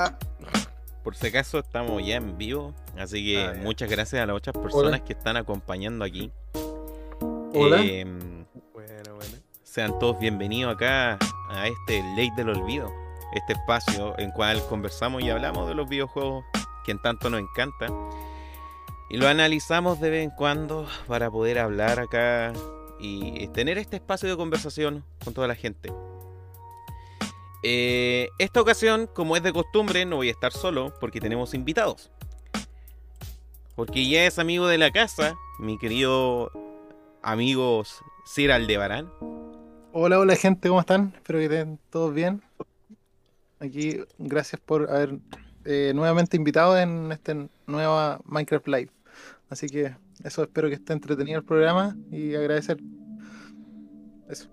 Ah. Por si acaso estamos ya en vivo, así que Ah, muchas gracias a las otras personas que están acompañando aquí. Hola. Em, Bueno, bueno. sean todos bienvenidos acá a este Late del Olvido, este espacio en cual conversamos y hablamos de los videojuegos que en tanto nos encantan. Y lo analizamos de vez en cuando para poder hablar acá y tener este espacio de conversación con toda la gente. Eh, esta ocasión, como es de costumbre, no voy a estar solo porque tenemos invitados. Porque ya es amigo de la casa, mi querido amigo Sir Aldebarán. Hola, hola gente, ¿cómo están? Espero que estén todos bien. Aquí, gracias por haber eh, nuevamente invitado en este nueva Minecraft Live. Así que eso, espero que esté entretenido el programa y agradecer. Eso.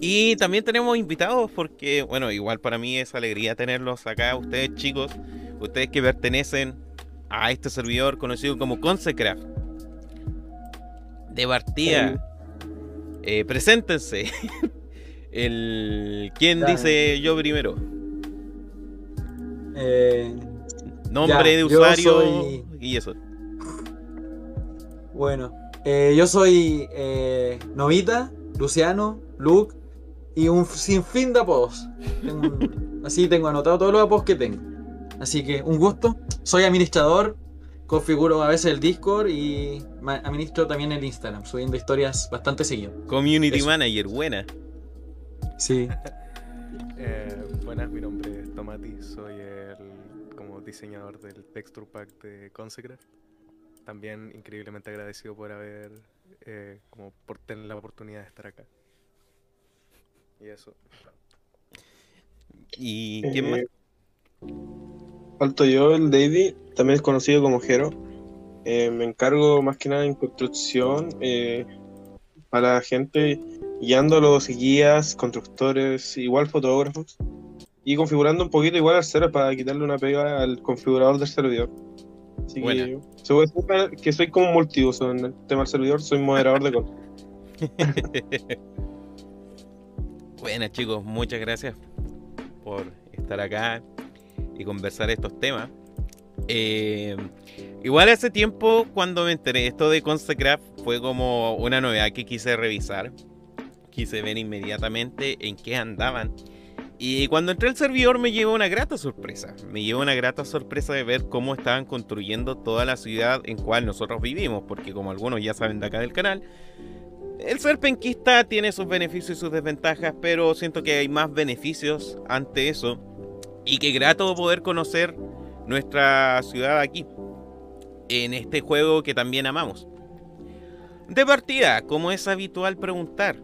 Y también tenemos invitados porque, bueno, igual para mí es alegría tenerlos acá, ustedes chicos, ustedes que pertenecen a este servidor conocido como Consecraft. De partida, eh, preséntense. El ¿Quién Ya. dice yo primero? Eh, Nombre Ya, de usuario soy- y eso. bueno, eh, yo soy eh, Novita, Luciano, Luke y un sinfín de apodos. Tengo un- así tengo anotado todos los apodos que tengo. Así que un gusto. Soy administrador, configuro a veces el Discord y administro también el Instagram, subiendo historias bastante seguido. Community Eso. Manager, buena. Sí. Eh, buenas, mi nombre es Tomati, soy el como diseñador del texture pack de Consecraft. También increíblemente agradecido por haber, eh, como por tener la oportunidad de estar acá. Y eso. ¿Y quién más? Eh, Falto yo, el Davey, también es conocido como Jero. Eh, me encargo más que nada en construcción eh, para la gente, guiando a los guías, constructores, igual fotógrafos, y configurando un poquito igual al server para quitarle una pega al configurador del servidor. Así Buena. que se puede decir que soy como multiuso en el tema del servidor, soy moderador de cosas. Buenas chicos, muchas gracias por estar acá y conversar estos temas. Eh, igual hace tiempo cuando me enteré esto de Consecraft fue como una novedad que quise revisar. Quise ver inmediatamente en qué andaban. Y cuando entré al servidor me llevó una grata sorpresa. Me llevó una grata sorpresa de ver cómo estaban construyendo toda la ciudad en cual nosotros vivimos. Porque como algunos ya saben de acá del canal, el ser penquista tiene sus beneficios y sus desventajas, pero siento que hay más beneficios ante eso. Y qué grato poder conocer nuestra ciudad aquí, en este juego que también amamos. De partida, como es habitual preguntar,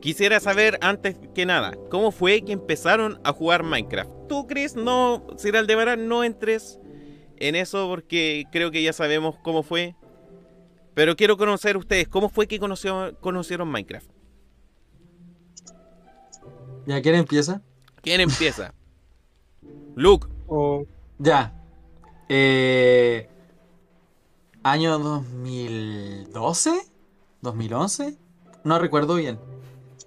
quisiera saber antes que nada, ¿cómo fue que empezaron a jugar Minecraft? ¿Tú, Chris, no, Sir Aldebarán, no entres en eso porque creo que ya sabemos cómo fue? Pero quiero conocer ustedes, ¿cómo fue que conoció- conocieron Minecraft? ¿Ya quién empieza? ¿Quién empieza? Luke. O Ya. Eh, año 2012, 2011, no recuerdo bien.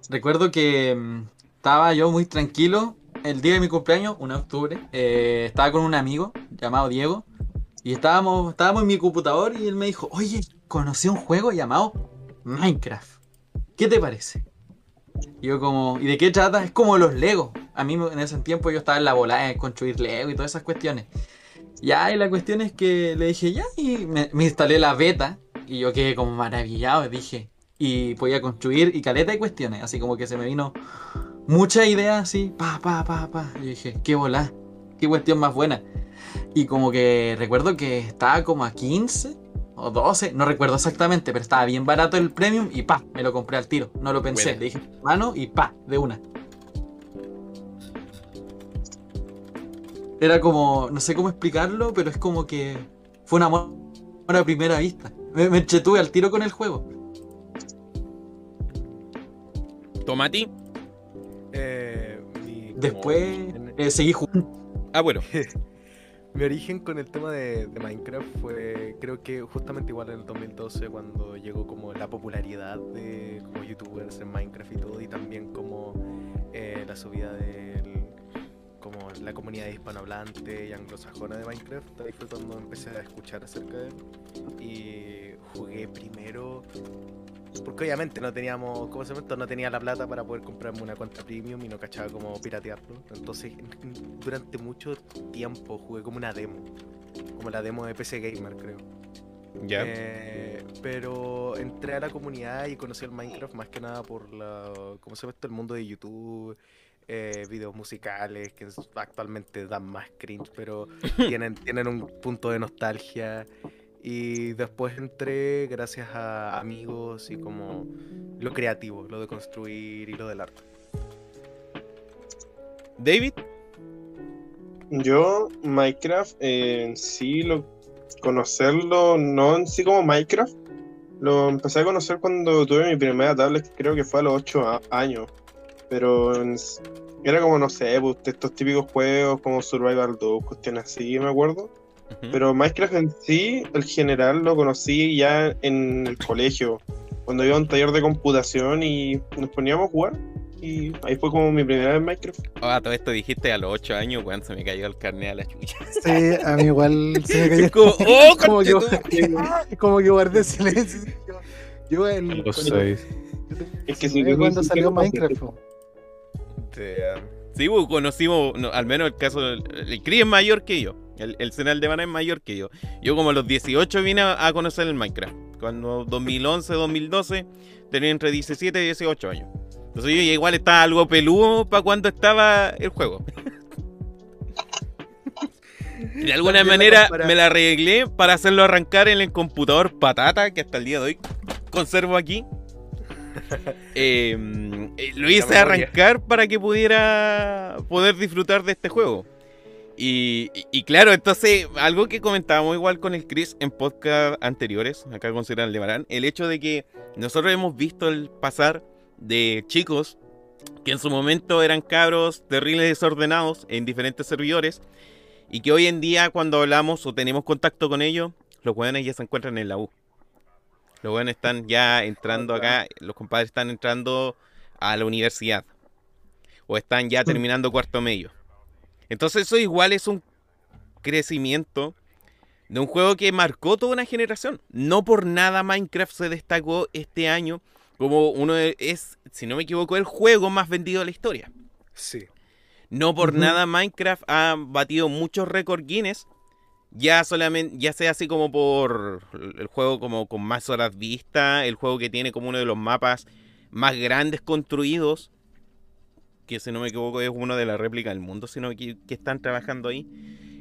Recuerdo que mm, estaba yo muy tranquilo el día de mi cumpleaños, 1 de octubre. eh, estaba con un amigo llamado Diego y estábamos, estábamos en mi computador y él me dijo, oye, conocí un juego llamado Minecraft. ¿Qué te parece? Y yo como, ¿y de qué trata? Es como los Legos. A mí en ese tiempo yo estaba en la bola de construir Lego y todas esas cuestiones. Ya, y la cuestión es que le dije ya y me, instalé la beta y yo quedé como maravillado, dije, y podía construir y caleta de cuestiones, así como que se me vino mucha idea así, pa, pa, pa, pa. Y dije, qué volá, qué cuestión más buena. Y como que recuerdo que estaba como a 15 o 12, no recuerdo exactamente, pero estaba bien barato el premium y pa, me lo compré al tiro, no lo pensé, le dije, mano y pa, de una. Era como, no sé cómo explicarlo, pero es como que fue un amor a primera vista. Me, me entretuve al tiro con el juego. Tomati. Eh, Después eh, seguí jugando. Ah, bueno. Mi origen con el tema de, Minecraft fue, creo que justamente igual en el 2012, cuando llegó como la popularidad de como youtubers en Minecraft y todo, y también como eh, la subida del como la comunidad hispanohablante y anglosajona de Minecraft. Ahí fue cuando empecé a escuchar acerca de él. Y jugué primero. Porque obviamente no teníamos, ¿cómo se llama esto? No tenía la plata para poder comprarme una cuenta premium y no cachaba cómo piratearlo. Entonces, durante mucho tiempo jugué como una demo. Como la demo de PC Gamer, creo. Ya. Eh, pero entré a la comunidad y conocí el Minecraft más que nada por la, ¿cómo se llama esto? El mundo de YouTube, eh, videos musicales que actualmente dan más cringe, pero tienen, tienen un punto de nostalgia. Y después entré gracias a amigos y como lo creativo, lo de construir y lo del arte. David, Yo, Minecraft, eh, en sí, lo, conocerlo, no en sí como Minecraft, lo empecé a conocer cuando tuve mi primera tablet, creo que fue a los 8 años. Pero en era como, no sé, pues, estos típicos juegos como Survival 2, cuestiones así, me acuerdo. Pero Minecraft en sí, el general, lo conocí ya en el colegio, cuando iba a un taller de computación y nos poníamos a jugar. Y ahí fue como mi primera vez en Minecraft. Ah, todo esto dijiste a los 8 años, weón, se me cayó el carnet a la chucha. Sí, a mí igual se me cayó. Como, ¡oh, como, que, como que guardé silencio. Yo, yo el, Los cuando- seis. yo te- Es que sí, si cuando salió Minecraft. Sí, pues, conocimos, no, al menos el caso del el Cris es mayor que yo. El, el Senal de Mana es mayor que yo. Yo como a los 18 vine a, a conocer el Minecraft. Cuando 2011, 2012 tenía entre 17 y 18 años. Entonces yo ya igual estaba algo peludo para cuando estaba el juego. De alguna También manera me la arreglé para hacerlo arrancar en el computador patata que hasta el día de hoy conservo aquí. Eh, eh, lo hice arrancar para que pudiera poder disfrutar de este juego. Y, y- y claro, entonces, algo que comentábamos igual con el Chris en podcast anteriores, acá con Serán Lemarán, el hecho de que nosotros hemos visto el pasar de chicos que en su momento eran cabros terribles desordenados en diferentes servidores y que hoy en día cuando hablamos o tenemos contacto con ellos, los jóvenes ya se encuentran en la U. Los jóvenes están ya entrando acá, los compadres están entrando a la universidad o están ya terminando cuarto medio. Entonces eso igual es un crecimiento de un juego que marcó toda una generación. No por nada Minecraft se destacó este año como uno de, es, si no me equivoco, el juego más vendido de la historia. Sí. No por nada Minecraft ha batido muchos récords Guinness. Ya solamente, ya sea así como por el juego como con más horas vista, el juego que tiene como uno de los mapas más grandes construidos, que si no me equivoco es uno de la réplica del mundo, sino que, que están trabajando ahí.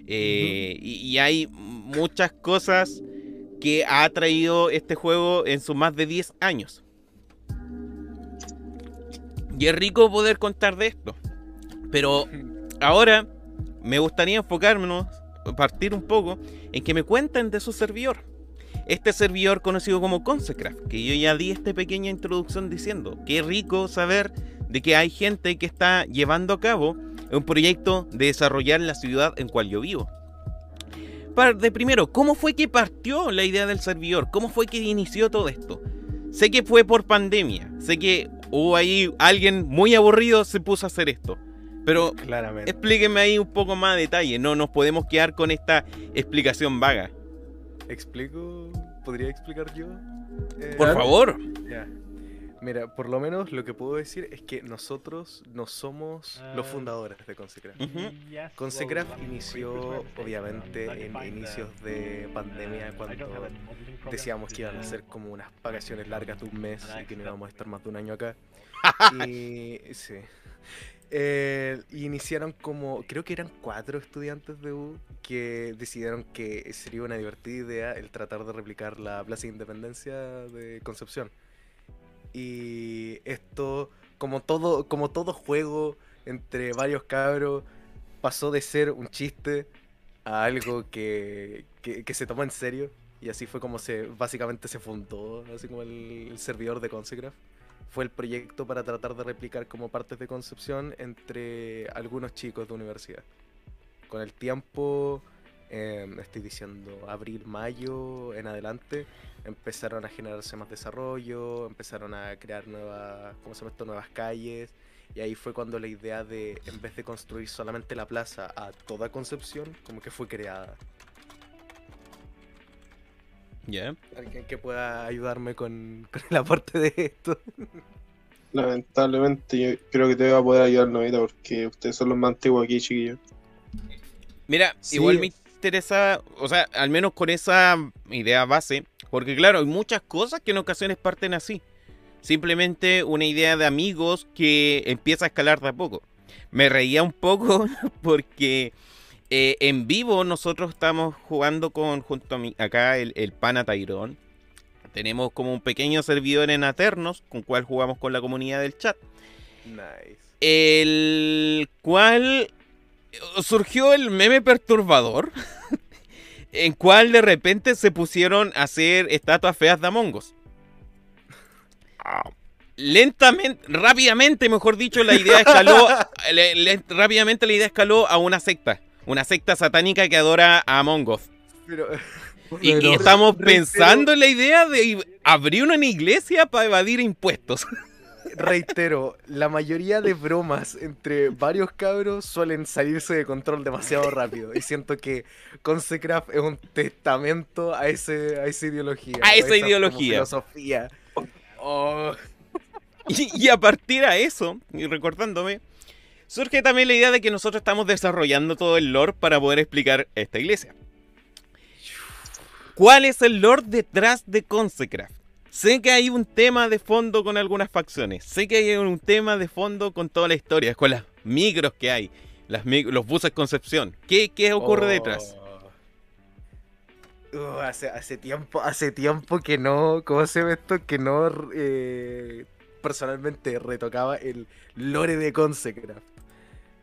Eh, y, y hay muchas cosas que ha traído este juego en sus más de 10 años. Y es rico poder contar de esto. Pero ahora me gustaría enfocarnos, partir un poco, en que me cuenten de su servidor. Este servidor conocido como Consecraft, que yo ya di esta pequeña introducción diciendo, qué rico saber de que hay gente que está llevando a cabo un proyecto de desarrollar la ciudad en cual yo vivo. De primero, ¿cómo fue que partió la idea del servidor? ¿Cómo fue que inició todo esto? Sé que fue por pandemia, sé que hubo ahí alguien muy aburrido se puso a hacer esto. Pero Claramente. explíquenme ahí un poco más de detalle, no nos podemos quedar con esta explicación vaga. ¿Explico? ¿Podría explicar yo? Eh, Por favor. Ya. Mira, por lo menos lo que puedo decir es que nosotros no somos los fundadores de Consecraft. Ujú. Consecraft inició, obviamente, en inicios de pandemia, cuando decíamos que iban a ser como unas vacaciones largas de un mes y que no íbamos a estar más de un año acá. y sí. Eh, y iniciaron como, creo que eran cuatro estudiantes de U que decidieron que sería una divertida idea el tratar de replicar la Plaza de Independencia de Concepción. Y esto, como todo, como todo juego entre varios cabros, pasó de ser un chiste a algo que, que, se tomó en serio. Y así fue como se básicamente se fundó, así como el, el servidor de Consecraft. Fue el proyecto para tratar de replicar como partes de Concepción entre algunos chicos de universidad. Con el tiempo, eh, estoy diciendo abril, mayo en adelante, empezaron a generarse más desarrollo, empezaron a crear nuevas, ¿cómo se llama esto? Nuevas calles Y ahí fue cuando la idea de, en vez de construir solamente la plaza a toda Concepción, como que fue creada. ¿Ya? Alguien que pueda ayudarme con, con el aporte de esto. Lamentablemente, yo creo que te voy a poder ayudar, Novita, porque ustedes son los más antiguos aquí, chiquillos. Mira, Sí. igual me interesa, o sea, al menos con esa idea base, porque claro, hay muchas cosas que en ocasiones parten así. Simplemente una idea de amigos que empieza a escalar de a poco. Me reía un poco porque eh, en vivo nosotros estamos jugando con junto a mí, acá el, el pana Tyrone. Tenemos como un pequeño servidor en Aternos, con cual jugamos con la comunidad del chat Nice. el cual surgió el meme perturbador, en cual de repente se pusieron a hacer estatuas feas de Among Us. Lentamente, rápidamente, mejor dicho, la idea escaló, le- le- rápidamente la idea escaló a una secta, una secta satánica que adora a Among Us. Pero, Y, y Pero- estamos pensando en la idea de abrir una iglesia para evadir impuestos. Reitero, la mayoría de bromas entre varios cabros suelen salirse de control demasiado rápido. Y siento que Consecraft es un testamento a, ese, a esa ideología. A esa como ideología. filosofía. Oh, Y, y a partir a eso, y recordándome, surge también la idea de que nosotros estamos desarrollando todo el lore para poder explicar esta iglesia. ¿Cuál es el lore detrás de Consecraft? Sé que hay un tema de fondo con algunas facciones. Sé que hay un tema de fondo con toda la historia, con las micros que hay, los buses Concepción. ¿Qué, qué ocurre oh. detrás? Uh, hace, hace tiempo, hace tiempo que no, ¿cómo se llama esto? Que no eh, personalmente retocaba el lore de Consecraft.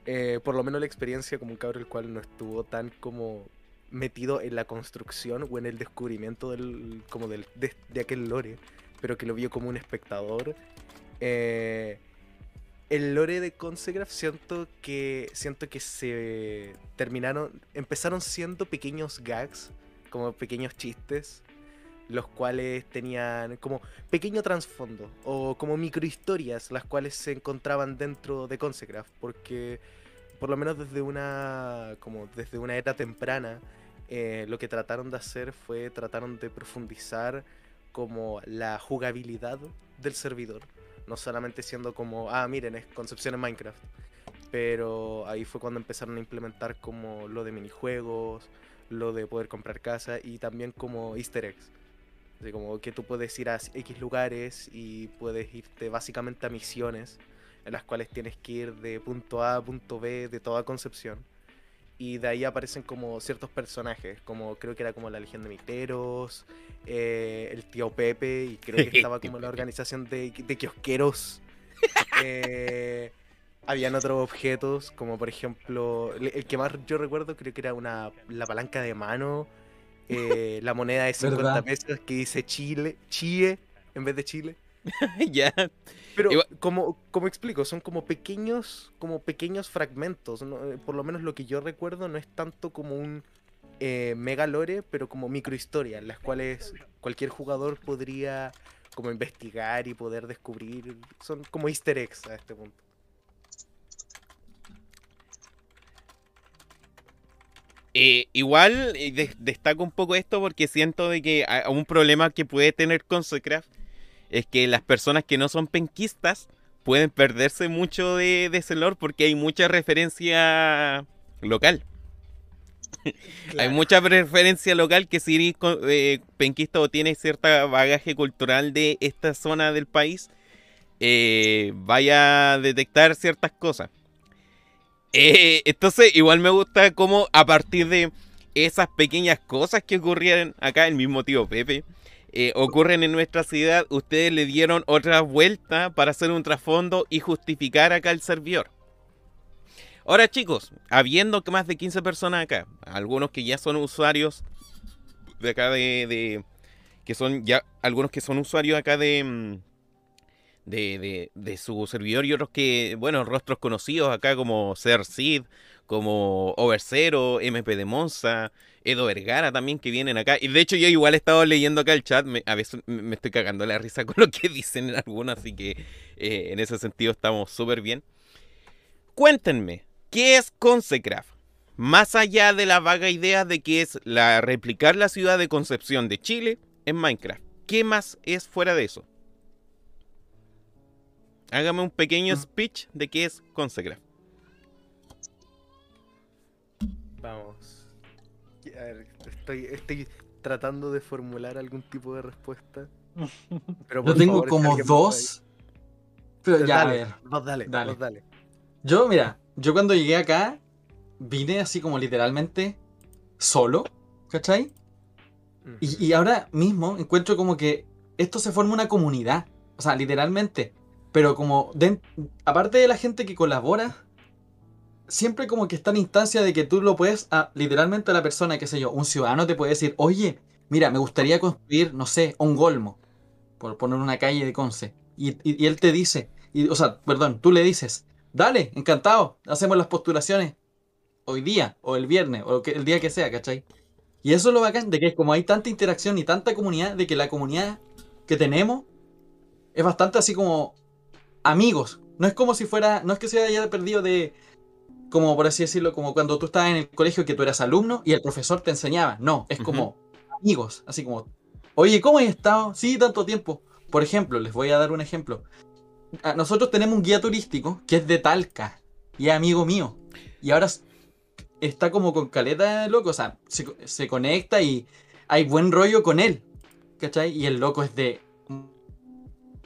Eh, por lo menos la experiencia como un cabro el cual no estuvo tan como metido en la construcción o en el descubrimiento del, como del, de, aquel lore, pero que lo vio como un espectador. Eh, el lore de Consecraft siento que siento que se terminaron, empezaron siendo pequeños gags, como pequeños chistes, los cuales tenían como pequeño trasfondo o como microhistorias, las cuales se encontraban dentro de Consecraft, porque por lo menos desde una como desde una era temprana eh, lo que trataron de hacer fue trataron de profundizar como la jugabilidad del servidor no solamente siendo como ah miren es concepción en Minecraft pero ahí fue cuando empezaron a implementar como lo de minijuegos lo de poder comprar casa y también como easter eggs Así como que tú puedes ir a X lugares y puedes irte básicamente a misiones en las cuales tienes que ir de punto A a punto B de toda Concepción. Y de ahí aparecen como ciertos personajes, como creo que era como la Legión de Miteros, eh, el tío Pepe, y creo que estaba como la organización de, de kiosqueros. Eh, habían otros objetos, como por ejemplo, el que más yo recuerdo creo que era una la palanca de mano, eh, la moneda de 50 ¿Verdad? pesos que dice Chile, Chile en vez de Chile. ya. Pero Igual- como, como explico, son como pequeños, como pequeños fragmentos. ¿no? Eh, Por lo menos lo que yo recuerdo no es tanto como un eh, mega lore, pero como microhistorias, las cuales cualquier jugador podría como investigar y poder descubrir. Son como easter eggs a este punto. Eh, igual eh, de- destaco un poco esto porque siento de que a- un problema que puede tener Consecraft es que las personas que no son penquistas pueden perderse mucho de, de ese lore porque hay mucha referencia local. Hay mucha referencia local que si eres eh, penquista o tienes cierta bagaje cultural de esta zona del país, eh, vaya a detectar ciertas cosas. Eh, entonces, igual me gusta cómo a partir de esas pequeñas cosas que ocurrieron acá, el mismo tío Pepe, eh, ocurren en nuestra ciudad, ustedes le dieron otra vuelta para hacer un trasfondo y justificar acá el servidor. Ahora chicos, habiendo más de 15 personas acá, algunos que ya son usuarios de acá de, que son ya algunos que son usuarios acá de mm, de, de, de su servidor y otros que, bueno, rostros conocidos acá como Ser Sid, como Overcero, MP de Monza, Edo Vergara también que vienen acá. Y de hecho yo igual he estado leyendo acá el chat, me- a veces me estoy cagando la risa con lo que dicen en algunos, así que eh, en ese sentido estamos súper bien. Cuéntenme, ¿qué es Consecraft? Más allá de la vaga idea de que es la replicar la ciudad de Concepción de Chile en Minecraft. ¿Qué más es fuera de eso? Hágame un pequeño speech de qué es Consecraft. Vamos. A ver, estoy, estoy tratando de formular algún tipo de respuesta. Pero Yo tengo favor, como dos. Pero ya, a dale, ver. Vos dale, Dale. vos dale. Yo, mira, yo cuando llegué acá, vine así como literalmente solo, ¿cachai? Y, y ahora mismo encuentro como que esto se forma una comunidad. O sea, literalmente. Pero como, aparte de la gente que colabora, siempre como que está en instancia de que tú lo puedes, a, literalmente a la persona, qué sé yo, un ciudadano te puede decir, oye, mira, me gustaría construir, no sé, un golmo, por poner una calle de Conce. Y, y- él te dice, y, o sea, perdón, tú le dices, dale, encantado, hacemos las postulaciones hoy día, o el viernes, o el día que sea, ¿cachai? Y eso es lo bacán, de que es como hay tanta interacción y tanta comunidad, de que la comunidad que tenemos es bastante así como amigos. No es como si fuera, no es que se haya perdido de, como por así decirlo, como cuando tú estabas en el colegio que tú eras alumno y el profesor te enseñaba. No, es como amigos, así como, oye, ¿cómo has estado? Sí, tanto tiempo. Por ejemplo, les voy a dar un ejemplo. Nosotros tenemos un guía turístico que es de Talca y es amigo mío. Y ahora está como con caleta de loco, o sea, se conecta y hay buen rollo con él. ¿Cachai? Y el loco es de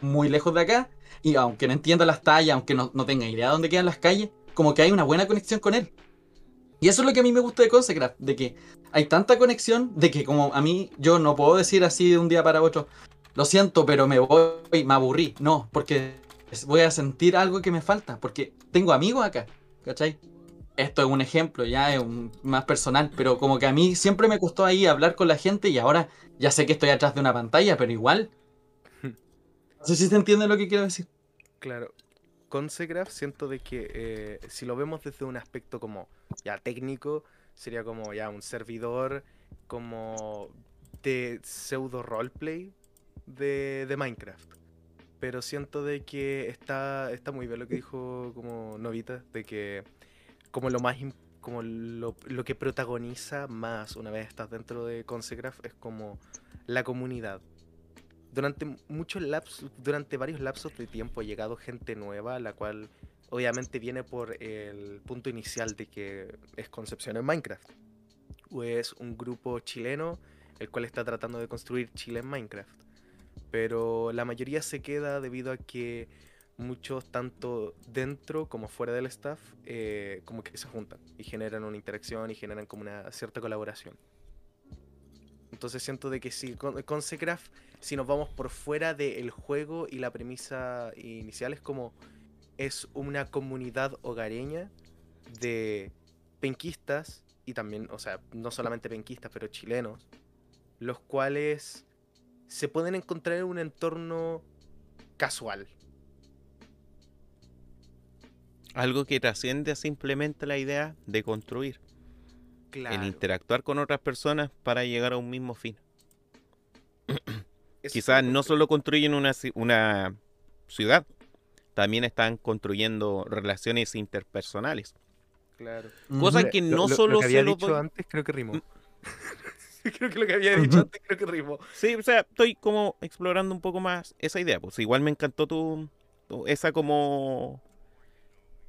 muy lejos de acá. Y aunque no entienda las tallas, aunque no, no tenga idea de dónde quedan las calles, como que hay una buena conexión con él. Y eso es lo que a mí me gusta de Consecraft, de que hay tanta conexión, de que como a mí yo no puedo decir así de un día para otro, lo siento, pero me voy, me aburrí. No, porque voy a sentir algo que me falta, porque tengo amigos acá, ¿cachai? Esto es un ejemplo, ya es un, más personal, pero como que a mí siempre me costó ahí hablar con la gente y ahora ya sé que estoy atrás de una pantalla, pero igual. No sé si se entiende lo que quiero decir. Claro. Consecraft siento de que eh, si lo vemos desde un aspecto como ya técnico, sería como ya un servidor como de pseudo roleplay de, de Minecraft. Pero siento de que está, está muy bien lo que dijo como Novita, de que como lo más como lo, lo que protagoniza más una vez estás dentro de Consecraft es como la comunidad durante muchos lapsos, durante varios lapsos de tiempo ha llegado gente nueva, la cual obviamente viene por el punto inicial de que es Concepción en Minecraft. O es un grupo chileno el cual está tratando de construir Chile en Minecraft. Pero la mayoría se queda debido a que muchos, tanto dentro como fuera del staff, eh, como que se juntan y generan una interacción y generan como una cierta colaboración. Entonces siento de que si con Consecraft, si nos vamos por fuera del juego y la premisa inicial es como es una comunidad hogareña de penquistas y también, o sea, no solamente penquistas, pero chilenos, los cuales se pueden encontrar en un entorno casual. Algo que trasciende simplemente la idea de construir, Claro. el interactuar con otras personas para llegar a un mismo fin. Quizás no solo construyen una, una ciudad, también están construyendo relaciones interpersonales. Claro. Cosa que no lo- solo lo que había se dicho antes creo que rimó. Mm. creo que lo que había dicho antes creo que rimó. Sí, o sea, estoy como explorando un poco más esa idea. Pues igual me encantó tu, tu- esa como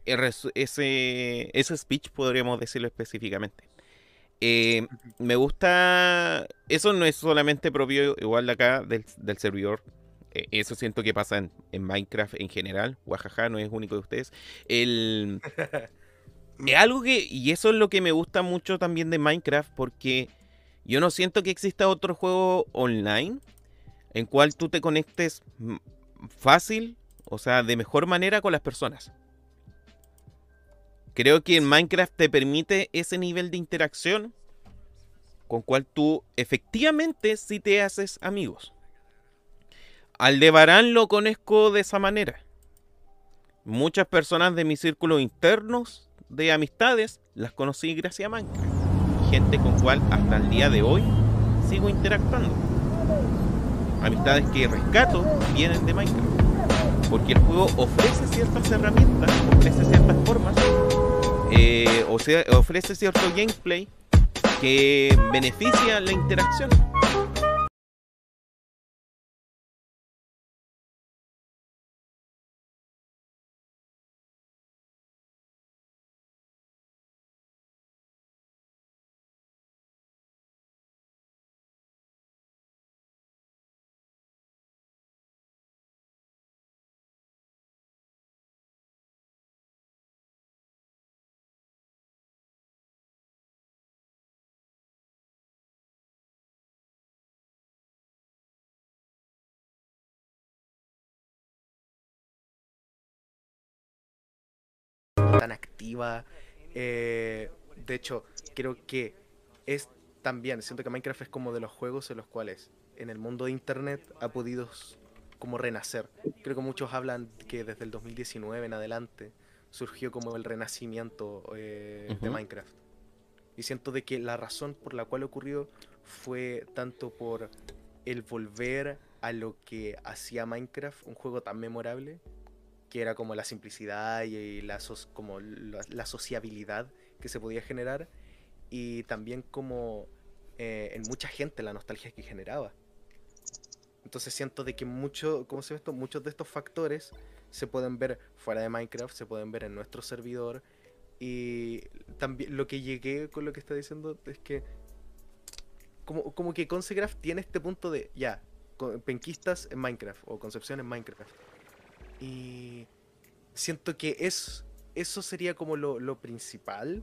ese ese speech podríamos decirlo específicamente. Eh, me gusta, eso no es solamente propio igual de acá del, del servidor. Eh, eso siento que pasa en, en Minecraft en general. Guajaja no es único de ustedes. El algo que, y eso es lo que me gusta mucho también de Minecraft, porque yo no siento que exista otro juego online en cual tú te conectes fácil, o sea, de mejor manera con las personas. Creo que en Minecraft te permite ese nivel de interacción con cual tú efectivamente sí te haces amigos. Aldebarán lo conozco de esa manera. Muchas personas de mis círculos internos de amistades las conocí gracias a Minecraft. Gente con cual hasta el día de hoy sigo interactuando. Amistades que rescato vienen de Minecraft. Porque el juego ofrece ciertas herramientas, ofrece ciertas formas, eh, o sea, ofrece cierto gameplay que beneficia la interacción. Tan activa. eh, de hecho, creo que es también, siento que Minecraft es como de los juegos en los cuales en el mundo de Internet ha podido como renacer. Creo que muchos hablan que desde el 2019 en adelante surgió como el renacimiento eh, de. Minecraft. Y siento de que la razón por la cual ocurrió fue tanto por el volver a lo que hacía Minecraft, un juego tan memorable, que era como la simplicidad y la, como la, sociabilidad que se podía generar, y también como eh, en mucha gente la nostalgia que generaba. Entonces siento de que mucho, ¿cómo se llama esto? muchos de estos factores se pueden ver fuera de Minecraft, se pueden ver en nuestro servidor. Y también lo que llegué con lo que está diciendo es que como, como que Concegraph tiene este punto de ya, penquistas en Minecraft o concepción en Minecraft. Y siento que es, eso sería como lo, lo principal,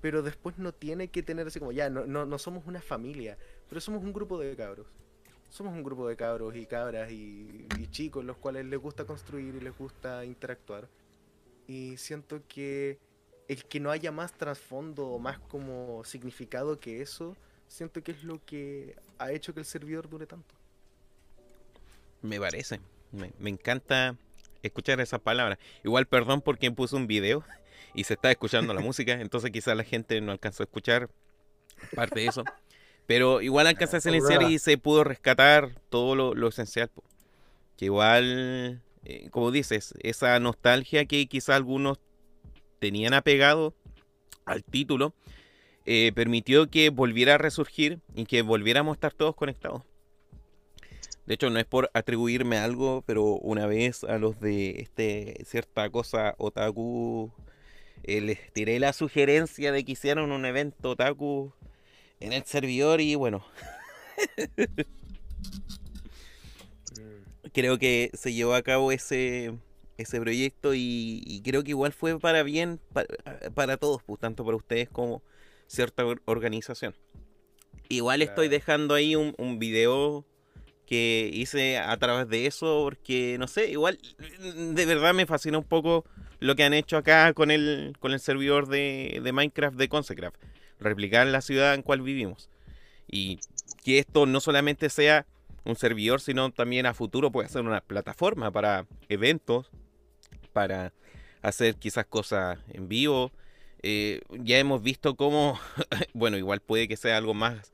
pero después no tiene que tener así como ya, no, no, no somos una familia, pero somos un grupo de cabros. Somos un grupo de cabros y cabras y, y chicos los cuales les gusta construir y les gusta interactuar. Y siento que el que no haya más trasfondo o más como significado que eso, siento que es lo que ha hecho que el servidor dure tanto. Me parece. Me, me encanta escuchar esas palabras. Igual, perdón por quien puso un video y se está escuchando la música, entonces quizás la gente no alcanzó a escuchar parte de eso. Pero igual alcanzé a silenciar y se pudo rescatar todo lo, lo esencial. Que igual, eh, como dices, esa nostalgia que quizás algunos tenían apegado al título, eh, permitió que volviera a resurgir y que volviéramos a estar todos conectados. De hecho, no es por atribuirme algo, pero una vez a los de este cierta cosa otaku eh, les tiré la sugerencia de que hicieran un evento otaku en el servidor y bueno, creo que se llevó a cabo ese, ese proyecto y, y creo que igual fue para bien pa- para, todos, pues, tanto para ustedes como cierta or- organización. Igual estoy dejando ahí un, un video que hice a través de eso porque no sé, igual de verdad me fascina un poco lo que han hecho acá con el, con el servidor de, de Minecraft de Consecraft, replicar la ciudad en cual vivimos. Y que esto no solamente sea un servidor, sino también a futuro puede ser una plataforma para eventos, para hacer quizás cosas en vivo. Eh, ya hemos visto cómo, bueno, igual puede que sea algo más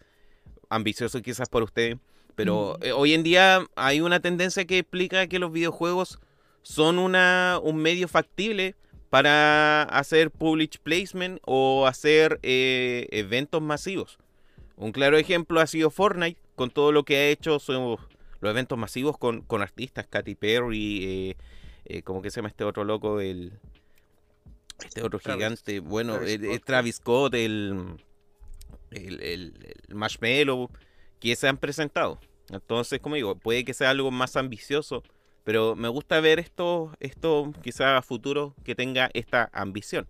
ambicioso quizás por ustedes, pero eh, hoy en día hay una tendencia que explica que los videojuegos son una, un medio factible para hacer public placement o hacer eh, eventos masivos. Un claro ejemplo ha sido Fortnite, con todo lo que ha hecho los eventos masivos con, con artistas, Katy Perry, eh, eh, ¿cómo que se llama este otro loco? El, este otro Travis. gigante, bueno, Travis el- el Scott. Travis Scott, el, el, el- el Marshmallow, que se han presentado. Entonces, como digo, puede que sea algo más ambicioso, pero me gusta ver esto, esto quizá futuro que tenga esta ambición.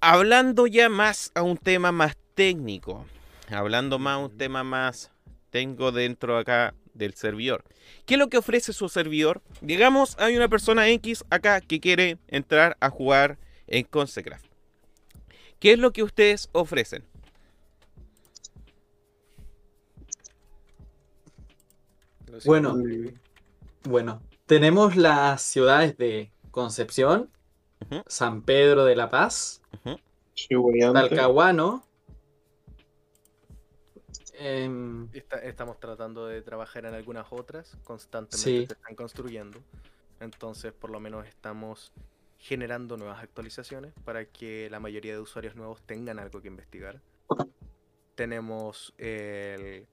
Hablando ya más a un tema más técnico, hablando más a un tema más tengo dentro acá del servidor. ¿Qué es lo que ofrece su servidor? Digamos, hay una persona X acá que quiere entrar a jugar en Consecraft. ¿Qué es lo que ustedes ofrecen? Lo siento, Bueno. Bueno, tenemos las ciudades de Concepción. San Pedro de la Paz, Chihuayante. Talcahuano. em, Está- estamos tratando de trabajar en algunas otras, constantemente Sí. se están construyendo. Entonces, por lo menos estamos generando nuevas actualizaciones para que la mayoría de usuarios nuevos tengan algo que investigar. Tenemos el...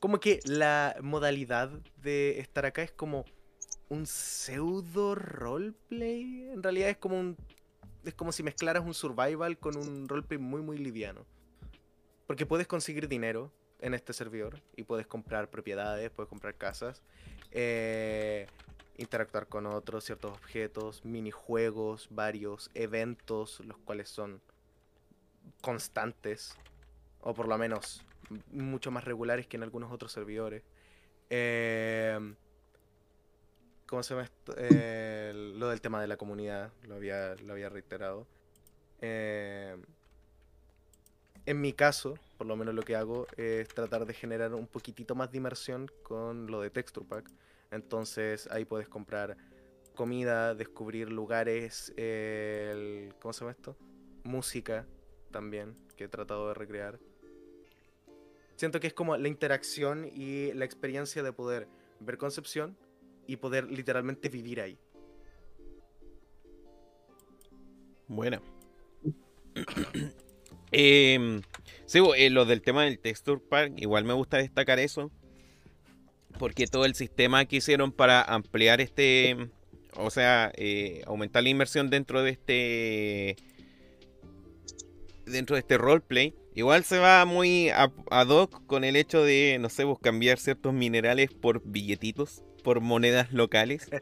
Como que la modalidad de estar acá es como un pseudo roleplay. En realidad es como un... Es como si mezclaras un survival con un roleplay muy muy liviano. Porque puedes conseguir dinero en este servidor y puedes comprar propiedades, puedes comprar casas, eh, interactuar con otros, ciertos objetos, minijuegos, varios eventos, los cuales son constantes, o por lo menos mucho más regulares que en algunos otros servidores. Eh, ¿Cómo se llama esto? Eh, lo del tema de la comunidad, lo había, lo había reiterado. Eh, en mi caso, por lo menos lo que hago es tratar de generar un poquitito más de inmersión con lo de Texture Pack. Entonces ahí puedes comprar comida, descubrir lugares, ¿cómo se llama esto? Música también, que he tratado de recrear. Siento que es como la interacción y la experiencia de poder ver Concepción y poder literalmente vivir ahí. Bueno. Em, sí, eh, lo del tema del Texture Pack, igual me gusta destacar eso. Porque todo el sistema que hicieron para ampliar este. O sea, eh, aumentar la inversión dentro de este. Dentro de este roleplay. Igual se va muy ad hoc con el hecho de, no sé, pues cambiar ciertos minerales por billetitos, por monedas locales.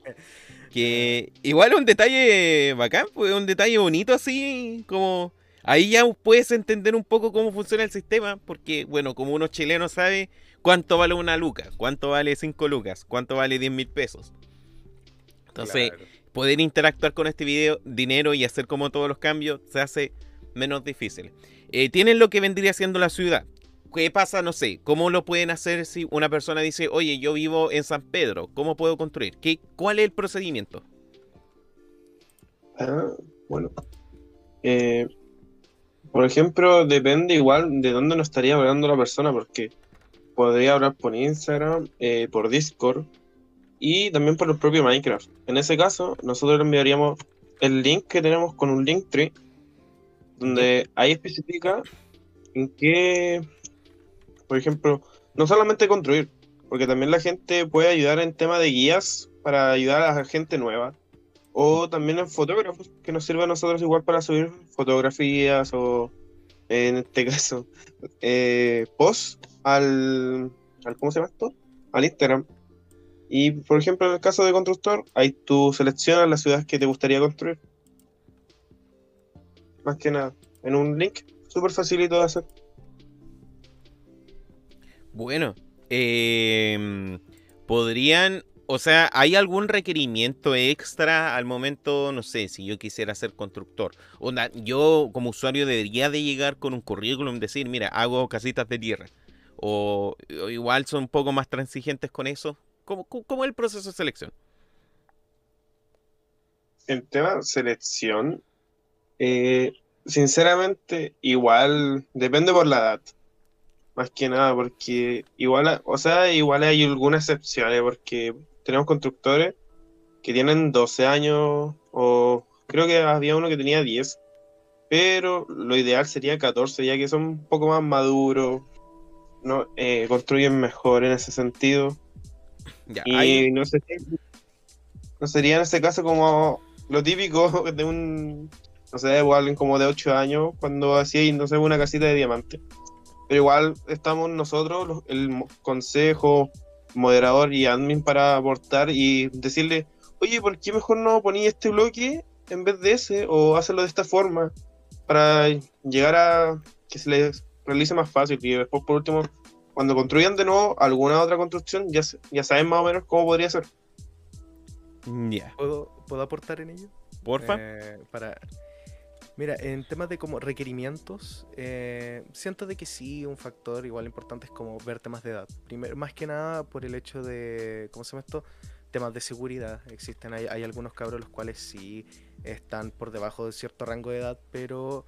Que igual es un detalle bacán, pues un detalle bonito así, como... Ahí ya puedes entender un poco cómo funciona el sistema, porque, bueno, como uno chileno sabe cuánto vale una luca, cuánto vale 5 lucas, cuánto vale 10 mil pesos. Entonces, Claro. poder interactuar con este video, dinero y hacer como todos los cambios se hace menos difícil. Eh, tienen lo que vendría siendo la ciudad. ¿Qué pasa? No sé. ¿Cómo lo pueden hacer si una persona dice, oye, yo vivo en San Pedro, ¿cómo puedo construir? ¿Qué, ¿Cuál es el procedimiento? Ah, bueno. Eh, por ejemplo, depende igual de dónde nos estaría hablando la persona, porque podría hablar por Instagram, eh, por Discord y también por el propio Minecraft. En ese caso, nosotros le enviaríamos el link que tenemos con un link tree, donde ahí especifica en qué, por ejemplo, no solamente construir, porque también la gente puede ayudar en tema de guías para ayudar a la gente nueva. O también en fotógrafos, que nos sirve a nosotros igual para subir fotografías o, en este caso, eh, posts al, al, ¿cómo se llama esto? Al Instagram. Y, por ejemplo, en el caso de constructor, ahí tú seleccionas las ciudades que te gustaría construir. Más que nada, en un link, súper facilito de hacer. Bueno, em, podrían, o sea, ¿hay algún requerimiento extra al momento, no sé, si yo quisiera ser constructor? Onda, yo como usuario debería de llegar con un currículum, decir, mira, hago casitas de tierra. O, o igual son un poco más transigentes con eso. ¿Cómo, cómo- cómo es el proceso de selección? El tema selección, eh, sinceramente, igual depende por la edad. Más que nada, porque igual, o sea, igual hay algunas excepciones, porque tenemos constructores que tienen 12 años, o creo que había uno que tenía 10, pero lo ideal sería 14, ya que son un poco más maduros, no, Eh, construyen mejor en ese sentido. Ya, Y no sé, no sería en ese caso como lo típico de un, no sé, igual alguien como de 8 años cuando hacía, no sé, una casita de diamante. Pero igual estamos nosotros, los- el consejo, moderador y admin para aportar y decirle, oye, ¿por qué mejor no poní este bloque en vez de ese? O hacerlo de esta forma para llegar a que se les realice más fácil. Y después, por último, cuando construyan de nuevo alguna otra construcción, ya, ya saben más o menos cómo podría ser. ya, ¿Puedo, ¿Puedo aportar en ello? porfa. Eh, para... Mira, en temas de como requerimientos, eh, siento de que sí, un factor igual importante es como ver temas de edad. Primero, más que nada por el hecho de, ¿cómo se llama esto? Temas de seguridad. Existen, hay, algunos cabros los cuales sí están por debajo de cierto rango de edad, pero,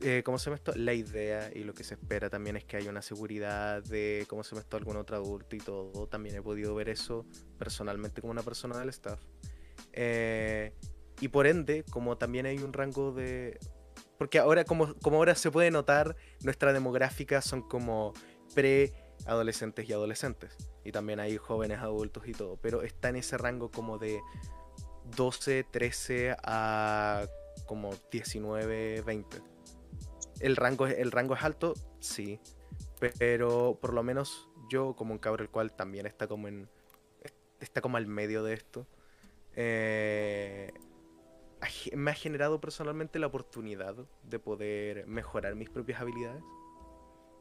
eh, ¿cómo se llama esto? La idea y lo que se espera también es que haya una seguridad de, ¿cómo se llama esto? Algún otro adulto y todo. También he podido ver eso personalmente como una persona del staff. Eh, y por ende, como también hay un rango de... Porque ahora, como, como ahora se puede notar, nuestra demográfica son como pre-adolescentes y adolescentes. Y también hay jóvenes adultos y todo. Pero está en ese rango como de 12, 13 a como 19, 20. El rango, el rango es alto, sí. Pero por lo menos yo, como un cabro el cual también está como en. está como al medio de esto. eh, me ha generado personalmente la oportunidad de poder mejorar mis propias habilidades.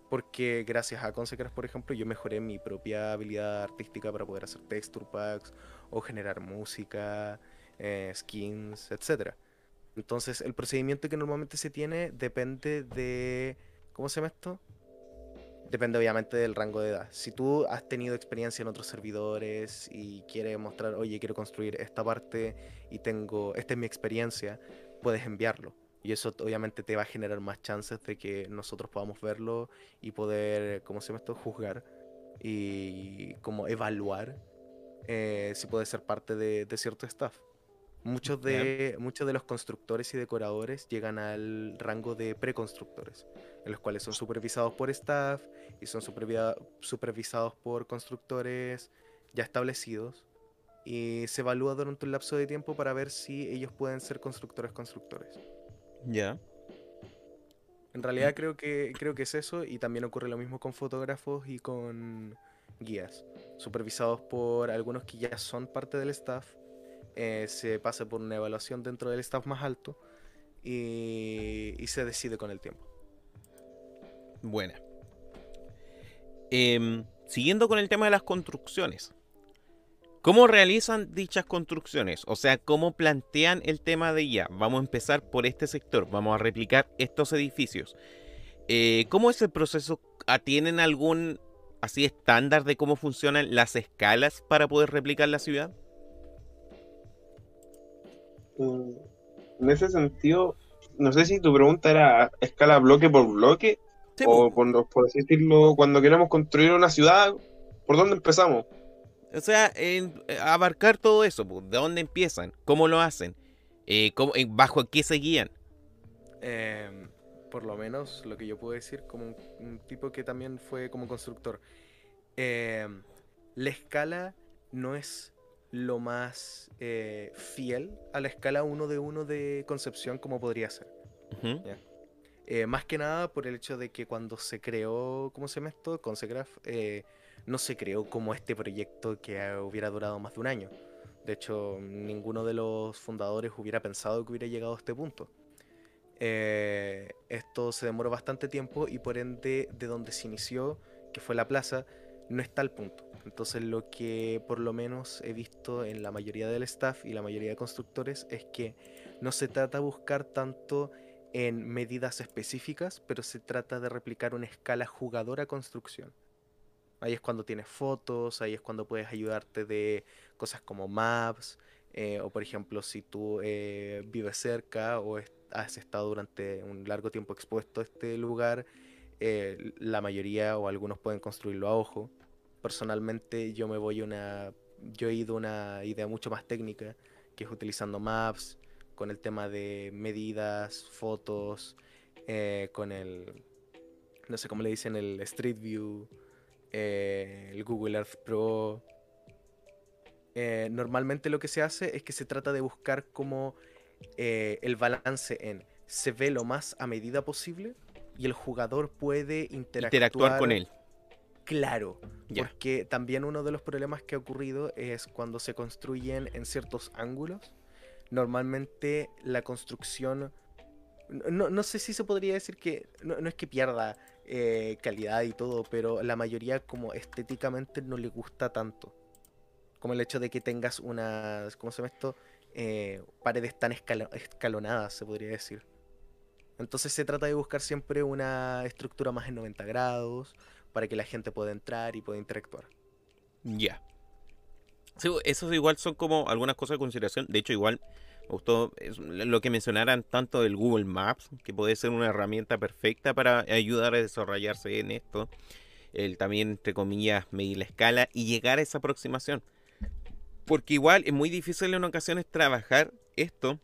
Porque gracias a Consecras, por ejemplo, yo mejoré mi propia habilidad artística para poder hacer texture packs o generar música, eh, skins, etc. Entonces, el procedimiento que normalmente se tiene depende de. ¿Cómo se llama esto? Depende obviamente del rango de edad. Si tú has tenido experiencia en otros servidores y quieres mostrar, oye, quiero construir esta parte y tengo, esta es mi experiencia, puedes enviarlo. Y eso obviamente te va a generar más chances de que nosotros podamos verlo y poder, ¿cómo se llama esto? Juzgar y como evaluar eh, si puede ser parte de cierto staff. Muchos de, muchos de los constructores y decoradores llegan al rango de preconstructores, en los cuales son supervisados por staff y son supervisados por constructores ya establecidos. Y se evalúa durante un lapso de tiempo para ver si ellos pueden ser constructores constructores. Ya. En realidad creo que, creo que es eso y también ocurre lo mismo con fotógrafos y con guías, supervisados por algunos que ya son parte del staff, eh, se pasa por una evaluación dentro del staff más alto y, se decide con el tiempo. Buena. Em, siguiendo con el tema de las construcciones. ¿Cómo realizan dichas construcciones? O sea, ¿cómo plantean el tema de ya? Vamos a empezar por este sector, vamos a replicar estos edificios. Eh, ¿Cómo es el proceso? ¿Tienen algún así estándar de cómo funcionan las escalas para poder replicar la ciudad? En ese sentido, no sé si tu pregunta era a escala bloque por bloque o por, por así decirlo, cuando queremos construir una ciudad, ¿por dónde empezamos? O sea, en- eh, abarcar todo eso, po, ¿de dónde empiezan? ¿Cómo lo hacen? Eh, cómo- ¿Bajo qué se guían? Em, por lo menos lo que yo puedo decir como un, un tipo que también fue como constructor. em, la escala no es lo más eh, fiel a la escala uno de uno de concepción como podría ser. Eh, más que nada por el hecho de que cuando se creó, ¿cómo se llama esto? Consegraph, eh, no se creó como este proyecto que hubiera durado más de un año. De hecho, ninguno de los fundadores hubiera pensado que hubiera llegado a este punto. Eh, esto se demoró bastante tiempo y por ende de donde se inició, que fue la plaza, no está al punto. Entonces lo que por lo menos he visto en la mayoría del staff y la mayoría de constructores es que no se trata de buscar tanto en medidas específicas, pero se trata de replicar una escala jugadora-construcción. Ahí es cuando tienes fotos, ahí es cuando puedes ayudarte de cosas como maps, eh, o por ejemplo si tú eh, vives cerca o has estado durante un largo tiempo expuesto a este lugar, eh, la mayoría o algunos pueden construirlo a ojo. Personalmente yo me voy una, yo he ido a una idea mucho más técnica, que es utilizando maps, con el tema de medidas, fotos, eh, con el, no sé cómo le dicen, el Street View, eh, el Google Earth Pro. Normalmente lo que se hace es que se trata de buscar como el balance en se ve lo más a medida posible y el jugador puede interactuar, Interactuar con él. Claro, porque también uno de los problemas que ha ocurrido es cuando se construyen en ciertos ángulos. Normalmente la construcción, no, no sé si se podría decir que, no, no es que pierda eh, calidad y todo, pero la mayoría como estéticamente no le gusta tanto. Como el hecho de que tengas unas, ¿cómo se llama esto? Eh, paredes tan escalo- escalonadas, se podría decir. Entonces se trata de buscar siempre una estructura más en 90 grados para que la gente pueda entrar y pueda interactuar. Ya. Sí, esos igual son como algunas cosas de consideración. De hecho, igual me gustó lo que mencionaran tanto del Google Maps, que puede ser una herramienta perfecta para ayudar a desarrollarse en esto. El también, entre comillas, medir la escala y llegar a esa aproximación. Porque igual es muy difícil en ocasiones trabajar esto,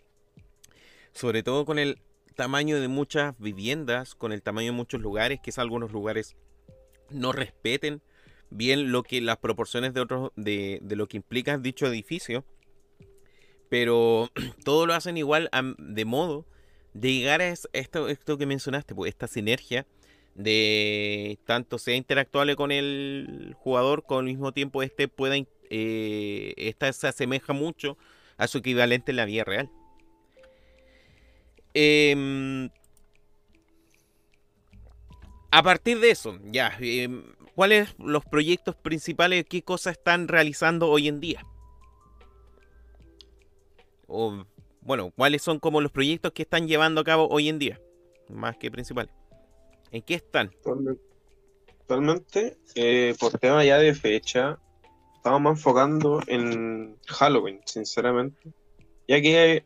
sobre todo con el tamaño de muchas viviendas, con el tamaño de muchos lugares, que es algunos lugares no respeten bien lo que las proporciones de otros de, de lo que implica dicho edificio pero todo lo hacen igual de modo de llegar a esto, esto que mencionaste, pues esta sinergia de tanto sea interactuable con el jugador, con al mismo tiempo este pueda, eh, esta se asemeja mucho a su equivalente en la vida real. Em, a partir de eso, ya, em, ¿cuáles los proyectos principales? ¿Qué cosas están realizando hoy en día? o bueno, cuáles son como los proyectos que están llevando a cabo hoy en día, más que principal. ¿En qué están? Actualmente, eh, por tema ya de fecha, estamos enfocando en Halloween, sinceramente, ya que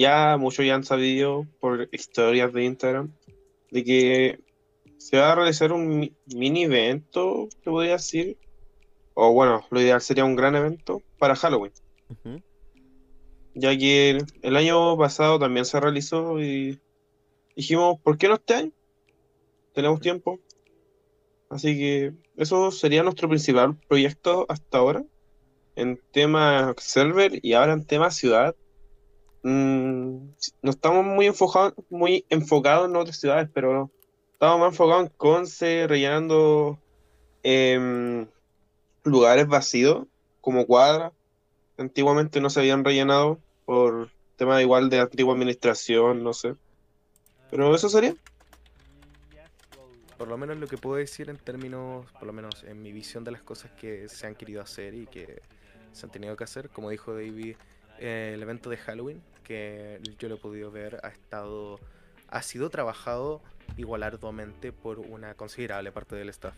ya muchos ya han sabido por historias de Instagram de que se va a realizar un mini evento, te podría decir, o bueno, lo ideal sería un gran evento para Halloween ya que el año pasado también se realizó y dijimos, ¿por qué no este año? Tenemos tiempo. Así que eso sería nuestro principal proyecto hasta ahora en tema server y ahora en tema ciudad. Mm, no estamos muy enfocados, muy enfocados en otras ciudades, pero estamos más enfocados en Conce, rellenando em, lugares vacíos como cuadras. Antiguamente no se habían rellenado por tema igual de antigua administración, no sé. Pero eso sería. Por lo menos lo que puedo decir en términos, por lo menos en mi visión de las cosas que se han querido hacer y que se han tenido que hacer, como dijo David, eh, el evento de Halloween, que yo lo he podido ver, ha estado, ha sido trabajado igual arduamente por una considerable parte del staff.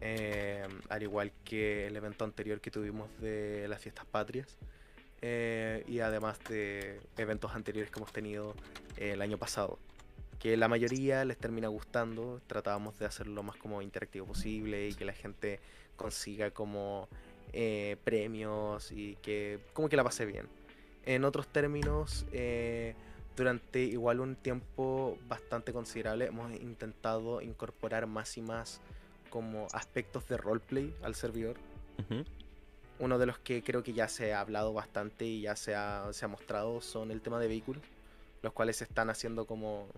Eh, al igual que el evento anterior que tuvimos de las fiestas patrias, eh, y además de eventos anteriores que hemos tenido eh, el año pasado. Que la mayoría les termina gustando, tratábamos de hacerlo lo más como interactivo posible y que la gente consiga como premios y que como que la pase bien. En otros términos, durante igual un tiempo bastante considerable hemos intentado incorporar más y más como aspectos de roleplay al servidor uno de los que creo que ya se ha hablado bastante y ya se ha, se ha mostrado son el tema de vehículos, los cuales se están haciendo como...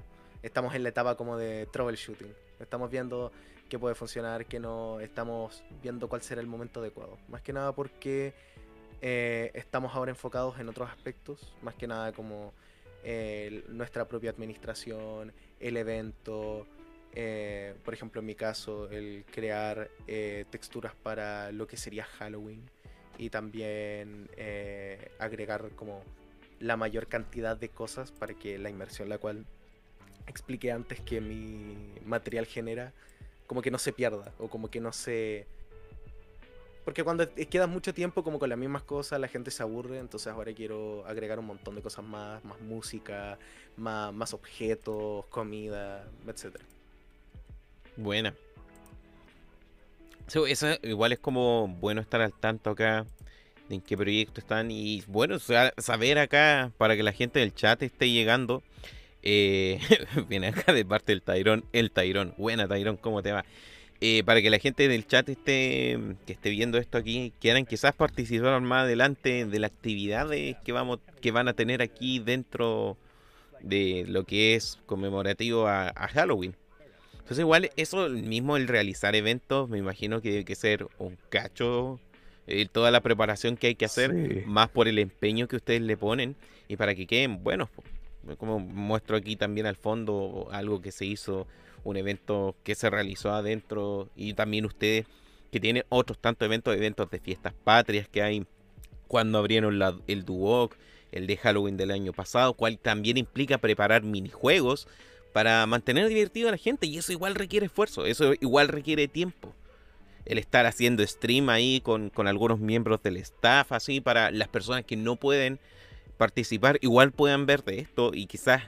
Estamos en la etapa como de troubleshooting. Estamos viendo qué puede funcionar, qué no. Estamos viendo cuál será el momento adecuado. Más que nada porque eh, estamos ahora enfocados en otros aspectos. Más que nada como nuestra propia administración, el evento. Eh, por ejemplo, en mi caso, el crear eh, texturas para lo que sería Halloween y también eh, agregar como la mayor cantidad de cosas para que la inmersión, la cual expliqué antes que mi material genera, como que no se pierda o como que no se... Porque cuando quedas mucho tiempo como con las mismas cosas, la gente se aburre, entonces ahora quiero agregar un montón de cosas más, más música, más, más objetos, comida, etc. Buena, eso igual es como bueno estar al tanto acá de en qué proyecto están y bueno, saber acá para que la gente del chat esté llegando. Eh, viene acá de parte del Tairón, el Tairón. Buena Tairón, ¿cómo te va? Eh, para que la gente del chat esté que esté viendo esto aquí, quieran quizás participar más adelante de las actividades que vamos que van a tener aquí dentro de lo que es conmemorativo a Halloween. Entonces igual eso mismo, el realizar eventos, me imagino que debe que ser un cacho, eh, toda la preparación que hay que hacer, más por el empeño que ustedes le ponen y para que queden buenos. Como muestro aquí también al fondo algo que se hizo, un evento que se realizó adentro y también ustedes que tienen otros tantos eventos, eventos de fiestas patrias que hay cuando abrieron el Duoc, el de Halloween del año pasado, cual también implica preparar minijuegos para mantener divertido a la gente y eso igual requiere esfuerzo, eso igual requiere tiempo. El estar haciendo stream ahí con, con algunos miembros del staff, así para las personas que no pueden participar, igual puedan ver de esto y quizás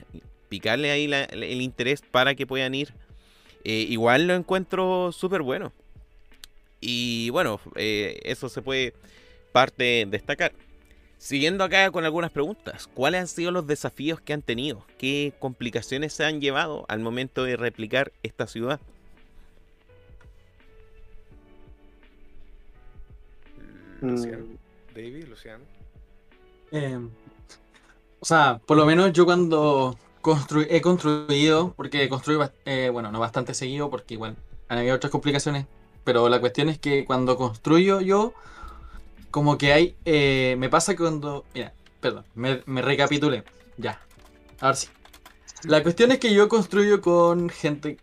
picarle ahí el interés para que puedan ir. Eh, igual lo encuentro súper bueno. Y bueno, eh, eso se puede parte destacar. Siguiendo acá con algunas preguntas, ¿cuáles han sido los desafíos que han tenido? ¿Qué complicaciones se han llevado al momento de replicar esta ciudad? Luciano. Mm, David, Luciano. Eh, o sea, por lo menos yo cuando he construido, porque construí, bas- eh, bueno, no bastante seguido, porque igual han habido otras complicaciones, pero la cuestión es que cuando construyo yo, como que hay, eh, me pasa cuando, mira, perdón, me, me recapitulé, ya, a ver si. La cuestión es que yo construyo con gente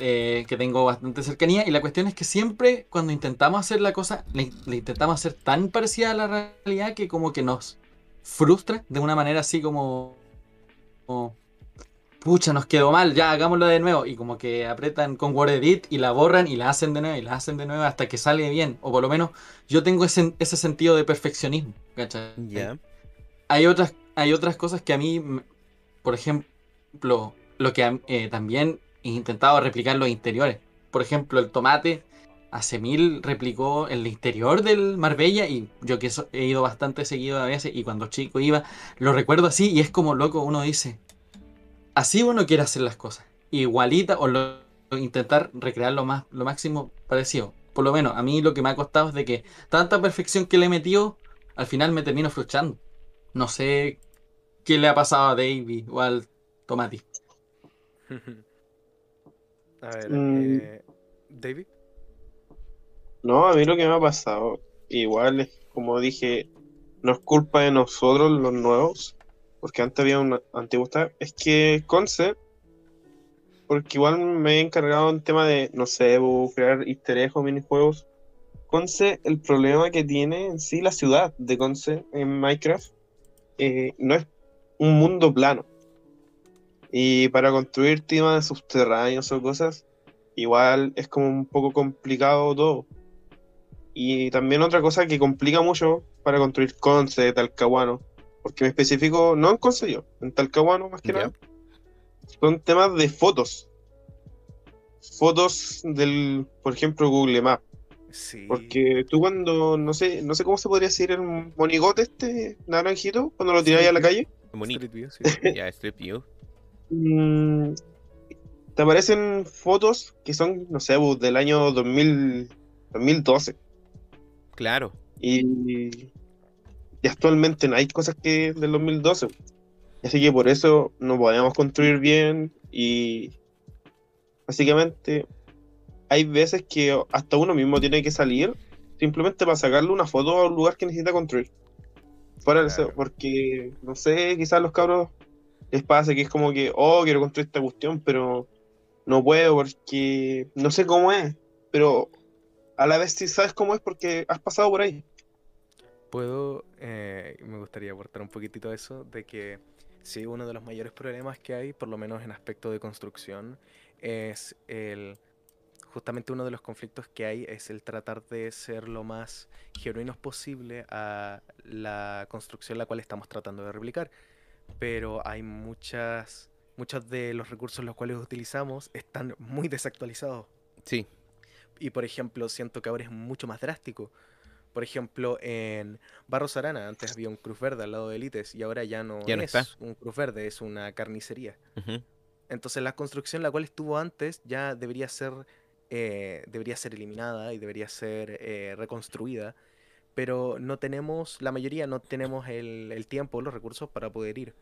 eh, que tengo bastante cercanía y la cuestión es que siempre cuando intentamos hacer la cosa, le, intentamos hacer tan parecida a la realidad que como que nos frustra de una manera así como, pucha, nos quedó mal, ya hagámoslo de nuevo. Y como que apretan con Word Edit y la borran y la hacen de nuevo y la hacen de nuevo hasta que sale bien. O por lo menos yo tengo ese, ese sentido de perfeccionismo. Hay otras, hay otras cosas que a mí, por ejemplo, lo que eh, también he intentado replicar los interiores. Por ejemplo, el tomate hace mil replicó el interior del Marbella y yo que he ido bastante seguido a veces y cuando chico iba, lo recuerdo así y es como loco, uno dice, así uno quiere hacer las cosas, igualita o lo- intentar recrear lo, más, lo máximo parecido. Por lo menos a mí lo que me ha costado es de que tanta perfección que le he metido, al final me termino frustrando. No sé qué le ha pasado a Davey o al Tomati. A ver, Mm. eh, David. No, a mí lo que me ha pasado, igual es como dije, no es culpa de nosotros los nuevos, porque antes había un antiguo staff, es que Concept, porque igual me he encargado en tema de, no sé, crear easter eggs o minijuegos. Conce, el problema que tiene en sí la ciudad de Conce en Minecraft eh, no es un mundo plano. Y para construir temas subterráneos o cosas, igual es como un poco complicado todo. Y también otra cosa que complica mucho para construir Conce, Talcahuano, porque me especifico, no en Conce yo, en Talcahuano más que nada, son temas de fotos. Fotos del, por ejemplo, Google Maps. Sí. Porque tú cuando, no sé, no sé cómo se podría decir el monigote este naranjito, cuando lo tiráis a la calle. Street View, sí. Ya, Strip View. mm, te aparecen fotos que son, no sé, del año 2000, 2012. Claro. Y, y actualmente no hay cosas que del 2012. Así que por eso no podemos construir bien y básicamente hay veces que hasta uno mismo tiene que salir simplemente para sacarle una foto a un lugar que necesita construir. Para eso, Claro. porque, no sé, quizás los cabros les pasa que es como que, oh, quiero construir esta cuestión, pero no puedo porque no sé cómo es, pero a la vez sí sabes cómo es porque has pasado por ahí. Puedo, eh, me gustaría aportar un poquitito a eso, de que sí, uno de los mayores problemas que hay, por lo menos en aspecto de construcción, es el, justamente uno de los conflictos que hay es el tratar de ser lo más genuinos posible a la construcción la cual estamos tratando de replicar. Pero hay muchas, muchos de los recursos los cuales utilizamos están muy desactualizados. Sí. Y por ejemplo, siento que ahora es mucho más drástico. Por ejemplo, en Barros Arana antes había un Cruz Verde al lado de Elites y ahora ya no, Ya no es está. un Cruz Verde, es una carnicería. Entonces la construcción la cual estuvo antes ya debería ser, eh, debería ser eliminada y debería ser eh, reconstruida. Pero no tenemos, la mayoría no tenemos el, el tiempo, los recursos para poder ir.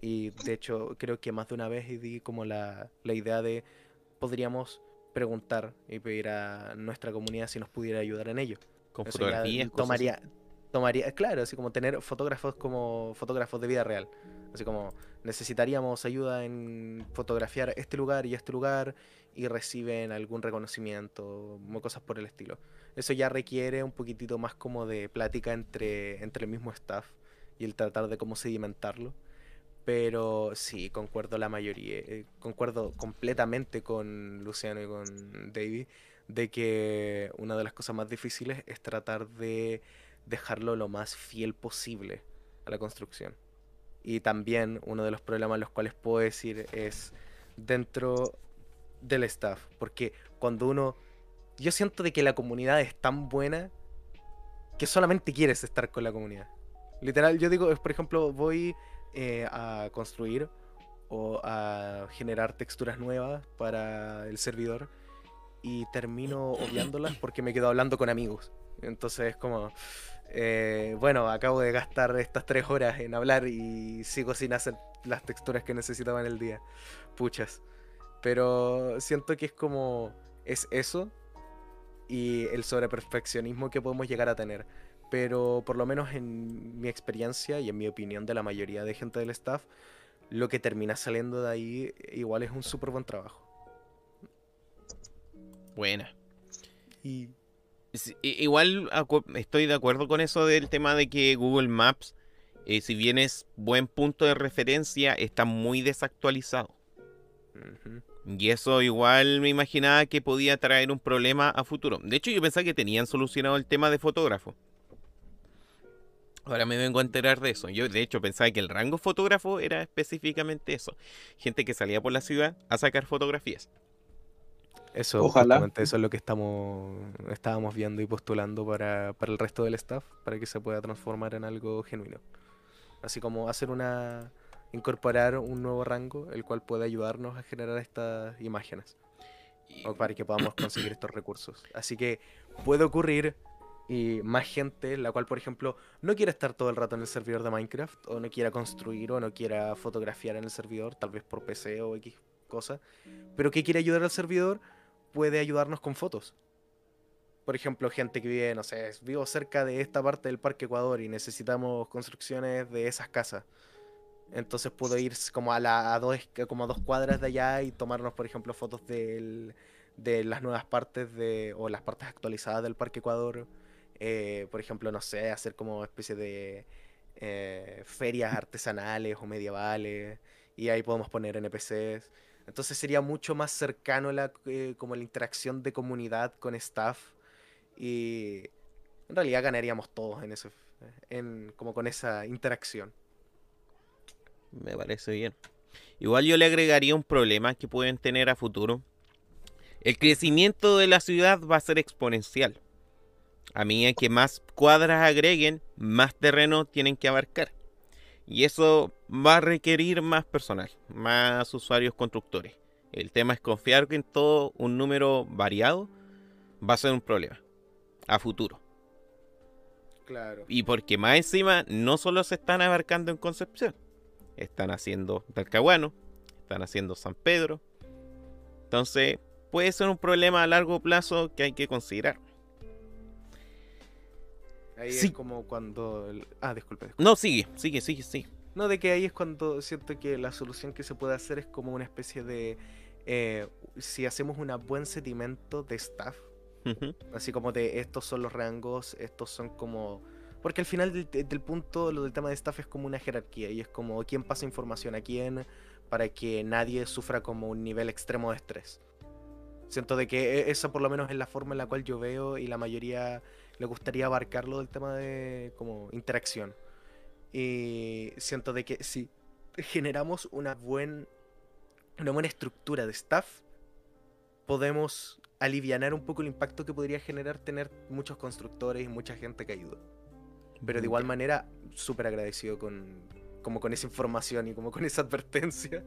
Y de hecho creo que más de una vez di como la, la idea de podríamos preguntar y pedir a nuestra comunidad si nos pudiera ayudar en ello. Con Eso fotografías, cosas tomaría, tomaría, claro, así como tener fotógrafos como fotógrafos de vida real. Así como necesitaríamos ayuda en fotografiar este lugar y este lugar y reciben algún reconocimiento cosas por el estilo. Eso ya requiere un poquitito más como de plática entre, entre el mismo staff y el tratar de cómo sedimentarlo. Pero sí, concuerdo la mayoría, eh, concuerdo completamente con Luciano y con David de que una de las cosas más difíciles es tratar de dejarlo lo más fiel posible a la construcción. Y también uno de los problemas los cuales puedo decir es dentro del staff, porque cuando uno yo siento de que la comunidad es tan buena que solamente quieres estar con la comunidad. Literal, yo digo, por ejemplo, voy eh, a construir o a generar texturas nuevas para el servidor y termino obviándolas porque me quedo hablando con amigos. Entonces es como, eh, bueno, acabo de gastar estas tres horas en hablar y sigo sin hacer las texturas que necesitaba en el día. Puchas. Pero siento que es como, es eso y el sobreperfeccionismo que podemos llegar a tener. Pero por lo menos en mi experiencia y en mi opinión de la mayoría de gente del staff, lo que termina saliendo de ahí igual es un súper buen trabajo. Buena. Y Sí, i- Igual estoy de acuerdo con eso del tema de que Google Maps, eh, si bien es buen punto de referencia, está muy desactualizado. Y eso igual me imaginaba que podía traer un problema a futuro. De hecho, yo pensaba que tenían solucionado el tema de fotógrafo. Ahora me vengo a enterar de eso. Yo de hecho pensaba que el rango fotógrafo era específicamente eso. Gente que salía por la ciudad a sacar fotografías. Eso, Ojalá. justamente eso es lo que estamos, estábamos viendo y postulando para, para el resto del staff, para que se pueda transformar en algo genuino. Así como hacer una. incorporar un nuevo rango, el cual puede ayudarnos a generar estas imágenes. Y- o para que podamos conseguir estos recursos. Así que puede ocurrir y más gente, la cual por ejemplo no quiere estar todo el rato en el servidor de Minecraft, o no quiera construir, o no quiera fotografiar en el servidor, tal vez por PC o X cosa, pero que quiere ayudar al servidor, puede ayudarnos con fotos. Por ejemplo, gente que vive, no sé, vivo cerca de esta parte del Parque Ecuador y necesitamos construcciones de esas casas. Entonces puedo ir como a, la, dos, como a dos cuadras de allá y tomarnos, por ejemplo, fotos de las nuevas partes de, o las partes actualizadas del Parque Ecuador. Eh, por ejemplo, no sé, hacer como especie de eh, ferias artesanales o medievales. Y ahí podemos poner NPCs. Entonces sería mucho más cercano la, eh, como la interacción de comunidad con staff. Y en realidad ganaríamos todos en eso. En, como con esa interacción. Me parece bien. Igual yo le agregaría un problema que pueden tener a futuro. El crecimiento de la ciudad va a ser exponencial. A medida que más cuadras agreguen, más terreno tienen que abarcar. Y eso va a requerir más personal, más usuarios constructores. El tema es confiar que en todo un número variado va a ser un problema a futuro. Claro. Y porque más encima no solo se están abarcando en Concepción, están haciendo Talcahuano, están haciendo San Pedro. Entonces puede ser un problema a largo plazo que hay que considerar. Ahí Sí. es como cuando... el- Ah, disculpe, disculpe. No, sigue, sigue, sigue, sigue. No, de que ahí es cuando siento que la solución que se puede hacer es como una especie de... eh, si hacemos un buen sedimento de staff, así como de estos son los rangos, estos son como... Porque al final del, del punto, lo del tema de staff es como una jerarquía y es como quién pasa información a quién para que nadie sufra como un nivel extremo de estrés. Siento de que e- esa por lo menos es la forma en la cual yo veo y la mayoría le gustaría abarcarlo del tema de como interacción. Y siento de que si generamos una, buen, una buena estructura de staff, podemos alivianar un poco el impacto que podría generar tener muchos constructores y mucha gente que ayuda. Pero de igual manera, súper agradecido con, como con esa información y como con esa advertencia.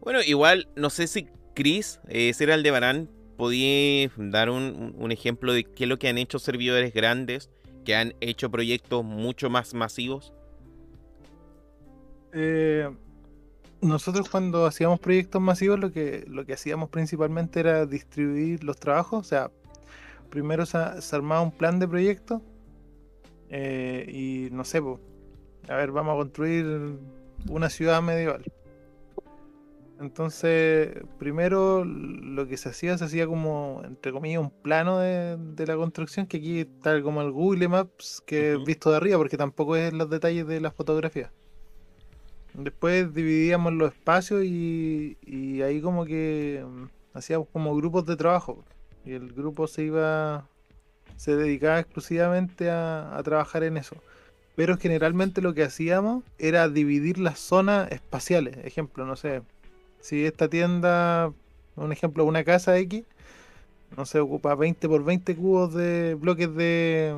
Bueno, igual, no sé si Chris, eh, Sir Aldebarán, podía dar un- un ejemplo de qué es lo que han hecho servidores grandes, que han hecho proyectos mucho más masivos. Eh, nosotros cuando hacíamos proyectos masivos lo que, lo que hacíamos principalmente era distribuir los trabajos. O sea, primero se, se armaba un plan de proyecto eh, y no sé, po, a ver, vamos a construir una ciudad medieval. Entonces, primero lo que se hacía, se hacía como, entre comillas, un plano de, de la construcción, que aquí está como el Google Maps que Ujú. es visto de arriba, porque tampoco es los detalles de las fotografías. Después dividíamos los espacios y, y ahí como que mm, hacíamos como grupos de trabajo. Y el grupo se iba, se dedicaba exclusivamente a, a trabajar en eso. Pero generalmente lo que hacíamos era dividir las zonas espaciales. Ejemplo, no sé, si esta tienda, un ejemplo, una casa X, no sé, ocupa 20 por 20 cubos de bloques de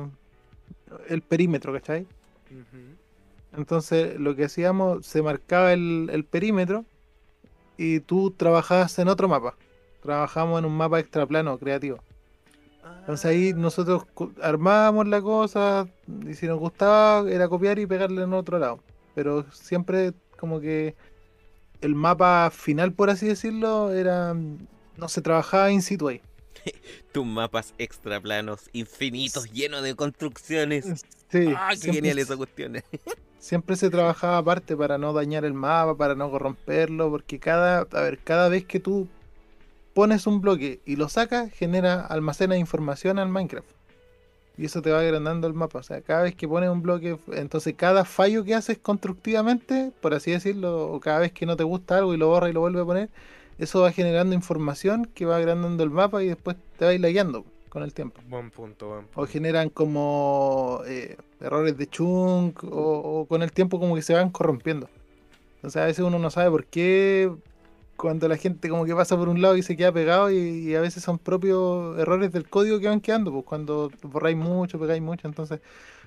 el perímetro, ¿cachai? Ujú. Entonces lo que hacíamos, se marcaba el, el perímetro y tú trabajabas en otro mapa. Trabajamos en un mapa extraplano creativo. Entonces ahí nosotros co- armábamos la cosa y si nos gustaba era copiar y pegarle en otro lado. Pero siempre como que el mapa final, por así decirlo, era no se trabajaba in situ ahí. Tus mapas extraplanos infinitos, llenos de construcciones. Sí, ¡Ah, qué genial esa cuestión! Siempre se trabajaba aparte para no dañar el mapa, para no corromperlo, porque cada, a ver, cada vez que tú pones un bloque y lo sacas, genera, almacena información al Minecraft. Y eso te va agrandando el mapa. O sea, cada vez que pones un bloque, entonces cada fallo que haces constructivamente, por así decirlo, o cada vez que no te gusta algo y lo borra y lo vuelve a poner, eso va generando información que va agrandando el mapa y después te va a ir lagueando con el tiempo. Buen punto, buen punto. O generan como eh, errores de chunk, o, o con el tiempo como que se van corrompiendo. Entonces a veces uno no sabe por qué cuando la gente como que pasa por un lado y se queda pegado y, y a veces son propios errores del código que van quedando, pues cuando borráis mucho, pegáis mucho, entonces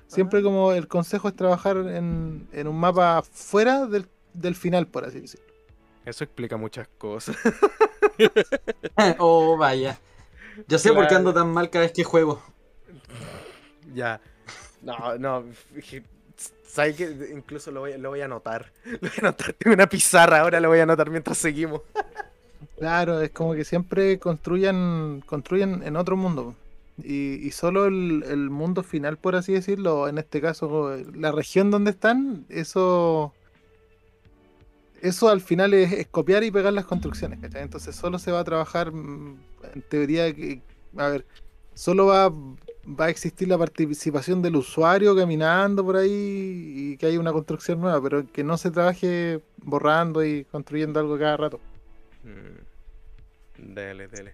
siempre como el consejo es trabajar en, en un mapa fuera del, del final, por así decirlo. Eso explica muchas cosas. oh, vaya. Ya sé por qué ando tan mal cada vez que juego. ya. No, no. ¿Sabes qué? Incluso lo voy, lo voy a anotar. Lo voy a anotar. Tengo una pizarra ahora, lo voy a anotar mientras seguimos. Claro, es como que siempre construyan, construyen en otro mundo. Y, y solo el, el mundo final, por así decirlo, en este caso, la región donde están, eso. Eso al final es, es copiar y pegar las construcciones, ¿cachai? Entonces solo se va a trabajar, mm, en teoría, que, a ver, solo va, va a existir la participación del usuario caminando por ahí y que haya una construcción nueva, pero que no se trabaje borrando y construyendo algo cada rato. Mm. Dele, dele.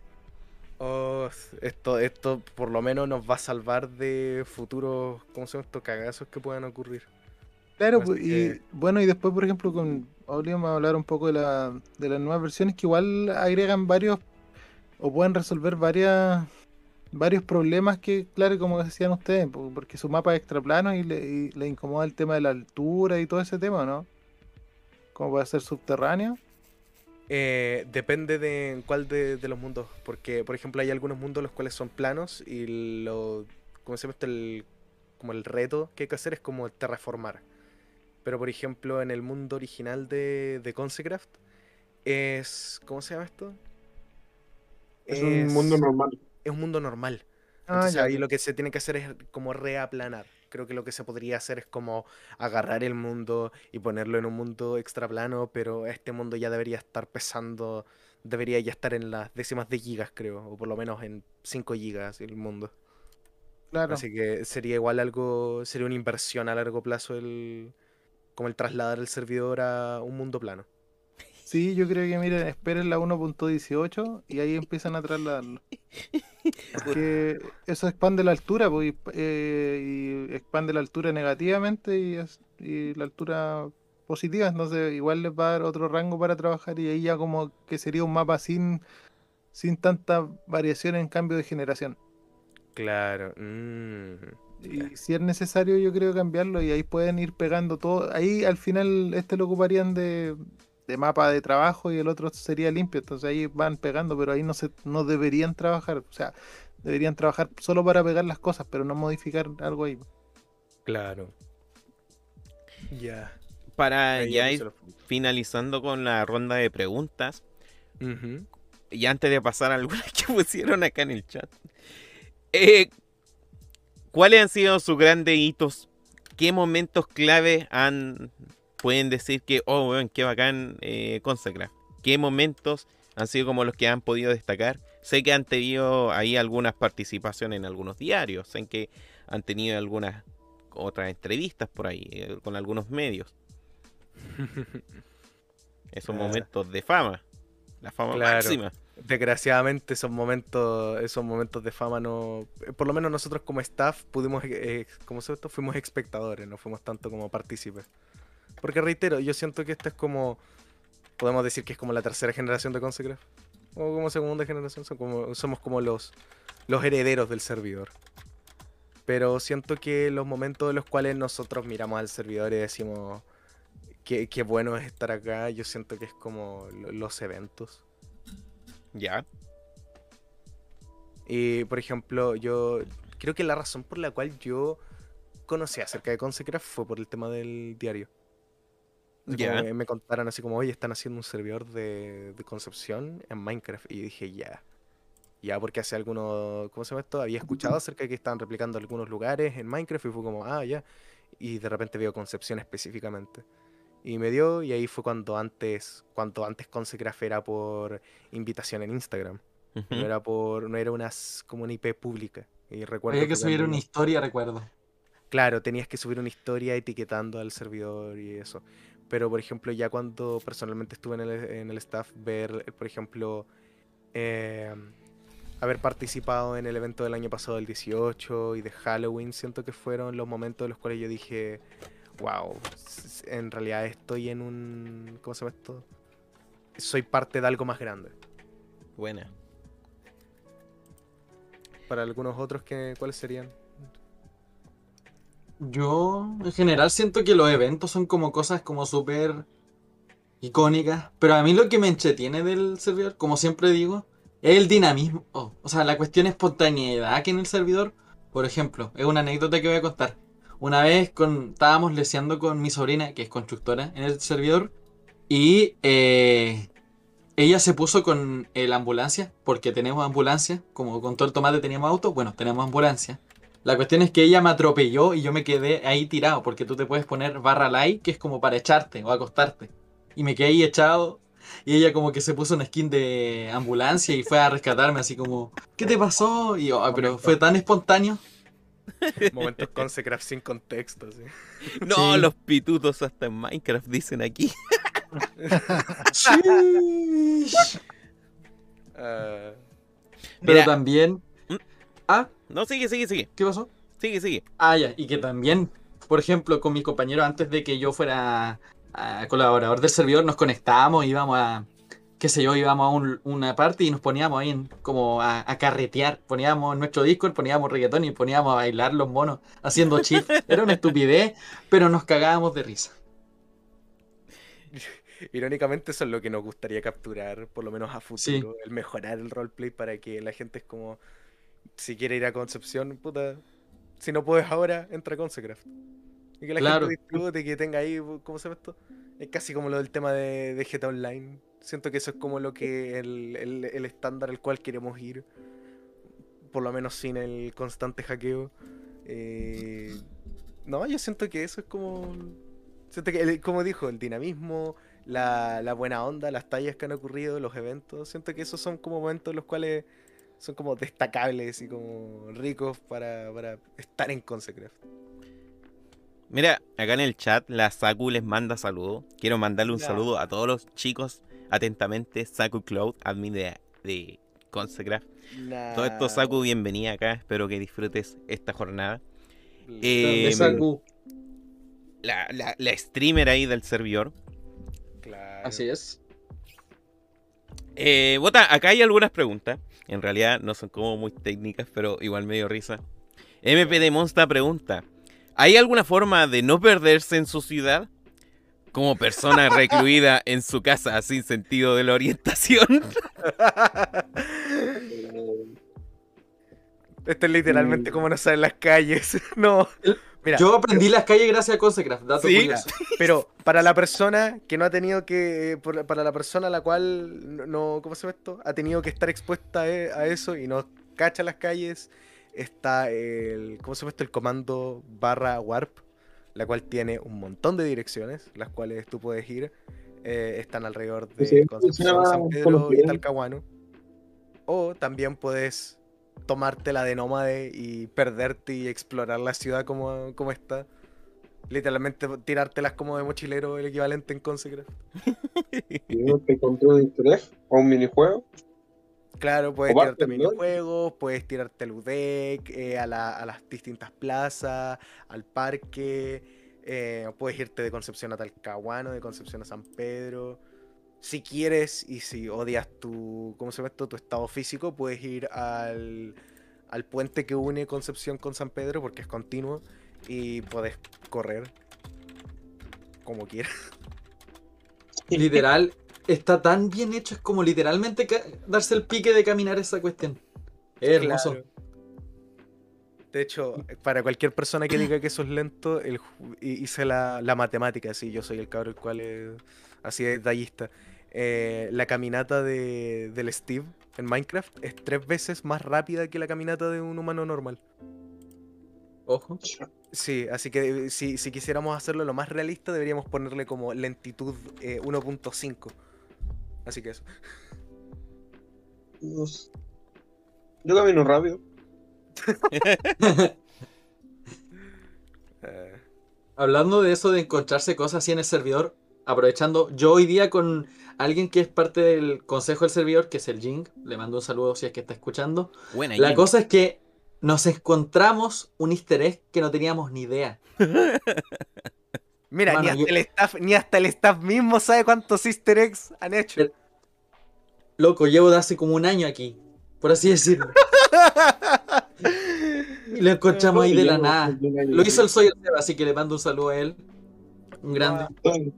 Oh, esto, esto por lo menos nos va a salvar de futuros, ¿cómo se llama estos cagazos que puedan ocurrir? Claro, Así pues, y que- bueno, y después, por ejemplo, con Olium a hablar un poco de, la, de las nuevas versiones que igual agregan varios o pueden resolver varias varios problemas que, claro, como decían ustedes, po- porque su mapa es extraplano y le, y le incomoda el tema de la altura y todo ese tema, ¿no? Como puede ser subterráneo. Eh, depende de cuál de, de los mundos, porque por ejemplo hay algunos mundos los cuales son planos y lo, ¿cómo se llama esto? El, como el reto que hay que hacer es como terraformar. Pero por ejemplo en el mundo original de, de Consecraft es, ¿cómo se llama esto? Es un mundo normal. Es un mundo normal. Ah, Entonces ya, ahí lo que se tiene que hacer es como reaplanar. Creo que lo que se podría hacer es como agarrar el mundo y ponerlo en un mundo extraplano, pero este mundo ya debería estar pesando, debería ya estar en las décimas de gigas, creo, o por lo menos en 5 gigas el mundo. Claro. Así que sería igual algo, sería una inversión a largo plazo el como el trasladar el servidor a un mundo plano. Sí, yo creo que miren, esperen la 1.18 y ahí empiezan a trasladarlo. Porque eso expande la altura, pues, y, eh, y expande la altura negativamente y, es- y la altura positiva, entonces igual les va a dar otro rango para trabajar y ahí ya como que sería un mapa sin, sin tanta variación en cambio de generación. Claro. mm, Y si es necesario, yo creo cambiarlo y ahí pueden ir pegando todo. Ahí al final este lo ocuparían de, de mapa de trabajo y el otro sería limpio. Entonces ahí van pegando, pero ahí no se no deberían trabajar. O sea, deberían trabajar solo para pegar las cosas, pero no modificar algo ahí. Claro. Ya. Para Ahí ya ir finalizando con la ronda de preguntas, y antes de pasar a algunas que pusieron acá en el chat, eh, ¿cuáles han sido sus grandes hitos? ¿Qué momentos clave han pueden decir que, oh, weón, qué bacán eh, Consecraft? ¿Qué momentos han sido como los que han podido destacar? Sé que han tenido ahí algunas participaciones en algunos diarios, sé que han tenido algunas otras entrevistas por ahí eh, con algunos medios. Esos momentos de fama. La fama Claro. máxima. Desgraciadamente esos momentos, esos momentos de fama no, eh, por lo menos nosotros como staff pudimos, eh, ¿cómo se llama esto? Fuimos espectadores, no fuimos tanto como partícipes. Porque reitero, yo siento que esta es como, podemos decir que es como la tercera generación de Consecraft. O como segunda generación, son como, somos como los, los herederos del servidor. Pero siento que los momentos en los cuales nosotros miramos al servidor y decimos que, qué bueno es estar acá, yo siento que es como lo- los eventos. Ya. Y, por ejemplo, yo creo que la razón por la cual yo conocí acerca de Consecraft fue por el tema del diario. Ya. me, me contaron así como, oye, están haciendo un servidor de, de Concepción en Minecraft. Y dije, ya. Ya, porque hace algunos, ¿cómo se llama esto? Había escuchado acerca de que estaban replicando algunos lugares en Minecraft y fue como, ah, ya. Y de repente veo Concepción específicamente. Y me dio, y ahí fue cuando antes, cuando antes Consecraft era por invitación en Instagram. No era por, no era una, como una IP pública. Y recuerdo Había que subir cuando- una historia, recuerdo. Claro, tenías que subir una historia etiquetando al servidor y eso. Pero, por ejemplo, ya cuando personalmente estuve en el, en el staff, ver, por ejemplo, eh, haber participado en el evento del año pasado, el 18, y de Halloween, siento que fueron los momentos en los cuales yo dije, wow, en realidad estoy en un... ¿Cómo se llama esto? Soy parte de algo más grande. Buena. Para algunos otros, que, ¿cuáles serían? Yo, en general, siento que los eventos son como cosas como súper icónicas. Pero a mí lo que me entretiene del servidor, como siempre digo, es el dinamismo. Oh, o sea, la cuestión espontaneidad que en el servidor. Por ejemplo, es una anécdota que voy a contar. Una vez estábamos leseando con mi sobrina, que es constructora, en el servidor. Y eh, ella se puso con eh, la ambulancia, porque tenemos ambulancia. Como con todo el tomate teníamos auto, bueno, tenemos ambulancia. La cuestión es que ella me atropelló y yo me quedé ahí tirado, porque tú te puedes poner barra light, que es como para echarte o acostarte. Y me quedé ahí echado, y ella como que se puso una skin de ambulancia y fue a rescatarme así como, ¿qué te pasó? Y yo, "Ah, pero fue tan espontáneo. Momentos Consecraft sin contexto, así. No, Sí. los pitutos hasta en Minecraft dicen aquí. Ah, Pero Mira. también... ¿Mm? Ah, No, sigue, sigue, sigue. ¿qué pasó? Sigue, sigue. Ah, ya, y que también, por ejemplo, con mis compañeros antes de que yo fuera ah, colaborador del servidor, nos conectábamos, íbamos a, qué sé yo, íbamos a un- una parte y nos poníamos ahí en- como a, a carretear. Poníamos en nuestro Discord, poníamos reggaetón y poníamos a bailar los monos haciendo chip. Era una estupidez, pero nos cagábamos de risa. Irónicamente eso es lo que nos gustaría capturar, por lo menos a Sí. futuro, el mejorar el roleplay para que la gente es como, si quiere ir a Concepción, puta, si no puedes ahora, entra a Consecraft. Y que la Claro. gente disfrute, que tenga ahí, ¿cómo se llama esto? Es casi como lo del tema de, de GTA Online. Siento que eso es como lo que el, el, el estándar al cual queremos ir, por lo menos sin el constante hackeo. Eh, no, yo siento que eso es como... Siento que, el- como dijo, el dinamismo, la, la buena onda, las tallas que han ocurrido, los eventos. Siento que esos son como momentos los cuales son como destacables y como ricos para, para estar en Consecraft. Mira, acá en el chat la Saku les manda saludos. Quiero mandarle un Ya. saludo a todos los chicos. Atentamente, Saku Cloud, admin de, de Consecraft. Todo esto, Saku, bienvenida acá. Espero que disfrutes esta jornada. Eh, Saku. La, la- la streamer ahí del servidor. Claro. Así es. Eh, Bota, acá hay algunas preguntas. En realidad no son como muy técnicas, pero igual medio risa. MP de Monsta pregunta: ¿Hay alguna forma de no perderse en su ciudad? Como persona recluida en su casa sin sentido de la orientación. Esto es literalmente Mm. como no saben las calles. no. Mira, Yo aprendí las calles gracias a Consecraft, dato Sí. curioso. pero para la persona que no ha tenido que. Para la persona a la cual no-. ¿Cómo se llama esto? Ha tenido que estar expuesta a e- a eso y no cacha las calles. Está el. ¿Cómo se llama esto? El comando barra warp. La cual tiene un montón de direcciones. Las cuales tú puedes ir. eh, están alrededor de Sí, Concepción, San Pedro y. Talcahuano. O también puedes tomártela de nómade y perderte y explorar la ciudad como, como está. Literalmente tirártelas como de mochilero, el equivalente en Consecraft. Y te un egg o un minijuego. Claro, puedes tirarte minijuegos, puedes tirarte al UDEC, eh, a, la- a las distintas plazas, al parque, eh, puedes irte de Concepción a Talcahuano, de Concepción a San Pedro. Si quieres y si odias tu, ¿cómo se llama esto? Tu estado físico, puedes ir al, al puente que une Concepción con San Pedro porque es continuo y puedes correr como quieras. Literal, está tan bien hecho, es como literalmente darse el pique de caminar esa cuestión. Es hermoso. Claro. De hecho, para cualquier persona que diga que eso es lento, el hice la, la matemática, sí, yo soy el cabro el cual es así de detallista. Eh, la caminata de, del Steve en Minecraft es tres veces más rápida que la caminata de un humano normal. Ojo. Sí, así que eh, si, si quisiéramos hacerlo lo más realista, deberíamos ponerle como lentitud eh, 1.5. Así que eso. Dios. Yo camino rápido. Eh, Hablando de eso de encontrarse cosas así en el servidor, aprovechando, yo hoy día con alguien que es parte del consejo del servidor, que es el Jing, le mando un saludo si es que está escuchando. Buena, La cosa es que nos encontramos un easter egg que no teníamos ni idea. Mira, Mano, ni, hasta yo- el staff, ni hasta el staff mismo sabe cuántos easter eggs han hecho. Loco, llevo de hace como un año aquí, por así decirlo. Y lo encontramos ahí de la nada. Lo hizo el Soy el Seba, así que le mando un saludo a él. Un grande. Actual-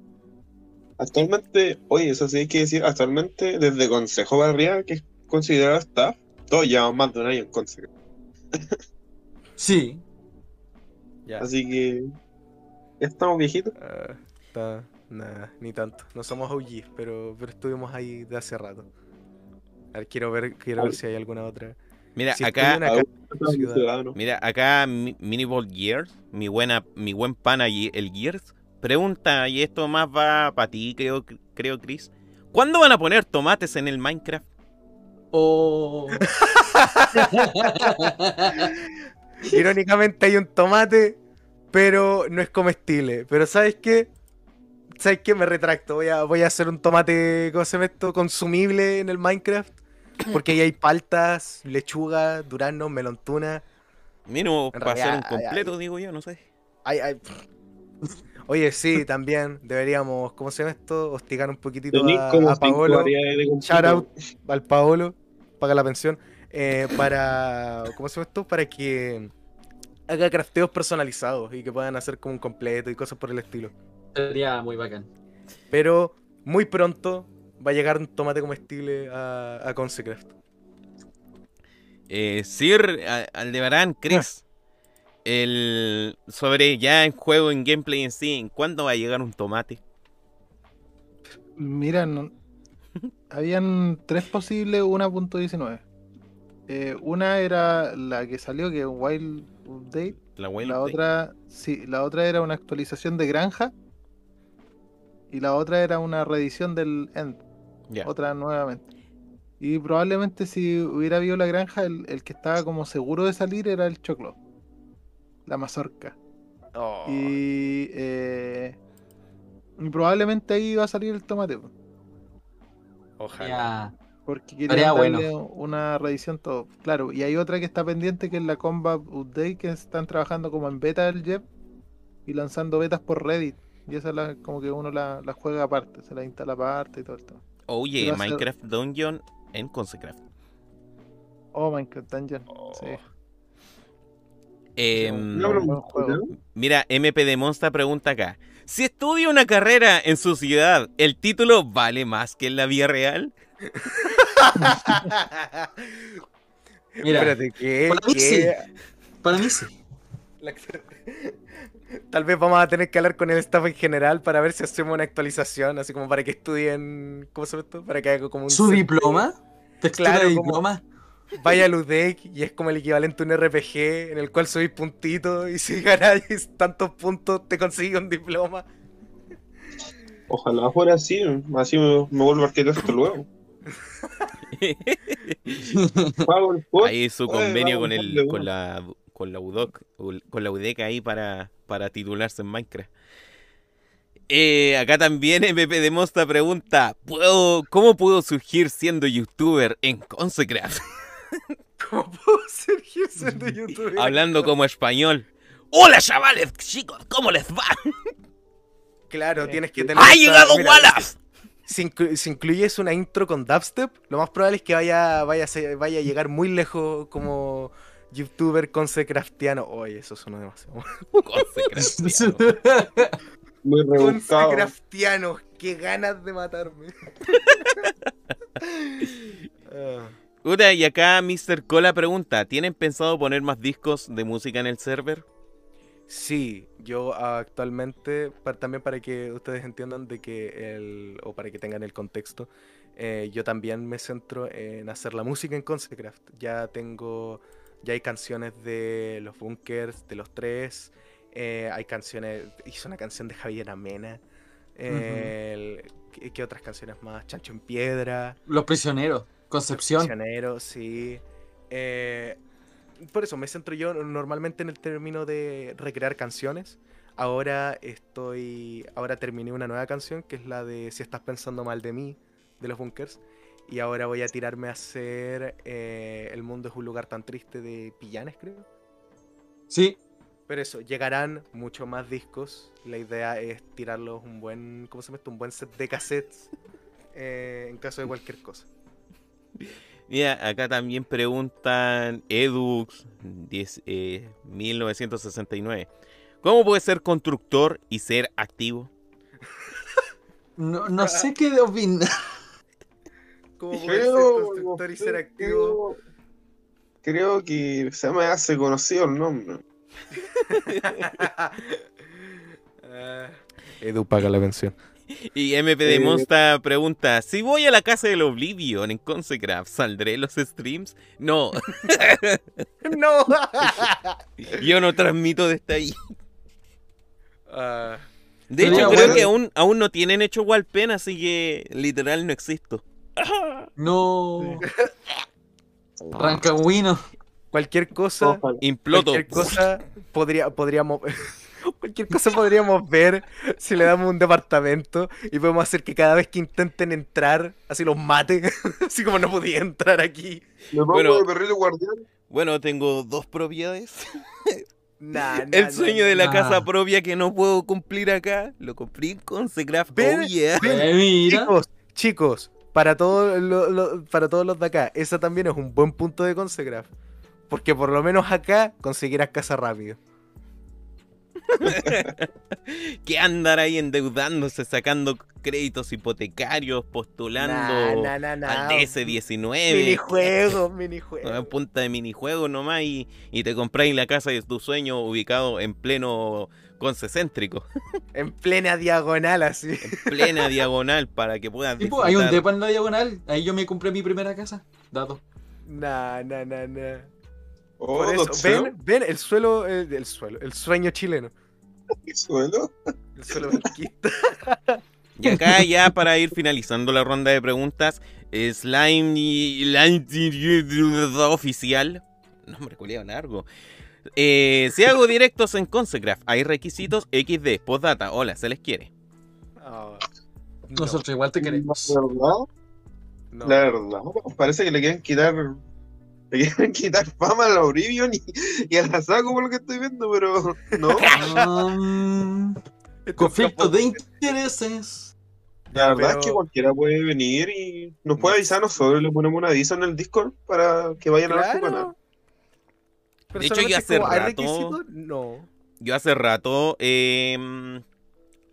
Actualmente, oye, eso sí hay que decir, actualmente desde Consejo Barrial, que es considerado staff, todos llevamos más de un año en Consejo. Sí. Ya. Así que ya estamos viejitos. Ah, está- nada, ni tanto. No somos OGs, pero, pero estuvimos ahí de hace rato. A ver, quiero ver, quiero ver si hay alguna otra. Mira, Si acá, acá- ciudad. mira, acá Mi- Miniball Gears, mi buena, mi buen pana Ye- el Gears, pregunta, y esto más va para ti, creo, creo, Chris. ¿Cuándo van a poner tomates en el Minecraft? Oh. Irónicamente hay un tomate, pero no es comestible. Pero ¿sabes qué? ¿Sabes qué? Me retracto. Voy a, voy a hacer un tomate, ¿cómo se llama esto? Consumible en el Minecraft. Porque ahí hay paltas, lechuga, durazno, melontuna. Mínimo, para hacer un completo, digo yo, no sé. Ay, ay. Oye, sí, también deberíamos, ¿cómo se llama esto? Hostigar un poquitito a, Paolo. Shout out al Paolo, paga la pensión. eh, para, ¿cómo se llama esto? Para que haga crafteos personalizados y que puedan hacer como un completo y cosas por el estilo. Sería muy bacán. Pero muy pronto va a llegar un tomate comestible a, a Consecraft. Eh, Sir Aldebarán, Chris, el, sobre ya en juego, en gameplay en sí, ¿en ¿cuándo va a llegar un tomate? Mira, no- habían tres posibles 1.19. Eh, una era la que salió, que es Wild Update. La, Wild La Update? otra, sí, la otra era una actualización de granja. Y la otra era una reedición del End, otra nuevamente. Y probablemente si hubiera habido la granja, el, el que estaba como seguro de salir era el choclo. La mazorca. Oh, Y, eh, y probablemente ahí va a salir el tomate. ojalá. Ya. Porque bueno. darle una reedición todo. Claro, y hay otra que está pendiente que es la Combat Update que están trabajando como en beta del Jeff y lanzando betas por Reddit. Y esa la, como que uno la, la juega aparte, se la instala aparte y todo esto. Oye. Minecraft Dungeon en Consecraft. Oh, Minecraft Dungeon. Oh. Sí. Em. Mira, MP de Monsta pregunta acá. Si estudia una carrera en su ciudad, ¿el título vale más que en la vida real? Mira, Espérate, ¿qué? para mí ¿Qué? sí. para mí sí. La- Tal vez vamos a tener que hablar con el staff en general para ver si hacemos una actualización, así como para que estudien, ¿cómo se llama esto? Para que haga como un ¿Su diploma? ¿Textura Claro, de como- diploma? Vaya al UDEC y es como el equivalente a un RPG en el cual subís puntitos y si ganáis tantos puntos te consigues un diploma. Ojalá fuera así, así me, me vuelvo arquitecto luego. Ahí su convenio con el con la con la UDOC, con la UDEC ahí para, para titularse en Minecraft. Eh, acá también MP de Mosta pregunta, ¿puedo, ¿cómo puedo surgir siendo youtuber en Consecraft? ¿Cómo puedo surgir siendo youtuber? Hablando como español. Hola chavales, chicos, ¿cómo les va? Claro, tienes que tener. ¡Ha esta- llegado mira, Wallace! Si, inclu- si incluyes una intro con dubstep, lo más probable es que vaya, vaya, a ser- vaya a llegar muy lejos como youtuber consecraftiano. Oye, eso suena demasiado. Consecraftiano. Muy rebuscado. Consecraftianos, qué ganas de matarme. Ah, Puta, y acá Mr. Cola pregunta, ¿tienen pensado poner más discos de música en el server? sí, yo actualmente, también para que ustedes entiendan de que el, o para que tengan el contexto, eh, yo también me centro en hacer la música en Consecraft. Ya tengo, ya hay canciones de los Bunkers, de los tres, eh, hay canciones, hice una canción de Javier Amena, eh, el- ¿qué, qué otras canciones más? Chancho en Piedra. Los prisioneros. Concepción. Prisionero, sí. Eh, por eso me centro yo normalmente en el término de recrear canciones. Ahora estoy. Ahora terminé una nueva canción que es la de Si estás pensando mal de mí, de los Bunkers. Y ahora voy a tirarme a hacer eh, El mundo es un lugar tan triste de Pillanes, creo. Sí. Pero eso, llegarán mucho más discos. La idea es tirarlos un buen. ¿Cómo se llama esto? Un buen set de cassettes. eh, en caso de cualquier cosa. Mira, acá también preguntan Edux 10, eh, 1969. ¿Cómo puede ser constructor y ser activo? No, no sé qué opinar. ¿Cómo puede ser constructor y ser activo? Creo, creo que se me hace conocido el nombre. Edu paga la pensión. Y MP de Eh. Monsta pregunta, si voy a la casa del Oblivion en Consecraft, ¿saldré los streams? No, ¡No! yo no transmito desde ahí. Ah, De hecho, creo bueno. que aún, aún no tienen hecho Walpen, así que literal no existo. No. Rancagüino. cualquier cosa, Ojalá. Imploto. cualquier cosa podría, podríamos, cualquier cosa podríamos ver si le damos un departamento y podemos hacer que cada vez que intenten entrar, así los mate, así como no podía entrar aquí. Bueno. guardián. Bueno, tengo dos propiedades. Nah, nah, El nah, sueño de la nah. casa propia que no puedo cumplir acá, lo cumplí en Consecraft. Ven, Oh, yeah. ven, Eh. Chicos, chicos, para, todo lo- lo- para todos los de acá, esa también es un buen punto de Consecraft. Porque por lo menos acá conseguirás casa rápido. que andar ahí endeudándose, sacando créditos hipotecarios, postulando Nah, nah, nah, nah. al DS19. Minijuegos, A minijuegos. punta de minijuego nomás y, y te compráis la casa de tu sueño ubicado en pleno concecéntrico, En plena diagonal, así. en plena diagonal para que puedas Tipo, hay un depa en la diagonal. Ahí yo me compré mi primera casa. Dato. Nah, nah, nah, nah. Oh, Por eso, doctor, ven, ven el suelo, el, el suelo, el sueño chileno. ¿qué suelo? El suelo. Y acá ya para ir finalizando la ronda de preguntas, Slime oficial. Nombre culiado largo. Eh, si hago directos en Consecraft, hay requisitos XD, postdata, hola, se les quiere. No, Nosotros igual te queremos. La verdad, no. la verdad, parece que le quieren quitar. Le quieren quitar fama al Oblivion y, y a la saco por lo que estoy viendo, pero no. Um, conflicto de intereses. La verdad pero- es que cualquiera puede venir y nos puede avisar a nosotros, le ponemos un aviso en el Discord para que vayan a ver su canal. Claro. Pero De hecho, yo hace como, ¿hay rato-? No. Yo hace rato, eh,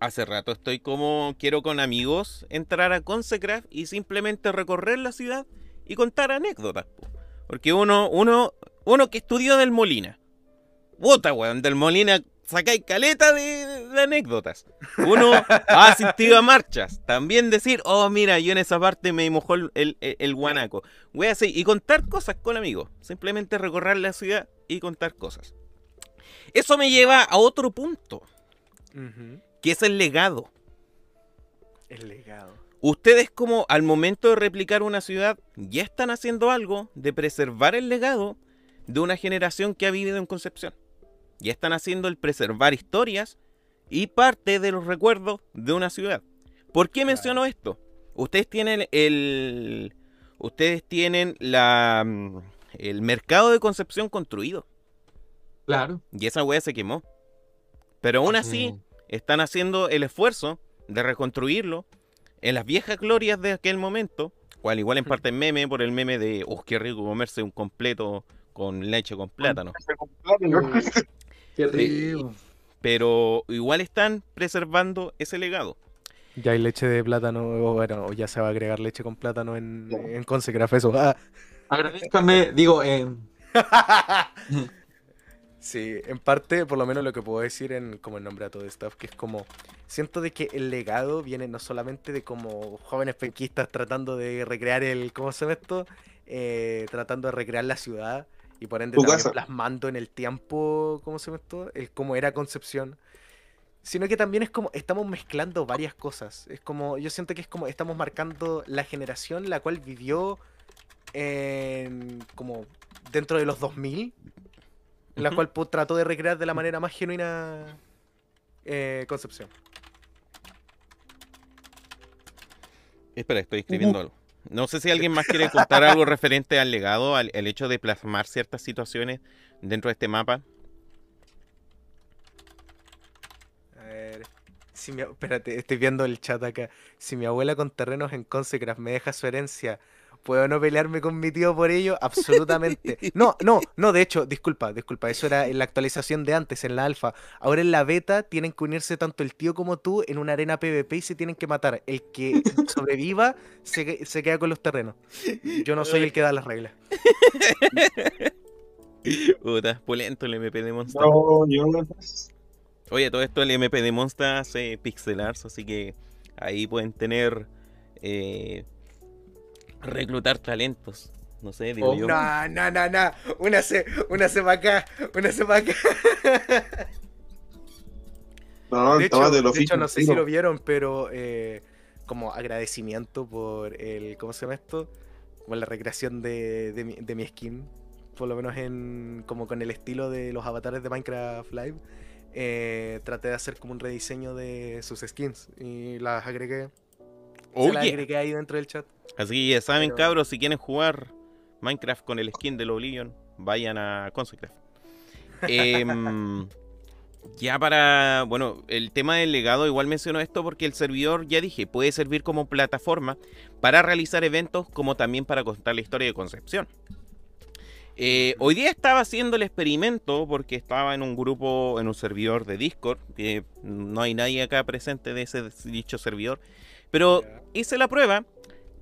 hace rato estoy como, quiero con amigos entrar a Consecraft y simplemente recorrer la ciudad y contar anécdotas. po. Porque uno, uno, uno que estudió del Molina. Puta, weón, del Molina sacáis caleta de, de anécdotas. Uno ha asistido a marchas. También decir, oh, mira, yo en esa parte me mojó el, el, el guanaco. Voy así, y contar cosas con amigos. Simplemente recorrer la ciudad y contar cosas. Eso me lleva a otro punto, que es el legado. El legado. Ustedes como al momento de replicar una ciudad ya están haciendo algo de preservar el legado de una generación que ha vivido en Concepción. Y están haciendo el preservar historias y parte de los recuerdos de una ciudad. ¿Por qué menciono esto? Ustedes tienen el. Ustedes tienen la. mm, el mercado de Concepción construido. Claro. Y esa wea se quemó. Pero aún así, están haciendo el esfuerzo de reconstruirlo en las viejas glorias de aquel momento. Cual igual en parte es meme por el meme de, oh, qué rico comerse un completo con leche con plátano. Qué Sí. rico. Pero igual están preservando ese legado. Ya hay leche de plátano, o bueno, o ya se va a agregar leche con plátano en, en Consecraf, eso. Ah. Agradezcanme, digo, eh, Sí, en parte, por lo menos lo que puedo decir en como en nombre a todo staff, que es como, siento de que el legado viene no solamente de como jóvenes penquistas tratando de recrear el, ¿cómo se llama esto? Eh, tratando de recrear la ciudad y por ende también casa. plasmando en el tiempo, ¿cómo se llama esto? El cómo era Concepción. Sino que también es como, estamos mezclando varias cosas. Es como, yo siento que es como, estamos marcando la generación la cual vivió en, como dentro de los 2000 en la Ujú. cual pues, trató de recrear de la manera más genuina eh, Concepción. Espera, estoy escribiendo algo. No sé si alguien más quiere contar algo referente al legado, al el hecho de plasmar ciertas situaciones dentro de este mapa. A ver. Si mi, espérate, estoy viendo el chat acá. Si mi abuela con terrenos en Consecraft me deja su herencia, ¿puedo no pelearme con mi tío por ello? Absolutamente. No, no, no, de hecho, disculpa, disculpa. Eso era en la actualización de antes, en la alfa. Ahora en la beta tienen que unirse tanto el tío como tú en una arena PvP y se tienen que matar. El que sobreviva se, que- se queda con los terrenos. Yo no soy el que da las reglas. Puta, pulento el MP de Monster. No, yo no. Oye, todo esto el MP de Monster hace pixelars, así que ahí pueden tener. eh, reclutar talentos. No sé, digo Oh, yo. No, no, no, no. Una se, una se va acá, una se va acá. No, De hecho, de hecho, no sé si lo vieron, pero eh, como agradecimiento por el, ¿cómo se llama esto? Como la recreación de, de mi, de mi skin, por lo menos en como con el estilo de los avatares de Minecraft Live. eh, traté de hacer como un rediseño de sus skins y las agregué. Oh, se las yeah. agregué ahí dentro del chat. Así que ya saben, Pero- cabros, si quieren jugar Minecraft con el skin del Oblivion, vayan a Consecraft. Em, ya para, bueno, el tema del legado, igual menciono esto porque el servidor, ya dije, puede servir como plataforma para realizar eventos como también para contar la historia de Concepción. Eh, hoy día estaba haciendo el experimento porque estaba en un grupo, en un servidor de Discord, que no hay nadie acá presente de ese dicho servidor, pero hice la prueba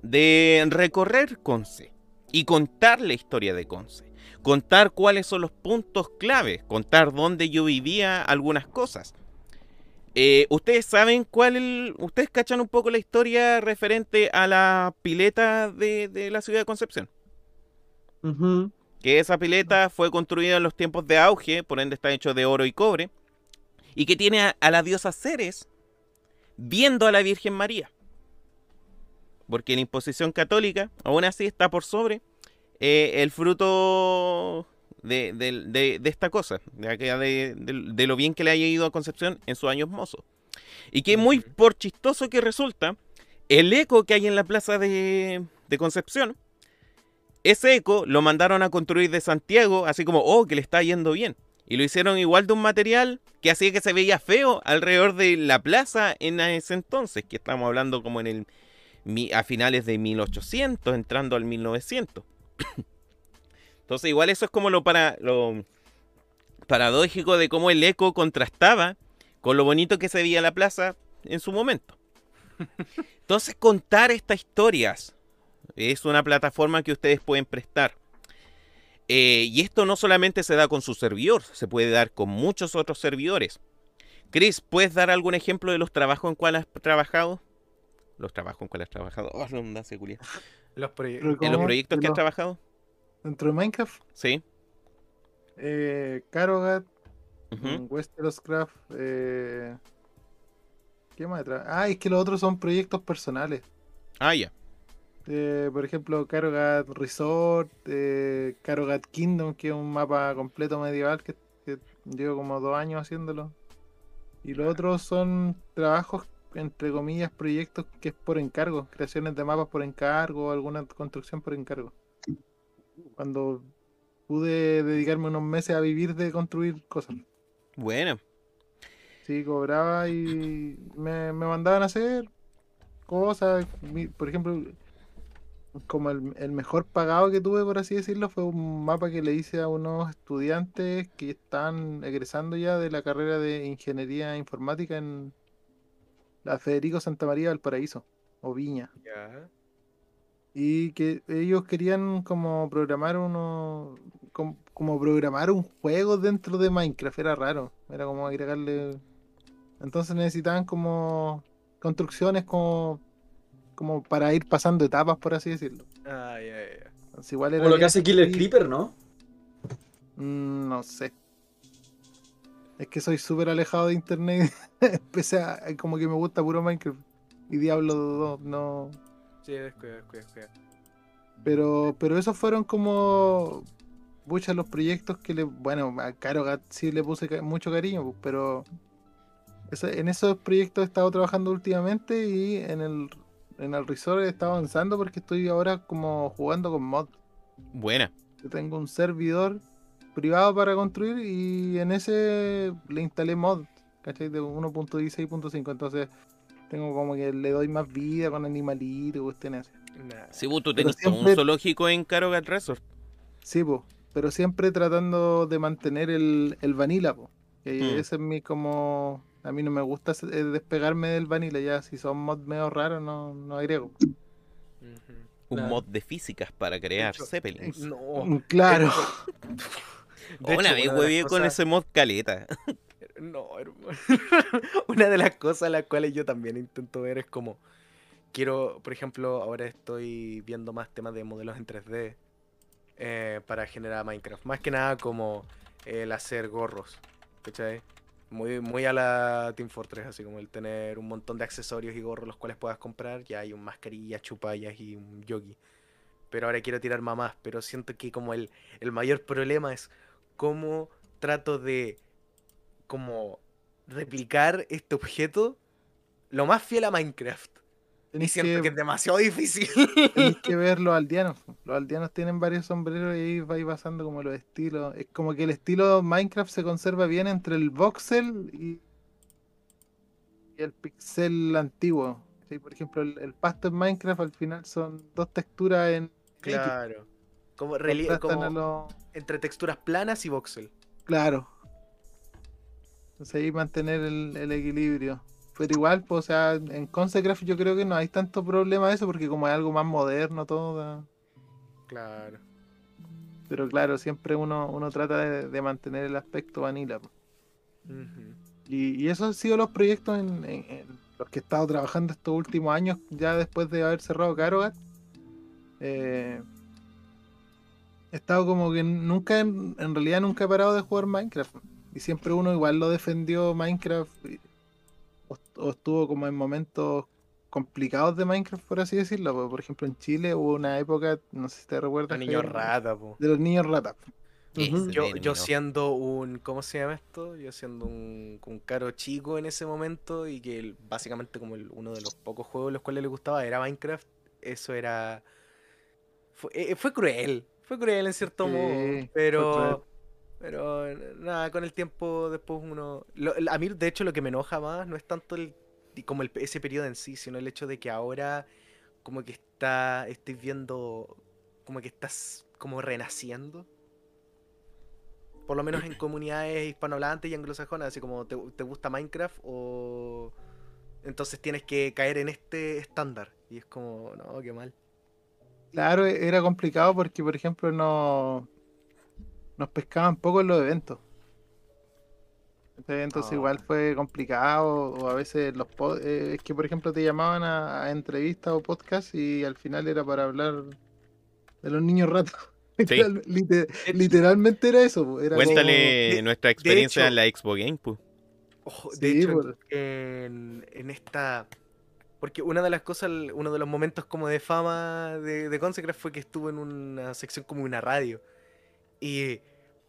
de recorrer Conce y contar la historia de Conce. Contar cuáles son los puntos clave, contar dónde yo vivía algunas cosas. Eh, ustedes saben cuál, el- ustedes cachan un poco la historia referente a la pileta de, de la ciudad de Concepción. Que esa pileta fue construida en los tiempos de auge, por ende está hecho de oro y cobre, y que tiene a, a la diosa Ceres viendo a la Virgen María. Porque la imposición católica, aún así, está por sobre eh, el fruto de, de- de- de esta cosa, de, lo bien que le haya ido a Concepción en sus años mozos. Y que muy por chistoso que resulta, el eco que hay en la plaza de, de Concepción, ese eco lo mandaron a construir de Santiago, así como, oh, que le está yendo bien. Y lo hicieron igual de un material que hacía que se veía feo alrededor de la plaza en ese entonces, que estamos hablando como en el a finales de 1800, entrando al 1900. Entonces, igual eso es como lo, para, lo paradójico de cómo el eco contrastaba con lo bonito que se veía la plaza en su momento. Entonces, contar estas historias es una plataforma que ustedes pueden prestar. Eh, y esto no solamente se da con su servidor, se puede dar con muchos otros servidores. Chris, ¿puedes dar algún ejemplo de los trabajos en cuales has trabajado? Los trabajos en cuales has trabajado. Oh, culia. Los proye- Pero ¿En los proyectos que has trabajado? Dentro de Minecraft, Sí. eh, Carogat, Ujú. mm, Westeros Craft, eh, ¿qué más detrás? Ah, es que los otros son proyectos personales. Ah, ya. Eh, por ejemplo, Carogat Resort, eh, Carogat Kingdom, que es un mapa completo medieval que, que llevo como dos años haciéndolo. Y los otros son trabajos, entre comillas, proyectos que es por encargo, creaciones de mapas por encargo, alguna construcción por encargo. Cuando pude dedicarme unos meses a vivir de construir cosas. Bueno, Sí, cobraba y me, me mandaban a hacer cosas. Por ejemplo, como el, el mejor pagado que tuve, por así decirlo, fue un mapa que le hice a unos estudiantes que están egresando ya de la carrera de ingeniería informática en la Federico Santa María del Paraíso, o Viña. Y que ellos querían como programar uno, como, como programar un juego dentro de Minecraft, era raro, era como agregarle... Entonces necesitaban como construcciones como, como para ir pasando etapas, por así decirlo. Ah, ya. Entonces, igual era Como lo que hace Killer. Creeper, ¿no? Mm, No sé. Es que soy súper alejado de internet. Empecé a, como que me gusta puro Minecraft. Y Diablo 2, no. Sí, descuida, descuida, descuida. Pero, pero esos fueron como. Muchos los proyectos que le. Bueno, a Carogat sí le puse mucho cariño, pues, pero. en esos proyectos he estado trabajando últimamente y en el, en el resort he estado avanzando porque estoy ahora como jugando con mods. buena. Yo tengo un servidor privado para construir y en ese le instalé mod, ¿cachai? De 1.16.5. Entonces tengo como que le doy más vida con animalitos cuestiones así. Si vos tú Pero tenés un zoológico en Carogat Resort. Sí, po, pero siempre tratando de mantener el, el vanilla, po. Que Mm. ese es mi como... A mí no me gusta eh, despegarme del vanilla, ya si son mods medio raros no, no agrego. Un Claro. mod de físicas para crear Zeppelins. No. Mm, Claro. De Una hecho, vez una hueví con ese mod caleta. No, hermano. Una de las cosas las cuales yo también intento ver es como. Quiero, por ejemplo, ahora estoy viendo más temas de modelos en 3D eh, para generar Minecraft. Más que nada como el hacer gorros. ¿Cachai? Muy, muy a la Team Fortress, así como el tener un montón de accesorios y gorros los cuales puedas comprar. Ya hay un mascarilla, chupallas y un yogi. Pero ahora quiero tirar más más. Pero siento que como el, el mayor problema es cómo trato de como replicar este objeto lo más fiel a Minecraft. Y siento que, que, es demasiado difícil. tenéis que ver los aldeanos. Los aldeanos tienen varios sombreros y ahí vais basando como los estilos. Es como que el estilo Minecraft se conserva bien entre el voxel y, y el pixel antiguo. Sí, por ejemplo, el, el pasto en Minecraft al final son dos texturas en claro. Como, lo- entre texturas planas y voxel. Claro. Entonces ahí mantener el, el equilibrio. Pero igual, pues, o sea, en Consecraft yo creo que no hay tanto problema de eso porque como es algo más moderno todo. Claro. Pero claro, siempre uno, uno trata de, de mantener el aspecto vanilla. Y, y esos han sido los proyectos en, en- en los que he estado trabajando estos últimos años, ya después de haber cerrado Carogat. Eh, he estado como que nunca, en, en realidad nunca he parado de jugar Minecraft. Y siempre uno igual lo defendió Minecraft. y- o, o estuvo como en momentos complicados de Minecraft, por así decirlo. porque, Por ejemplo, en Chile hubo una época, no sé si te recuerdas, Los niños rata, po. de los niños. Ese Ujú. Yo, yo siendo un, ¿cómo se llama esto? Yo siendo un, un caro chico en ese momento y que el- básicamente como el- uno de los pocos juegos los cuales le gustaba era Minecraft, eso era... Fue, eh, fue cruel, fue cruel en cierto Sí, modo, pero... Pero nada, con el tiempo después uno... lo- a mí de hecho lo que me enoja más no es tanto el como el, ese periodo en sí, sino el hecho de que ahora como que está, estoy viendo como que estás como renaciendo por lo menos en comunidades hispanohablantes y anglosajonas, así como te, te gusta Minecraft o entonces tienes que caer en este estándar. Y es como, no, qué mal. Claro, e- era complicado porque, por ejemplo, no nos pescaban poco en los eventos. Entonces Ah. igual fue complicado, o a veces los po- eh, es que por ejemplo te llamaban a, a entrevistas o podcast y al final era para hablar de los niños ratos. Literal- lite- literalmente era eso. Era Cuéntale nuestra experiencia hecho- en la Expo Game, pues. De Sí, hecho, por- en, en esta... Porque una de las cosas, uno de los momentos como de fama de, de Consecraft fue que estuvo en una sección como una radio. Y.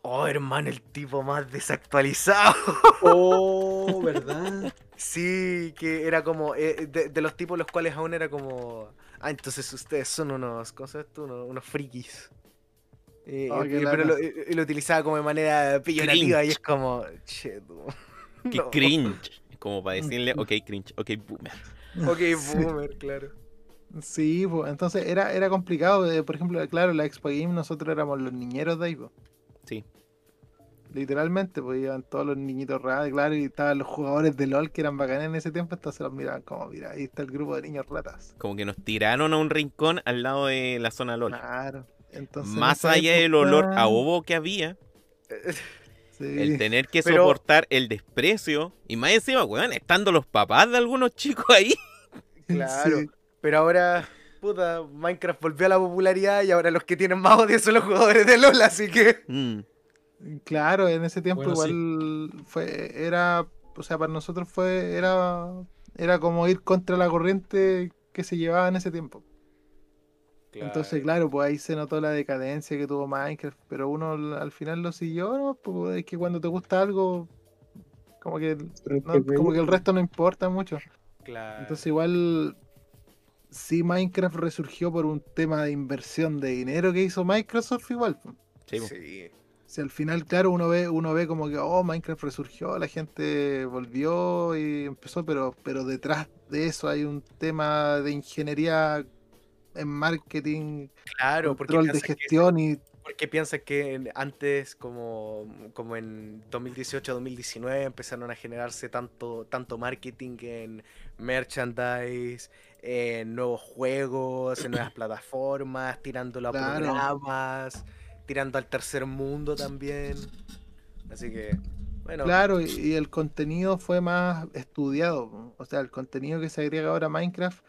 Oh, hermano, el tipo más desactualizado. Oh, ¿verdad? Sí, que era como. eh, de, de los tipos los cuales aún era como. Ah, entonces ustedes son unos. ¿Cómo tú? Unos, unos frikis. Y, Oh, y- pero lo, utilizaba como de manera peyorativa y es como. Che, tú. Qué No. cringe. Como para decirle, ok, cringe, ok, boomer. Ok, Sí. boomer, claro. Sí, pues, entonces era, era complicado. eh, por ejemplo, claro, la Expo Game nosotros éramos los niñeros de ahí, pues. Sí. Literalmente, pues iban todos los niñitos ratas, claro, y estaban los jugadores de LOL que eran bacanes en ese tiempo, entonces los miraban como, mira, ahí está el grupo de niños ratas. Como que nos tiraron a un rincón al lado de la zona LOL. Claro. Entonces, en Más allá del olor a ovo que había, sí, el tener que Pero- soportar el desprecio. Y más encima, weón, estando los papás de algunos chicos ahí. Claro. sí. Pero ahora, puta, Minecraft volvió a la popularidad y ahora los que tienen más odio son los jugadores de LOL, así que. Mm, Claro, en ese tiempo Bueno, sí. igual fue, era, o sea, para nosotros fue, era, era como ir contra la corriente que se llevaba en ese tiempo. Entonces, claro, pues ahí se notó la decadencia que tuvo Minecraft, pero uno al al final lo siguió, ¿no? Pues es que cuando te gusta algo, como que, no- como que el resto no importa mucho. Claro. Entonces igual, sí Minecraft resurgió por un tema de inversión de dinero que hizo Microsoft igual. pues. sí, sí. Si al final, claro, uno ve, uno ve como que, oh, Minecraft resurgió, la gente volvió y empezó, pero, pero detrás de eso hay un tema de ingeniería en marketing, Claro, control de que- gestión y porque piensas que antes, como, como en 2018-2019, empezaron a generarse tanto, tanto marketing en merchandise, en nuevos juegos, en nuevas plataformas, tirándolo a Claro. programas, tirando al tercer mundo también. Así que, bueno, Claro, y, y el contenido fue más estudiado. O sea, el contenido que se agrega ahora a Minecraft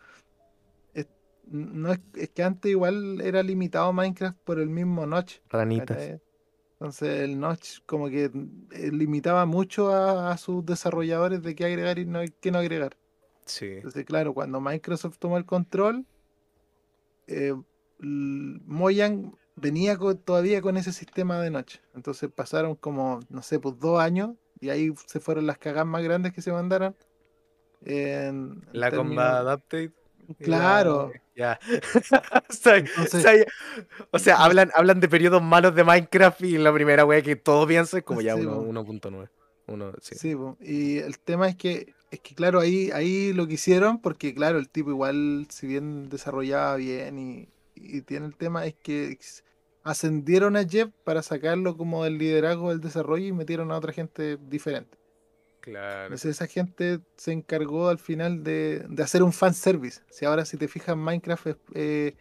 no es, es que antes igual era limitado a Minecraft por el mismo notch. ranitas. ¿cachai? Entonces el notch como que eh, limitaba mucho a, a sus desarrolladores de qué agregar y no, qué no agregar. Sí. Entonces, claro, cuando Microsoft tomó el control, eh, Mojang venía todavía con ese sistema de noche. Entonces pasaron como, no sé, pues dos años y ahí se fueron las cagas más grandes que se mandaron. En, en La términos- combat update. Claro. la- Ya. O sea, Entonces- o sea, o sea, hablan, hablan de periodos malos de Minecraft y la primera wea que todo piensa es como ya Sí, uno- po. 1.9. Uno, sí. Sí, y el tema es que, es que claro, ahí, ahí lo que hicieron, porque claro, el tipo igual, si bien desarrollaba bien y, y tiene el tema, es que ascendieron a Jeff para sacarlo como del liderazgo del desarrollo y metieron a otra gente diferente. Claro. Entonces esa gente se encargó al final de, de hacer un fanservice. Si ahora si te fijas, Minecraft es... eh,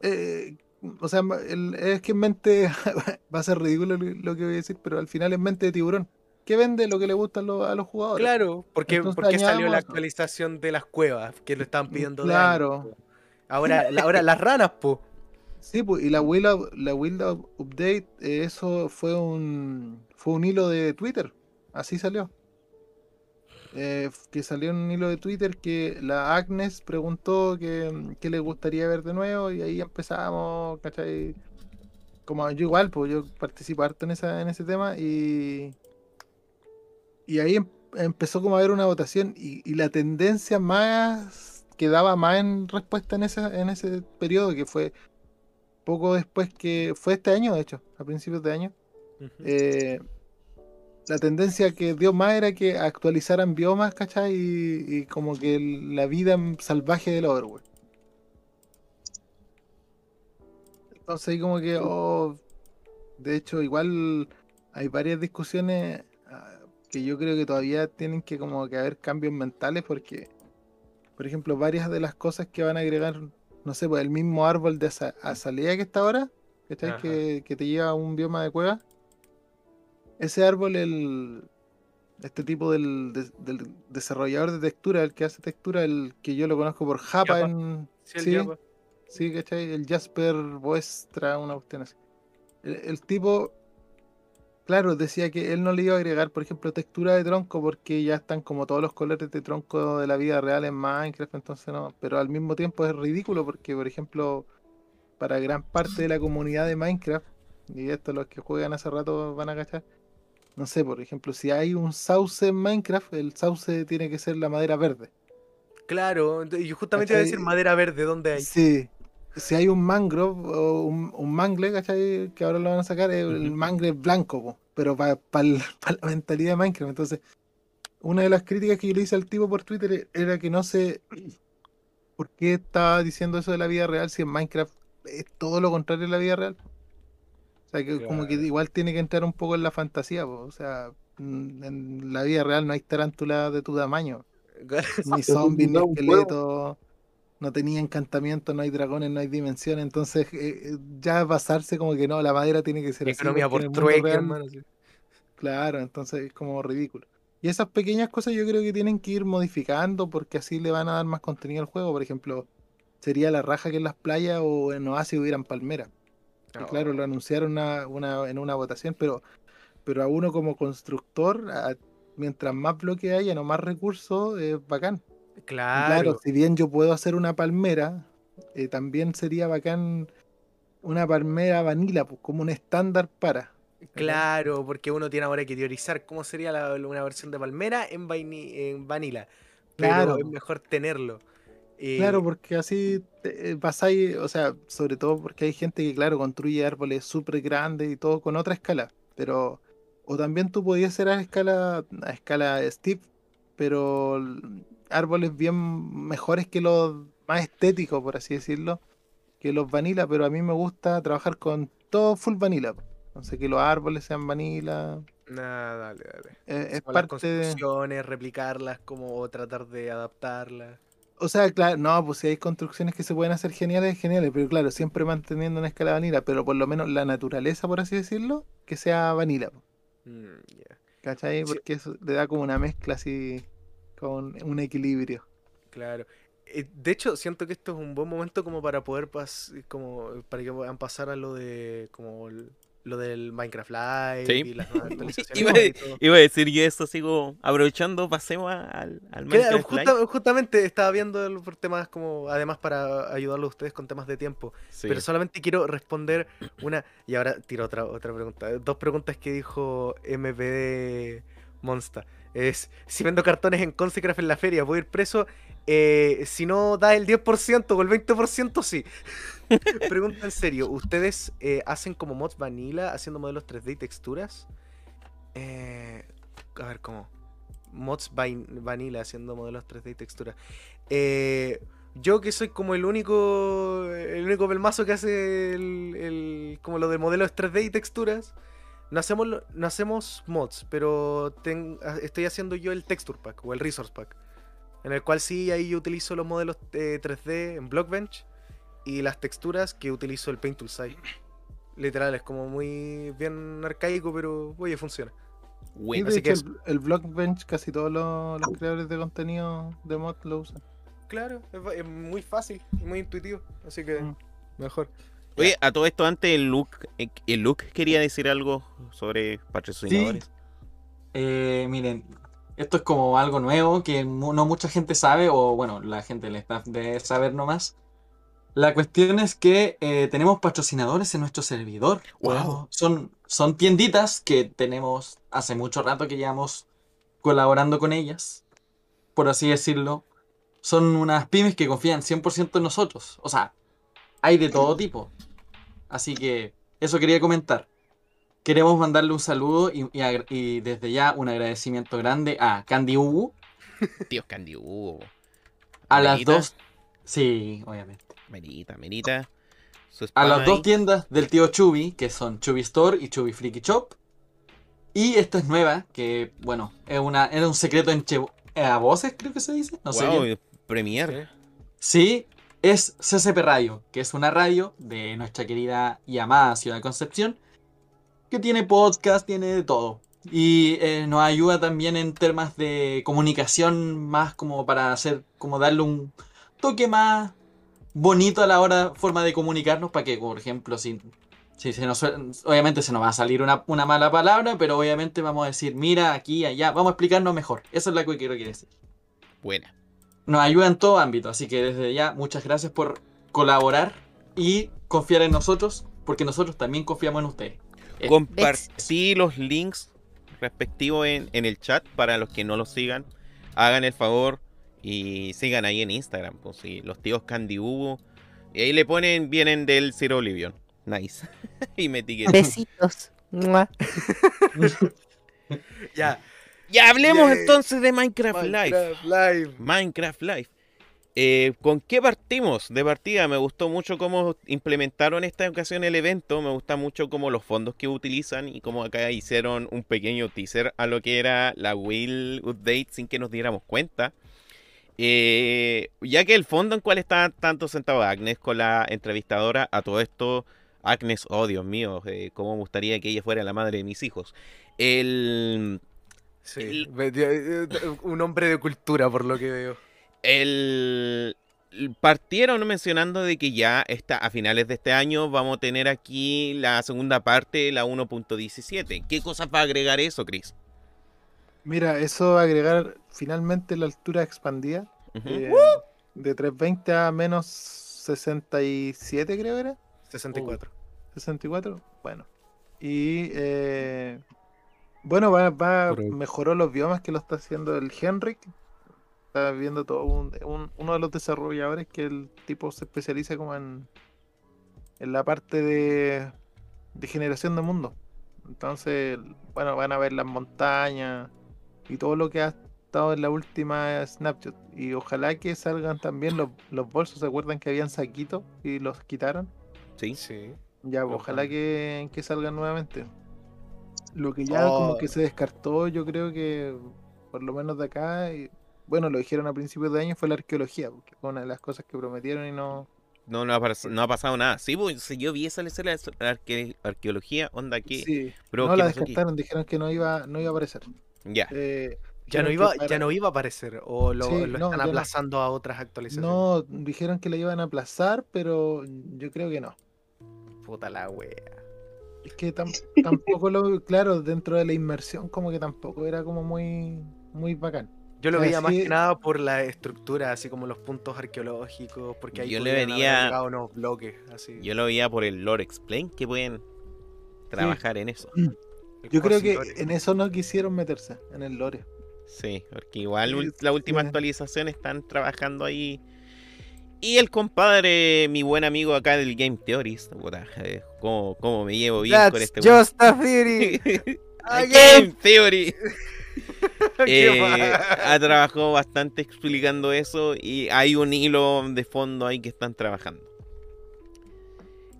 eh, o sea, el- es que en mente va a ser ridículo lo lo que voy a decir, pero al final es mente de tiburón. ¿Qué vende lo que le gusta a los, a los jugadores? Claro, porque, Entonces porque salió la actualización de las cuevas que lo estaban pidiendo Claro. Ahora, la- ahora las ranas, po. Sí, pues, y la Will, Up- la Will Up- Update, eh, eso fue un, fue un hilo de Twitter. Así salió. Eh, que salió en un hilo de Twitter que la Agnes preguntó que, que le gustaría ver de nuevo y ahí empezamos, ¿cachai? Como yo igual, pues yo participo harto en, esa, en ese tema y, y ahí em- empezó como a haber una votación y, y la tendencia más que daba más en respuesta en ese, en ese periodo que fue poco después que fue este año, de hecho, a principios de año, eh, la tendencia que dio más era que actualizaran biomas, ¿cachai? Y, y como que el- la vida salvaje del Overworld. Entonces ahí como que, oh, de hecho igual hay varias discusiones ah, que yo creo que todavía tienen que como que haber cambios mentales porque, por ejemplo, varias de las cosas que van a agregar, no sé, pues el mismo árbol de aza- azalea que está ahora, ¿cachai? Que, que te lleva a un bioma de cueva. Ese árbol, el, este tipo del, des- del desarrollador de textura, el que hace textura, el que yo lo conozco por Japa, en, Sí, el sí, sí, ¿cachai? El Jasper Boestra, una cuestión así. El, el tipo, claro, decía que él no le iba a agregar, por ejemplo, textura de tronco porque ya están como todos los colores de tronco de la vida real en Minecraft, entonces no. Pero al mismo tiempo es ridículo porque, por ejemplo, para gran parte de la comunidad de Minecraft, y esto los que juegan hace rato van a cachar. No sé, por ejemplo, si hay un sauce en Minecraft, el sauce tiene que ser la madera verde. Claro, yo justamente iba a decir madera verde, ¿dónde hay? Sí. Si hay un mangrove o un, un mangle, ¿cachai? Que ahora lo van a sacar, es el Ujú. mangle blanco, po, pero para la mentalidad de Minecraft. Entonces, una de las críticas que yo le hice al tipo por Twitter e- era que no sé por qué estaba diciendo eso de la vida real si en Minecraft es todo lo contrario de la vida real. O sea, que como que igual tiene que entrar un poco en la fantasía, po. O sea, mm, en la vida real no hay tarántulas de tu tamaño ni Eso zombies, ni no, esqueletos, no tenía encantamiento, no hay dragones, no hay dimensión, entonces eh, eh, ya basarse como que no, la madera tiene que ser así. Economía porque por trueque, real, hermano. sí. Claro, entonces es como ridículo. Y esas pequeñas cosas yo creo que tienen que ir modificando porque así le van a dar más contenido al juego. Por ejemplo, sería la raja que en las playas o en Oasis hubieran palmeras. No. claro, lo anunciaron una, una- en una votación, pero, pero a uno como constructor, a- mientras más bloque haya, no más recursos, es bacán. Claro, Claro, si bien yo puedo hacer una palmera, eh, también sería bacán una palmera vanilla, pues como un estándar para. claro, porque uno tiene ahora que teorizar cómo sería la- una versión de Palmera en, vaini- en Vanilla. Pero Claro. es mejor tenerlo. Eh, Claro, porque así eh, pasáis, o sea, sobre todo porque hay gente que, claro, construye árboles súper grandes y todo con otra escala, pero, o también tú podías hacer a escala, a escala Steve, pero árboles bien mejores que los más estéticos, por así decirlo, que los vanilla, pero a mí me gusta trabajar con todo full vanilla. Entonces que los árboles sean vanilla, Nah, dale, dale. eh, es Como las parte de... replicarlas, como tratar de adaptarlas. O sea, claro, no, pues si hay construcciones que se pueden hacer geniales, geniales, pero claro, siempre manteniendo una escala vanilla, pero por lo menos la naturaleza, por así decirlo, que sea vanilla, Mm, ya, ¿cachai? Porque eso le da como una mezcla así, con un equilibrio. claro. Eh, de hecho, siento que esto es un buen momento como para poder pas como para que puedan pasar a lo de como el- lo del Minecraft Live Sí. y las nuevas actualizaciones. Iba. Iba a decir yo eso, sigo aprovechando, pasemos al, al Minecraft Live. justa- justamente estaba viendo por temas como, además para ayudarlos a ustedes con temas de tiempo. Sí. Pero solamente quiero responder una. Y ahora tiro otra, otra pregunta. Dos preguntas que dijo MPD Monsta. Es: si vendo cartones en Consecraft en la feria, ¿puedo ir preso? Eh, si no da el 10% o el 20%, sí. Pregunta en serio: ¿ustedes eh, hacen como mods vanilla haciendo modelos 3D y texturas? Eh, a ver, ¿cómo? Mods vanilla haciendo modelos 3D y texturas. Eh, yo que soy como el único el único pelmazo que hace el- como lo de modelos 3D y texturas. No hacemos, no hacemos mods, pero ten- a- estoy haciendo yo el texture pack o el resource pack. En el cual sí ahí yo utilizo los modelos eh, 3D en Blockbench y las texturas que utilizo el Paint Tool Site. Literal, es como muy bien arcaico, pero oye, funciona. Y Bueno, de así que el, el Blockbench, casi todos los, los creadores de contenido de mod lo usan. Claro, es, muy fácil y muy intuitivo, así que Mm. mejor. Oye, a todo esto antes el Luke, eh, el Luke quería decir algo sobre patrocinadores. Eh, miren, esto es como algo nuevo que no mucha gente sabe, o bueno, la gente del staff debe saber nomás. La cuestión es que eh, tenemos patrocinadores en nuestro servidor. Wow. Son, son tienditas que tenemos hace mucho rato que llevamos colaborando con ellas, por así decirlo. Son unas pymes que confían 100% en nosotros. O sea, hay de todo tipo. Así que eso quería comentar. Queremos mandarle un saludo y, y agra- y desde ya un agradecimiento grande a Candy Ubu, Tío Candy Hugo. a las dos. Sí, obviamente. Merita, Merita. A las dos tiendas del tío Chubi, que son Chubi Store y Chubi Freaky Shop. Y esta es nueva, que bueno, es una, era un secreto en Che- a voces, creo que se dice. No sé. Bien. Premier. Sí, es CCP Radio, que es una radio de nuestra querida y amada ciudad de Concepción, que tiene podcast, tiene de todo. Y eh, nos ayuda también en temas de comunicación, más como para hacer, como darle un toque más bonito a la hora, forma de comunicarnos, para que, por ejemplo, si, si se nos, obviamente se nos va a salir una, una mala palabra, pero obviamente vamos a decir, mira, aquí, allá, vamos a explicarnos mejor. Eso es lo que quiero decir Buena. Nos ayuda en todo ámbito. Así que desde ya, muchas gracias por colaborar y confiar en nosotros porque nosotros también confiamos en ustedes. Compartí los links respectivos en, en el chat para los que no los sigan. Hagan el favor y sigan ahí en Instagram. Pues sí, los tíos Candy Hugo. Y ahí le ponen, vienen del Zero Oblivion. Nice. y me etiquetan. Besitos. Ya. Ya hablemos entonces de Minecraft, Live. Minecraft Live. Minecraft Live. Eh, ¿Con qué partimos? De partida, me gustó mucho cómo implementaron esta ocasión el evento. Me gusta mucho cómo los fondos que utilizan y cómo acá hicieron un pequeño teaser a lo que era la Will Update sin que nos diéramos cuenta. Eh, ya que el fondo en cual está tanto sentado Agnes con la entrevistadora, a todo esto, Agnes, oh Dios mío, eh, cómo me gustaría que ella fuera la madre de mis hijos. El, Sí. El- ve- eh, Un hombre de cultura, por lo que veo. El partieron mencionando de que ya está a finales de este año vamos a tener aquí la segunda parte, la 1.17. ¿Qué cosas va a agregar eso, Chris? Mira, eso agregar finalmente la altura expandida eh, de 320 a menos 67, creo era. 64. 64, bueno. Y eh, bueno, va, va mejoró los biomas que lo está haciendo el Henrik. Está viendo todo un, un- uno de los desarrolladores que el tipo se especializa como en, en la parte de, de generación de mundo. Entonces, bueno, van a ver las montañas y todo lo que ha estado en la última Snapshot. Y ojalá que salgan también los, los bolsos. ¿Se acuerdan que habían saquitos y los quitaron? Sí. Sí. Ya, pues, Ojalá. ojalá que, que salgan nuevamente. Lo que ya como Oh. que se descartó, yo creo que por lo menos de acá, y, bueno, lo dijeron a principios de año, fue la arqueología, porque fue una de las cosas que prometieron y no... No, no ha, pas- no ha pasado nada. Sí, pues si yo vi esa escena de la arque- arqueología, onda aquí. Sí, Bro, no ¿qué la aquí? descartaron, dijeron que no iba, no iba a aparecer. Ya. Eh, Ya no, iba, que ya no iba a aparecer. O lo, Sí, lo no, están no. aplazando a otras actualizaciones. No, dijeron que la iban a aplazar, pero yo creo que no. Puta la wea. Es que tam- tampoco lo, claro, dentro de la inmersión como que tampoco era como muy, muy bacán. Yo lo veía más sí- que nada por la estructura, así como los puntos arqueológicos, porque ahí Yo le vería- unos bloques, así. Yo lo veía por el Lore Explain que pueden trabajar en eso. el Yo creo que en eso no quisieron meterse, en el lore. Sí, porque igual Sí, la última sí. actualización están trabajando ahí. Y el compadre, mi buen amigo acá del Game Theorist, puta, eh, cómo, cómo me llevo bien con este just a theory. El Again. Game Theory. Eh, ha trabajado bastante explicando eso y hay un hilo de fondo ahí que están trabajando.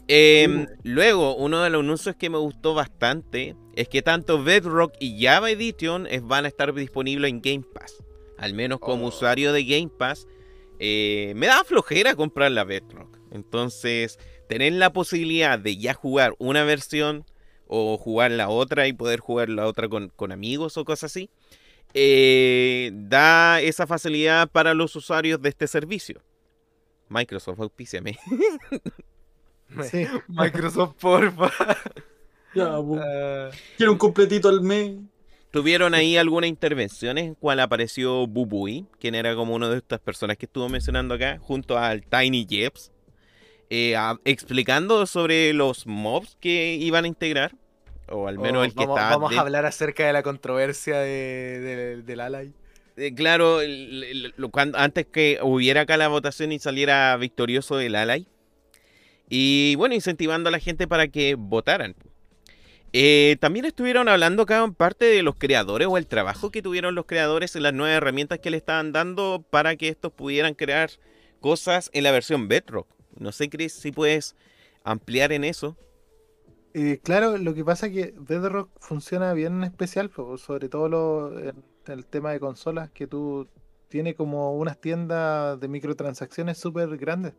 Em, luego, uno de los anuncios que me gustó bastante es que tanto Bedrock y Java Edition van a estar disponibles en Game Pass. Al menos como Oh. usuario de Game Pass, eh, me da flojera comprar la Bedrock. Entonces, tener la posibilidad de ya jugar una versión o jugar la otra y poder jugar la otra con, con amigos o cosas así, eh, da esa facilidad para los usuarios de este servicio. Microsoft, auspíciame. Sí. Microsoft, porfa. Ya, po. Ah, Quiero un completito al mes. ¿Tuvieron ahí algunas intervenciones en cual apareció Bubui, quien era como una de estas personas que estuvo mencionando acá, junto al Tiny Jeps, eh, a- explicando sobre los mobs que iban a integrar? O al menos oh, el que vamos, vamos de- a hablar acerca de la controversia de, de- del Ally. Eh, claro, el- el- lo- cuando, antes que hubiera acá la votación y saliera victorioso el Ally. Y bueno, incentivando a la gente para que votaran. Eh, también estuvieron hablando acá en parte de los creadores o el trabajo que tuvieron los creadores en las nuevas herramientas que le estaban dando para que estos pudieran crear cosas en la versión Bedrock. No sé, Chris, si puedes ampliar en eso. Eh, claro, lo que pasa es que Bedrock funciona bien en especial, sobre todo lo- en el tema de consolas, que tú tiene como unas tiendas de microtransacciones súper grandes.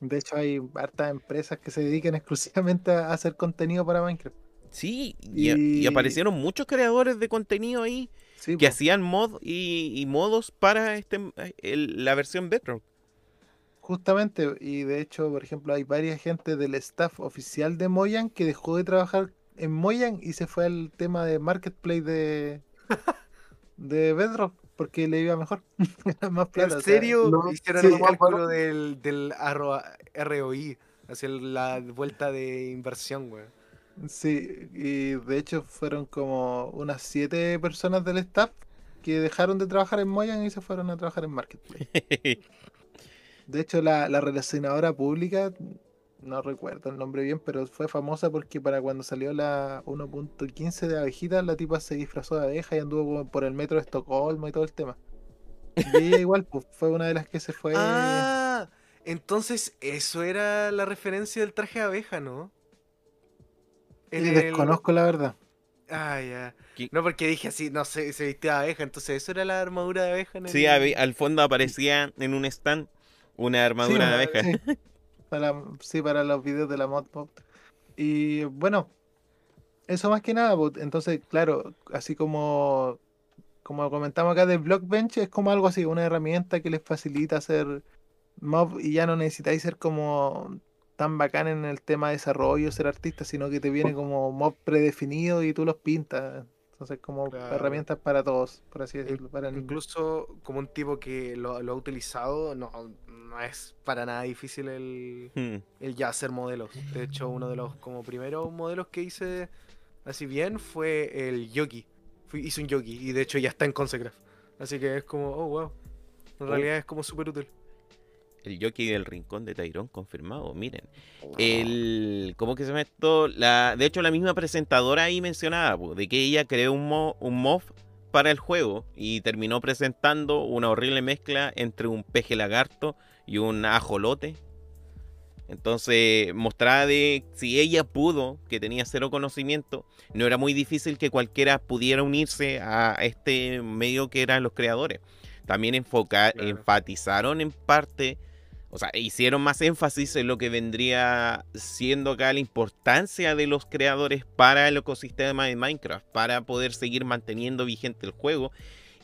De hecho, hay hartas empresas que se dedican exclusivamente a hacer contenido para Minecraft. Sí, y, aparecieron muchos creadores de contenido ahí Sí, que po. hacían mod y, y modos para este el- la versión Bedrock. Justamente, y de hecho, por ejemplo, hay varias gente del staff oficial de Mojang que dejó de trabajar en Mojang y se fue al tema de marketplace de, de Bedrock porque le iba mejor. Más plata. ¿En o sea, serio? no, Hicieron sí, el cálculo del, ROI. Hacia la vuelta de inversión, weón. Sí, y de hecho fueron como unas siete personas del staff que dejaron de trabajar en Mojang y se fueron a trabajar en Marketplace. De hecho, la, la relacionadora pública, no recuerdo el nombre bien, pero fue famosa porque para cuando salió la 1.15 de abejitas, la tipa se disfrazó de abeja y anduvo por el metro de Estocolmo y todo el tema. Y ella igual, pues fue una de las que se fue. Ah, entonces eso era la referencia del traje de abeja, ¿no? El- desconozco la verdad. Ah, ya. ¿Qué? No, porque dije así, no sé, se vistía de abeja, entonces eso era la armadura de abeja en el... Sí, al fondo aparecía en un stand una armadura de abeja. Sí, para, sí, para los videos de la mod Mob. Y bueno, eso más que nada, pues, entonces, claro, así como, como comentamos acá de Blockbench, es como algo así, una herramienta que les facilita hacer mob y ya no necesitáis ser como tan bacán en el tema de desarrollo, ser artista, sino que te viene como mob predefinido y tú los pintas. Entonces, como Claro. herramientas para todos, por así decirlo. Para niños. Incluso como un tipo que lo, lo ha utilizado, no, no es para nada difícil el, Hmm. el ya hacer modelos. De hecho, uno de los como primeros modelos que hice así bien fue el Yogi. Fui, hice un Yogi y de hecho ya está en Consecraft. Así que es como, oh wow. En Oh. realidad es como súper útil. El jockey del rincón de Tyrón confirmado, miren. El, ¿Cómo que se llama esto? La, de hecho, la misma presentadora ahí mencionaba po, de que ella creó un, mo- un MOV para el juego y terminó presentando una horrible mezcla entre un peje lagarto y un ajolote. Entonces mostraba de si ella pudo, que tenía cero conocimiento, no era muy difícil que cualquiera pudiera unirse a este medio que eran los creadores. También Claro. enfatizaron en parte, o sea, hicieron más énfasis en lo que vendría siendo acá la importancia de los creadores para el ecosistema de Minecraft, para poder seguir manteniendo vigente el juego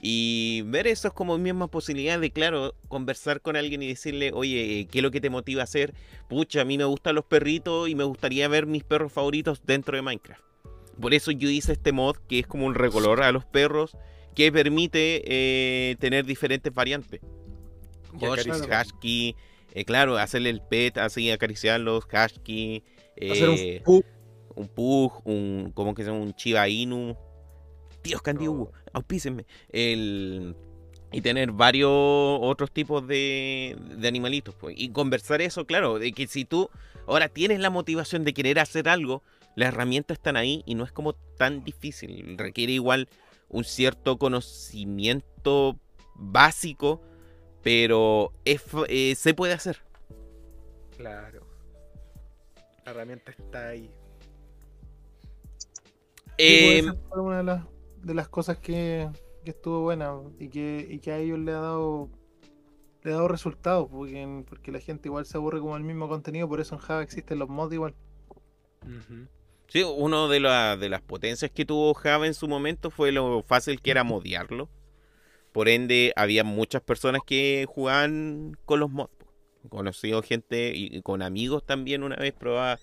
y ver eso es como misma posibilidad de, claro, conversar con alguien y decirle, oye, ¿qué es lo que te motiva a hacer? Pucha, a mí me gustan los perritos y me gustaría ver mis perros favoritos dentro de Minecraft. Por eso yo hice este mod que es como un recolor a los perros que permite eh, tener diferentes variantes. Husky, eh, claro, hacerle el pet, así acariciarlos, Husky, Hacer eh, un pug. un Pug, un, ¿cómo que se llama? Un Chiba Inu. Dios, Candy Oh. Auspícenme. El, y tener varios otros tipos de, de animalitos. Pues. Y conversar eso, claro, de que si tú ahora tienes la motivación de querer hacer algo, las herramientas están ahí y no es como tan difícil. Requiere igual un cierto conocimiento básico, pero es eh, se puede hacer. Claro. La herramienta está ahí. Esa fue una de las, de las cosas que, que estuvo buena y que, y que a ellos le ha dado le ha dado resultados porque, porque la gente igual se aburre como el mismo contenido, por eso en Java existen los mods igual. Sí, uno de, la- de las potencias que tuvo Java en su momento fue lo fácil que era modearlo. Por ende, había muchas personas que jugaban con los mods. Conocido gente y con amigos también una vez probaba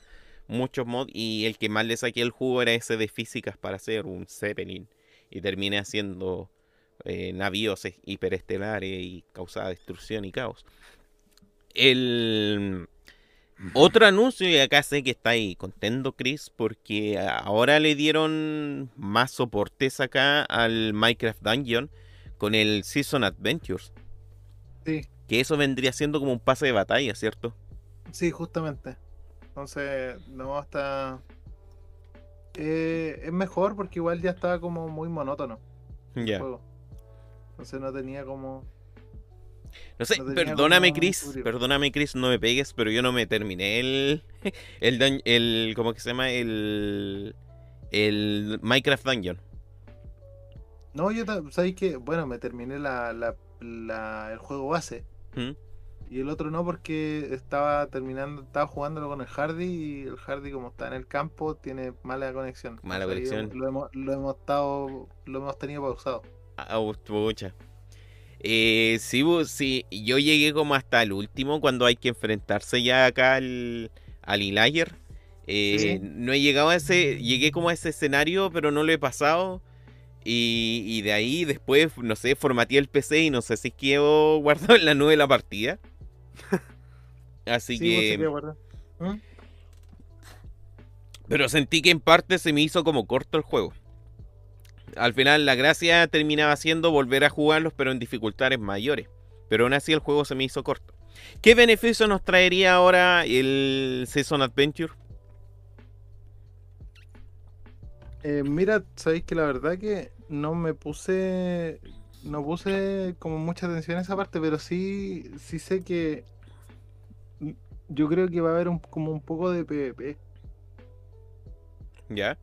muchos mods y el que más le saqué el jugo era ese de físicas para hacer un Zeppelin y terminé haciendo eh, navíos hiperestelares y causaba destrucción y caos. El otro anuncio, y acá sé que está ahí contento Chris, porque ahora le dieron más soportes acá al Minecraft Dungeon con el Season Adventures. Sí, Que eso vendría siendo como un pase de batalla, ¿cierto? sí, justamente. Entonces, no, está... eh, es mejor porque igual ya estaba como muy monótono Ya. juego. Entonces no tenía como... No sé, No perdóname como Chris, perdóname Chris, no me pegues, pero yo no me terminé el, el, el ¿cómo que se llama? El, el Minecraft Dungeon. No, yo sabéis que, bueno, me terminé la, la- la- el juego base. ¿Mm? Y el otro no porque estaba terminando, estaba jugándolo con el Hardy y el Hardy como está en el campo tiene mala conexión. Mala conexión. Lo hemos, lo hemos estado, lo hemos tenido pausado. Ah, pucha. Eh, sí, sí, yo llegué como hasta el último cuando hay que enfrentarse ya acá al, al Ilayer. Eh, Sí. No he llegado a ese, llegué como a ese escenario, pero no lo he pasado. Y, y de ahí después, no sé, formateé el PC y no sé si quedó guardado en la nube la partida. Así Sí, que guarda. ¿Mm? Pero sentí que en parte se me hizo como corto el juego. Al final la gracia terminaba siendo volver a jugarlos pero en dificultades mayores. Pero aún así el juego se me hizo corto. ¿Qué beneficio nos traería ahora el Season Adventure? Eh, mira, sabéis que la verdad que no me puse. No puse como mucha atención a esa parte, pero sí, sí sé que. Yo creo que va a haber un- como un poco de PvP. ¿Ya?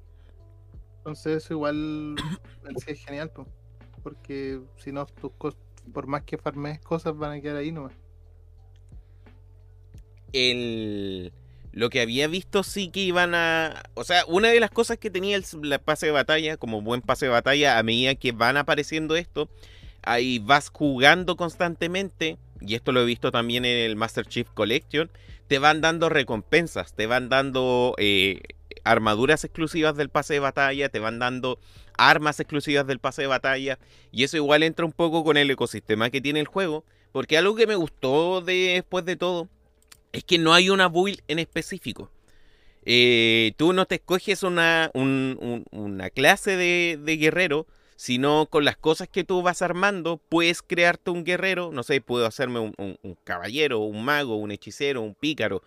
Entonces eso igual sí es genial, po, porque si no, tus por más que farmes cosas van a quedar ahí nomás. el, lo que había visto sí que iban a... O sea, una de las cosas que tenía el pase de batalla, como buen pase de batalla, a medida que van apareciendo esto, ahí vas jugando constantemente, y esto lo he visto también en el Master Chief Collection, te van dando recompensas, te van dando eh, armaduras exclusivas del pase de batalla, te van dando armas exclusivas del pase de batalla, y eso igual entra un poco con el ecosistema que tiene el juego, porque algo que me gustó de- después de todo es que no hay una build en específico. Eh, tú no te escoges una, un- un- una clase de, guerrero, sino con las cosas que tú vas armando, puedes crearte un guerrero. No sé, puedo hacerme un, un- un caballero, un mago, un hechicero, un pícaro.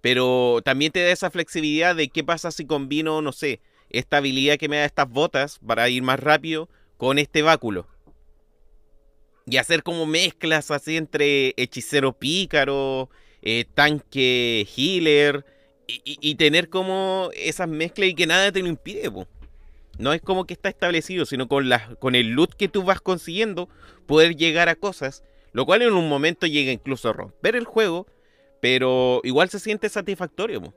Pero también te da esa flexibilidad de qué pasa si combino, no sé, esta habilidad que me da estas botas para ir más rápido con este báculo. Y hacer como mezclas así entre hechicero pícaro, eh, tanque healer y, tener como esas mezclas y que nada te lo impide. No es como que está establecido, sino con, las con el loot que tú vas consiguiendo, poder llegar a cosas, lo cual en un momento llega incluso a romper el juego, pero igual se siente satisfactorio.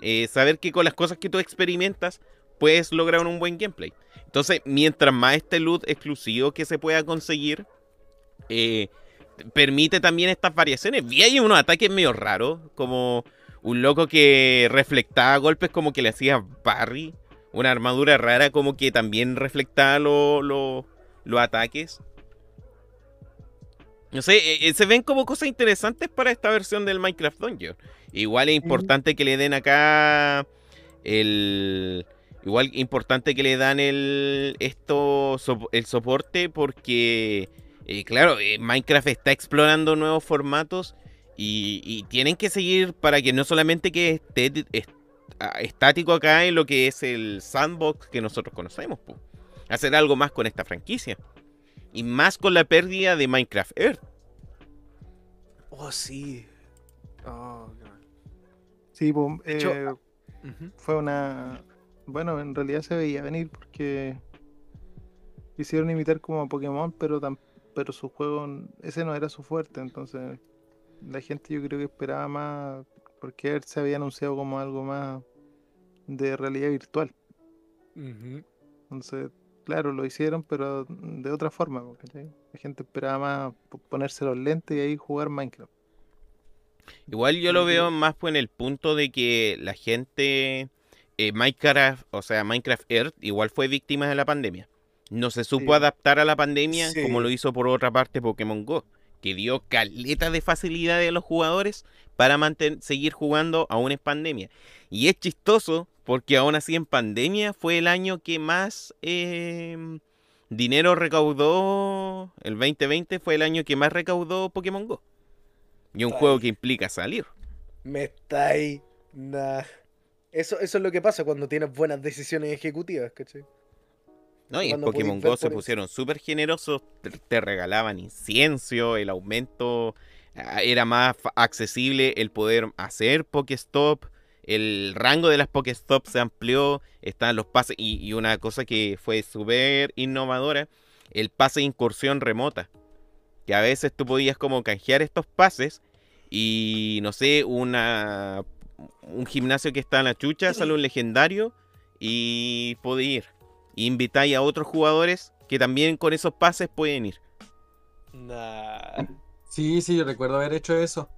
Eh, saber que con las cosas que tú experimentas puedes lograr un buen gameplay. Entonces, mientras más este loot exclusivo que se pueda conseguir, eh, permite también estas variaciones. Vi ahí unos ataques medio raros, como un loco que reflectaba golpes como que le hacía parry, una armadura rara como que también reflectaba lo- lo- los ataques. No sé, eh, eh, se ven como cosas interesantes para esta versión del Minecraft Dungeon. Igual es importante que le den acá el... Igual importante que le dan el esto el soporte porque eh, claro, eh, Minecraft está explorando nuevos formatos y, y tienen que seguir para que no solamente que esté est- estático acá en lo que es el sandbox que nosotros conocemos, po. hacer algo más con esta franquicia y más con la pérdida de Minecraft Earth. Oh, sí. Oh, God. Sí, hecho- eh, fue una... Bueno, en realidad se veía venir porque quisieron imitar como a Pokémon, pero tam- pero su juego, ese no era su fuerte, entonces la gente yo creo que esperaba más, porque él se había anunciado como algo más de realidad virtual. Entonces, claro, lo hicieron, pero de otra forma, po, ¿cachai? La gente esperaba más po- ponerse los lentes y ahí jugar Minecraft. Igual yo lo veo más pues en el punto de que la gente, eh, Minecraft, o sea, Minecraft Earth, igual fue víctima de la pandemia. No se supo Sí. adaptar a la pandemia Sí. como lo hizo por otra parte Pokémon Go, que dio caleta de facilidades a los jugadores para seguir jugando aún en pandemia. Y es chistoso porque aún así en pandemia fue el año que más em, dinero recaudó, el 2020 fue el año que más recaudó Pokémon Go. Y un Ay. juego que implica salir. Me está ahí. Nah. Eso, eso es lo que pasa cuando tienes buenas decisiones ejecutivas, ¿cachai? ¿No? Y en Pokémon Go se pusieron súper generosos, te, te regalaban incienso, el aumento ah, era más accesible, el poder hacer Pokéstop, el rango de las Pokéstop se amplió, están los pases, y, y una cosa que fue súper innovadora, el pase de incursión remota, que a veces tú podías como canjear estos pases y no sé, una un gimnasio que está en la chucha, sale un legendario y puede ir. Invitáis a otros jugadores que también con esos pases pueden ir. Nah. Sí, sí, yo recuerdo haber hecho eso.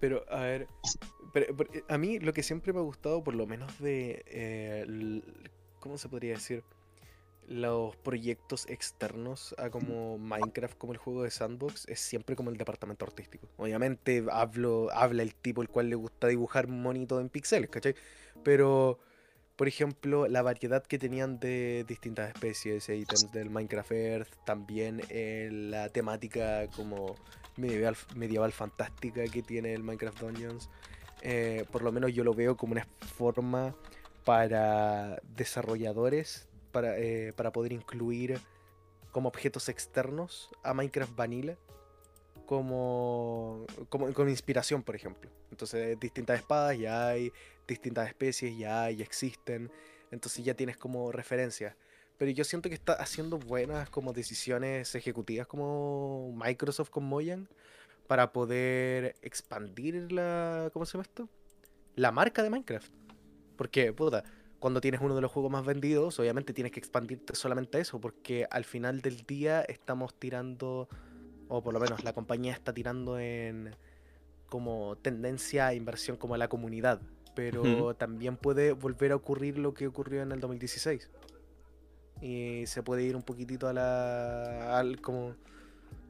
Pero, a ver, pero- pero, a mí lo que siempre me ha gustado, por lo menos de, eh, ¿cómo se podría decir? los proyectos externos a como Minecraft, como el juego de sandbox, es siempre como el departamento artístico. Obviamente hablo, habla el tipo el cual le gusta dibujar monito en píxeles, ¿cachai? Pero, por ejemplo, la variedad que tenían de distintas especies e ítems del Minecraft Earth, también eh, la temática como medieval, medieval fantástica que tiene el Minecraft Dungeons, eh, por lo menos yo lo veo como una forma para desarrolladores para, eh, para poder incluir como objetos externos a Minecraft Vanilla como, como, inspiración, por ejemplo. Entonces, distintas espadas ya hay, distintas especies ya hay, existen. Entonces ya tienes como referencias. Pero yo siento que está haciendo buenas como decisiones ejecutivas como Microsoft con Mojang para poder expandir la. ¿Cómo se llama esto? La marca de Minecraft. Porque, puta, cuando tienes uno de los juegos más vendidos, obviamente tienes que expandirte solamente a eso, porque al final del día estamos tirando, o por lo menos la compañía está tirando en como tendencia a inversión como a la comunidad, pero también puede volver a ocurrir lo que ocurrió en el 2016. Y se puede ir un poquitito a la, al, como,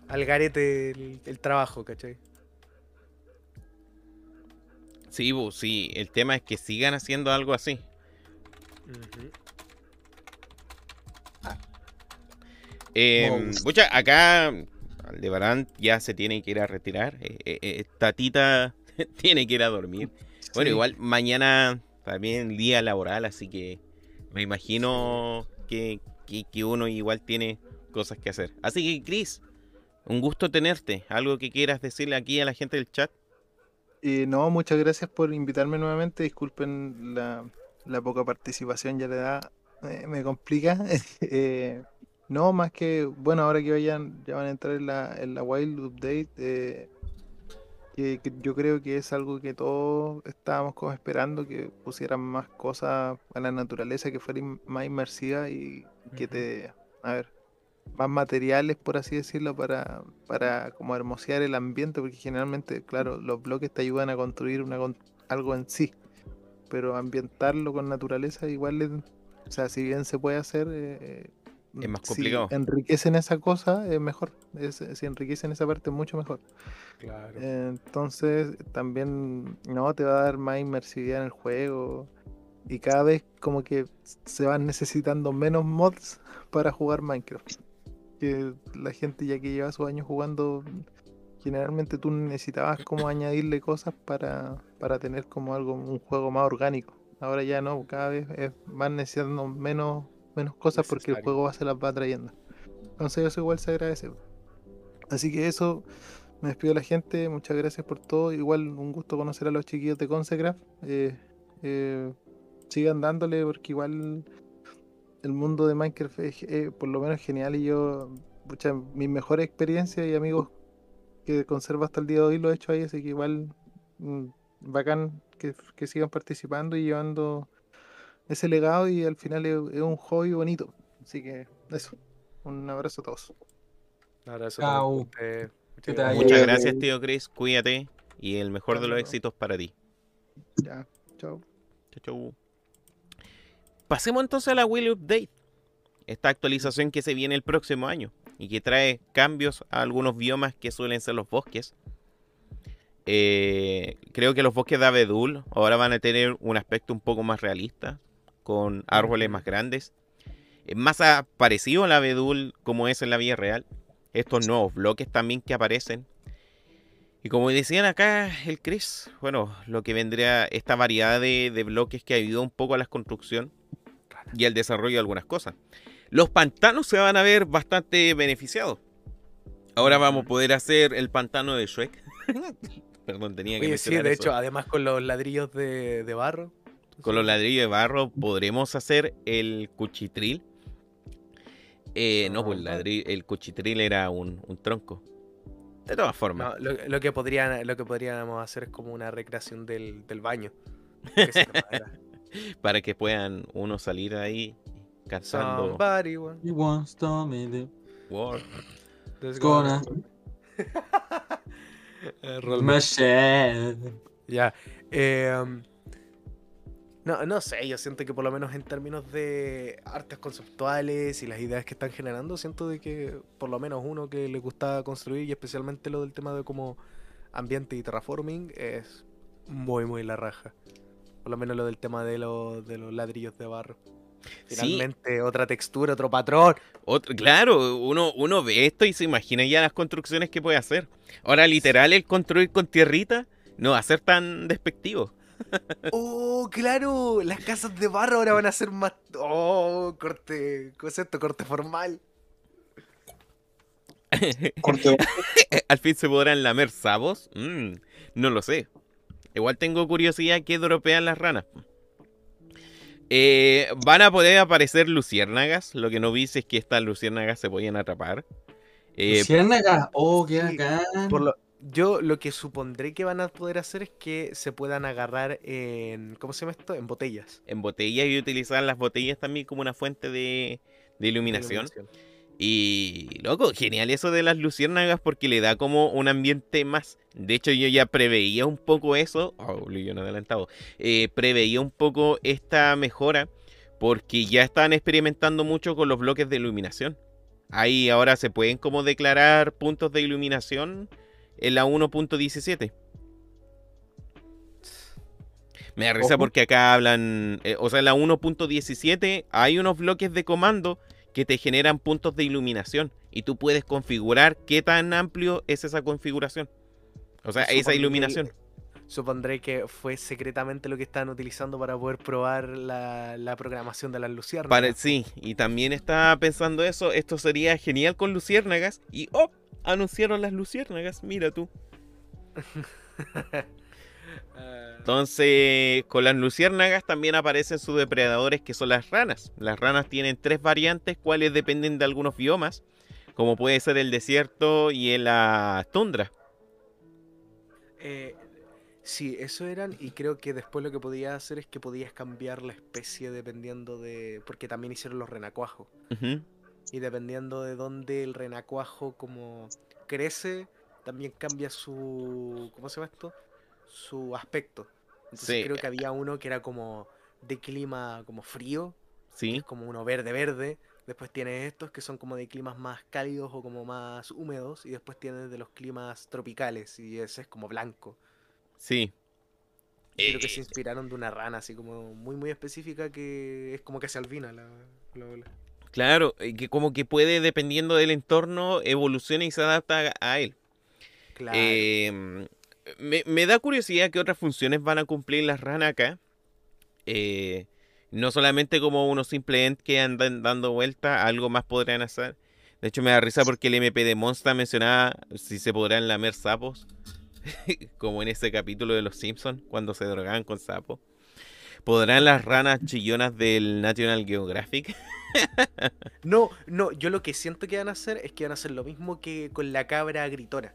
al garete el, el trabajo, ¿cachai? Sí, bu, sí. El tema es que sigan haciendo algo así. Eh, pucha, acá Aldebarán ya se tiene que ir a retirar. Eh, eh, eh, Tatita tiene que ir a dormir. Bueno, igual mañana también día laboral, así que me imagino que, que- que uno igual tiene cosas que hacer. Así que, Chris, un gusto tenerte. ¿Algo que quieras decirle aquí a la gente del chat? No, muchas gracias por invitarme nuevamente. Disculpen la, la poca participación, ya le da, eh, me complica. Eh, no, más que, bueno, ahora que vayan, ya van a entrar en la, en la Wild Update, eh, que, que yo creo que es algo que todos estábamos como esperando, que pusieran más cosas a la naturaleza, que fuera in- más inmersiva y que te, a ver, más materiales, por así decirlo, para, para como hermosear el ambiente, porque generalmente, claro, los bloques te ayudan a construir una, algo en sí, pero ambientarlo con naturaleza igual, es- o sea, si bien se puede hacer, eh, Es más si complicado. enriquecen esa cosa, es mejor, es- si enriquecen esa parte, es mucho mejor. Claro. Entonces también no te va a dar más inmersividad en el juego y cada vez como que se van necesitando menos mods para jugar Minecraft. Que la gente ya que lleva sus años jugando, generalmente tú necesitabas como añadirle cosas para, para tener como algo, un juego más orgánico. Ahora ya no, cada vez es, van necesitando menos, menos cosas porque el juego se las va trayendo. Entonces eso igual se agradece. Así que eso, me despido de la gente, muchas gracias por todo. Igual un gusto conocer a los chiquillos de Consecraft. Eh, eh, sigan dándole porque igual el mundo de Minecraft es eh, por lo menos genial y yo, pucha, mis mejores experiencias y amigos que conservo hasta el día de hoy lo he hecho ahí, así que igual mm, bacán que, que sigan participando y llevando ese legado y al final es, es un hobby bonito. Así que eso, un abrazo a todos. Un abrazo Chao. también, eh, muchas gracias. Muchas tío Chris. Cuídate y el mejor de los éxitos para ti. Ya, chao. Chau, chau. Pasemos entonces a la Will Update. Esta actualización que se viene el próximo año y que trae cambios a algunos biomas que suelen ser los bosques. Eh, creo que los bosques de Abedul ahora van a tener un aspecto un poco más realista, con árboles más grandes. Es más a- parecido al Abedul como es en la vida real. Estos nuevos bloques también que aparecen. Y como decían acá el Chris, bueno, lo que vendría esta variedad de, de bloques que ayudó un poco a la construcción y al desarrollo de algunas cosas. Los pantanos se van a ver bastante beneficiados. Ahora vamos a poder hacer el pantano de Shrek. Perdón, tenía que Oye, sí, de eso. hecho, además con los ladrillos de, de barro. Con los ladrillos de barro podremos hacer el cuchitril. Eh, no, pues el, Ajá. ladri- el cuchitril era un, un tronco. De todas formas. No, lo, lo que podrían, lo que podríamos hacer es como una recreación del, del baño. que. Para que puedan uno salir ahí cantando Somebody once told me War. Let's gonna go. Eh. Ya. eh, um, No, no sé, yo siento que por lo menos en términos de artes conceptuales y las ideas que están generando, siento de que por lo menos uno que le gusta construir y especialmente lo del tema de como ambiente y terraforming es muy muy la raja. Por lo menos lo del tema de, los de los ladrillos de barro. Sí. Finalmente otra textura, otro patrón. Otro- claro, uno, uno ve esto y se imagina ya las construcciones que puede hacer. Ahora, literal, el construir con tierrita no va a ser tan despectivo. Oh, claro, las casas de barro ahora van a ser más... Oh, corte, ¿cómo es esto? Corte formal. Corte ¿Al fin se podrán lamer sabos? Mm, no lo sé. Igual tengo curiosidad que dropean las ranas. Eh, van a poder aparecer luciérnagas. Lo que no vi es que estas luciérnagas se podían atrapar. Eh, Luciérnaga. Oh, qué bacán. Por lo, yo lo que supondré que van a poder hacer es que se puedan agarrar en... ¿Cómo se llama esto? En botellas. en botellas y utilizar las botellas también como una fuente de, de de iluminación. Y, loco, genial eso de las luciérnagas porque le da como un ambiente más. De hecho, yo ya preveía un poco eso. Oh, yo no adelantado. Eh, preveía un poco esta mejora porque ya están experimentando mucho con los bloques de iluminación. Ahí ahora se pueden como declarar puntos de iluminación en la 1.17. Me da risa porque acá hablan, eh, o sea, en la 1.17 hay unos bloques de comando que te generan puntos de iluminación y tú puedes configurar qué tan amplio es esa configuración. O sea, esa iluminación. Supondré que fue secretamente lo que estaban utilizando para poder probar la, la programación de las luciérnagas. Para, sí, y también estaba pensando eso, esto sería genial con luciérnagas y ¡oh! Anunciaron las luciérnagas, mira tú. Entonces, con las luciérnagas también aparecen sus depredadores que son las ranas. Las ranas tienen tres variantes, cuales dependen de algunos biomas, como puede ser el desierto y en la tundra. Eh, sí, eso eran, y creo que después lo que podías hacer es que podías cambiar la especie dependiendo de. Porque también hicieron los renacuajos. Y dependiendo de dónde el renacuajo como crece, también cambia su. ¿Cómo se llama esto? Su aspecto. Entonces Sí. creo que había uno que era como de clima como frío, que es como uno verde verde. Después tienes estos que son como de climas más cálidos o como más húmedos. Y después tienes de los climas tropicales. Y ese es como blanco. Sí. Creo que Eh, se inspiraron de una rana así como muy muy específica que es como que se albina la, la ola. Claro, y que como que puede, dependiendo del entorno, evoluciona y se adapta a él. Claro. Eh, me, me da curiosidad qué otras funciones van a cumplir las ranas acá. Eh, no solamente como unos simple ent que andan dando vuelta, algo más podrán hacer. De hecho, me da risa porque el MP de Monster mencionaba si se podrán lamer sapos. como en ese capítulo de Los Simpsons, cuando se drogaban con sapos. ¿Podrán las ranas chillonas del National Geographic? No, no, yo lo que siento que van a hacer es que van a hacer lo mismo que con la cabra gritona.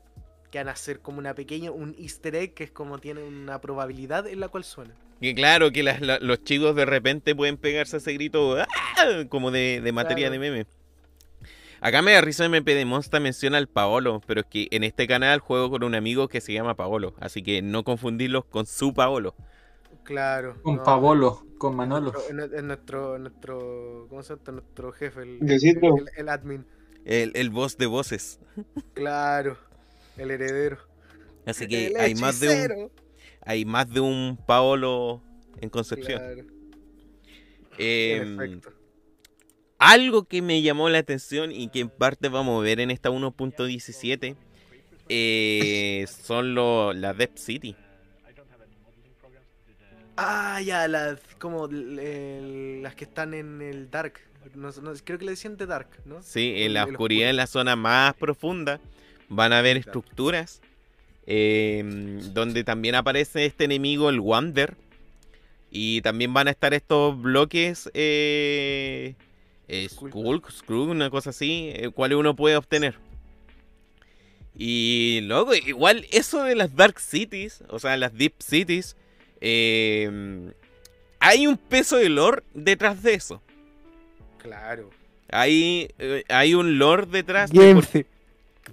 Que van a hacer como una pequeña, un easter egg que es como tiene una probabilidad en la cual suena. Que claro, que las- la- los chicos de repente pueden pegarse ese grito ¡ah! como de, de materia Claro. de meme. Acá me da risa MP de Monster menciona al Paolo, pero es que en este canal juego con un amigo que se llama Paolo, así que no confundirlos con su Paolo. Claro. Con no, Pavolo, con Manolo. nuestro- Es nuestro, nuestro, ¿cómo se llama? Nuestro jefe, el, el, el admin. El, el voz de voces. Claro, el heredero. Así que El hay más, de un, hay más de un Paolo en Concepción. Claro, en Em. Algo que me llamó la atención y que en parte vamos a ver en esta 1.17 eh, son lo- las Deep City. Ah, ya, las como las que están en el Dark. No, no, creo que le decían de Dark, ¿no? Sí, en la el oscuridad, en la zona más profunda, van a haber estructuras eh, donde también aparece este enemigo, el Wander. Y también van a estar estos bloques, eh, eh. Skull, Skrull, una cosa así, eh, cuales uno puede obtener. Y luego, igual eso de las Dark Cities, o sea, las Deep Cities, eh, hay un peso de lore detrás de eso. Claro. Hay, eh, hay un lore detrás de por, Game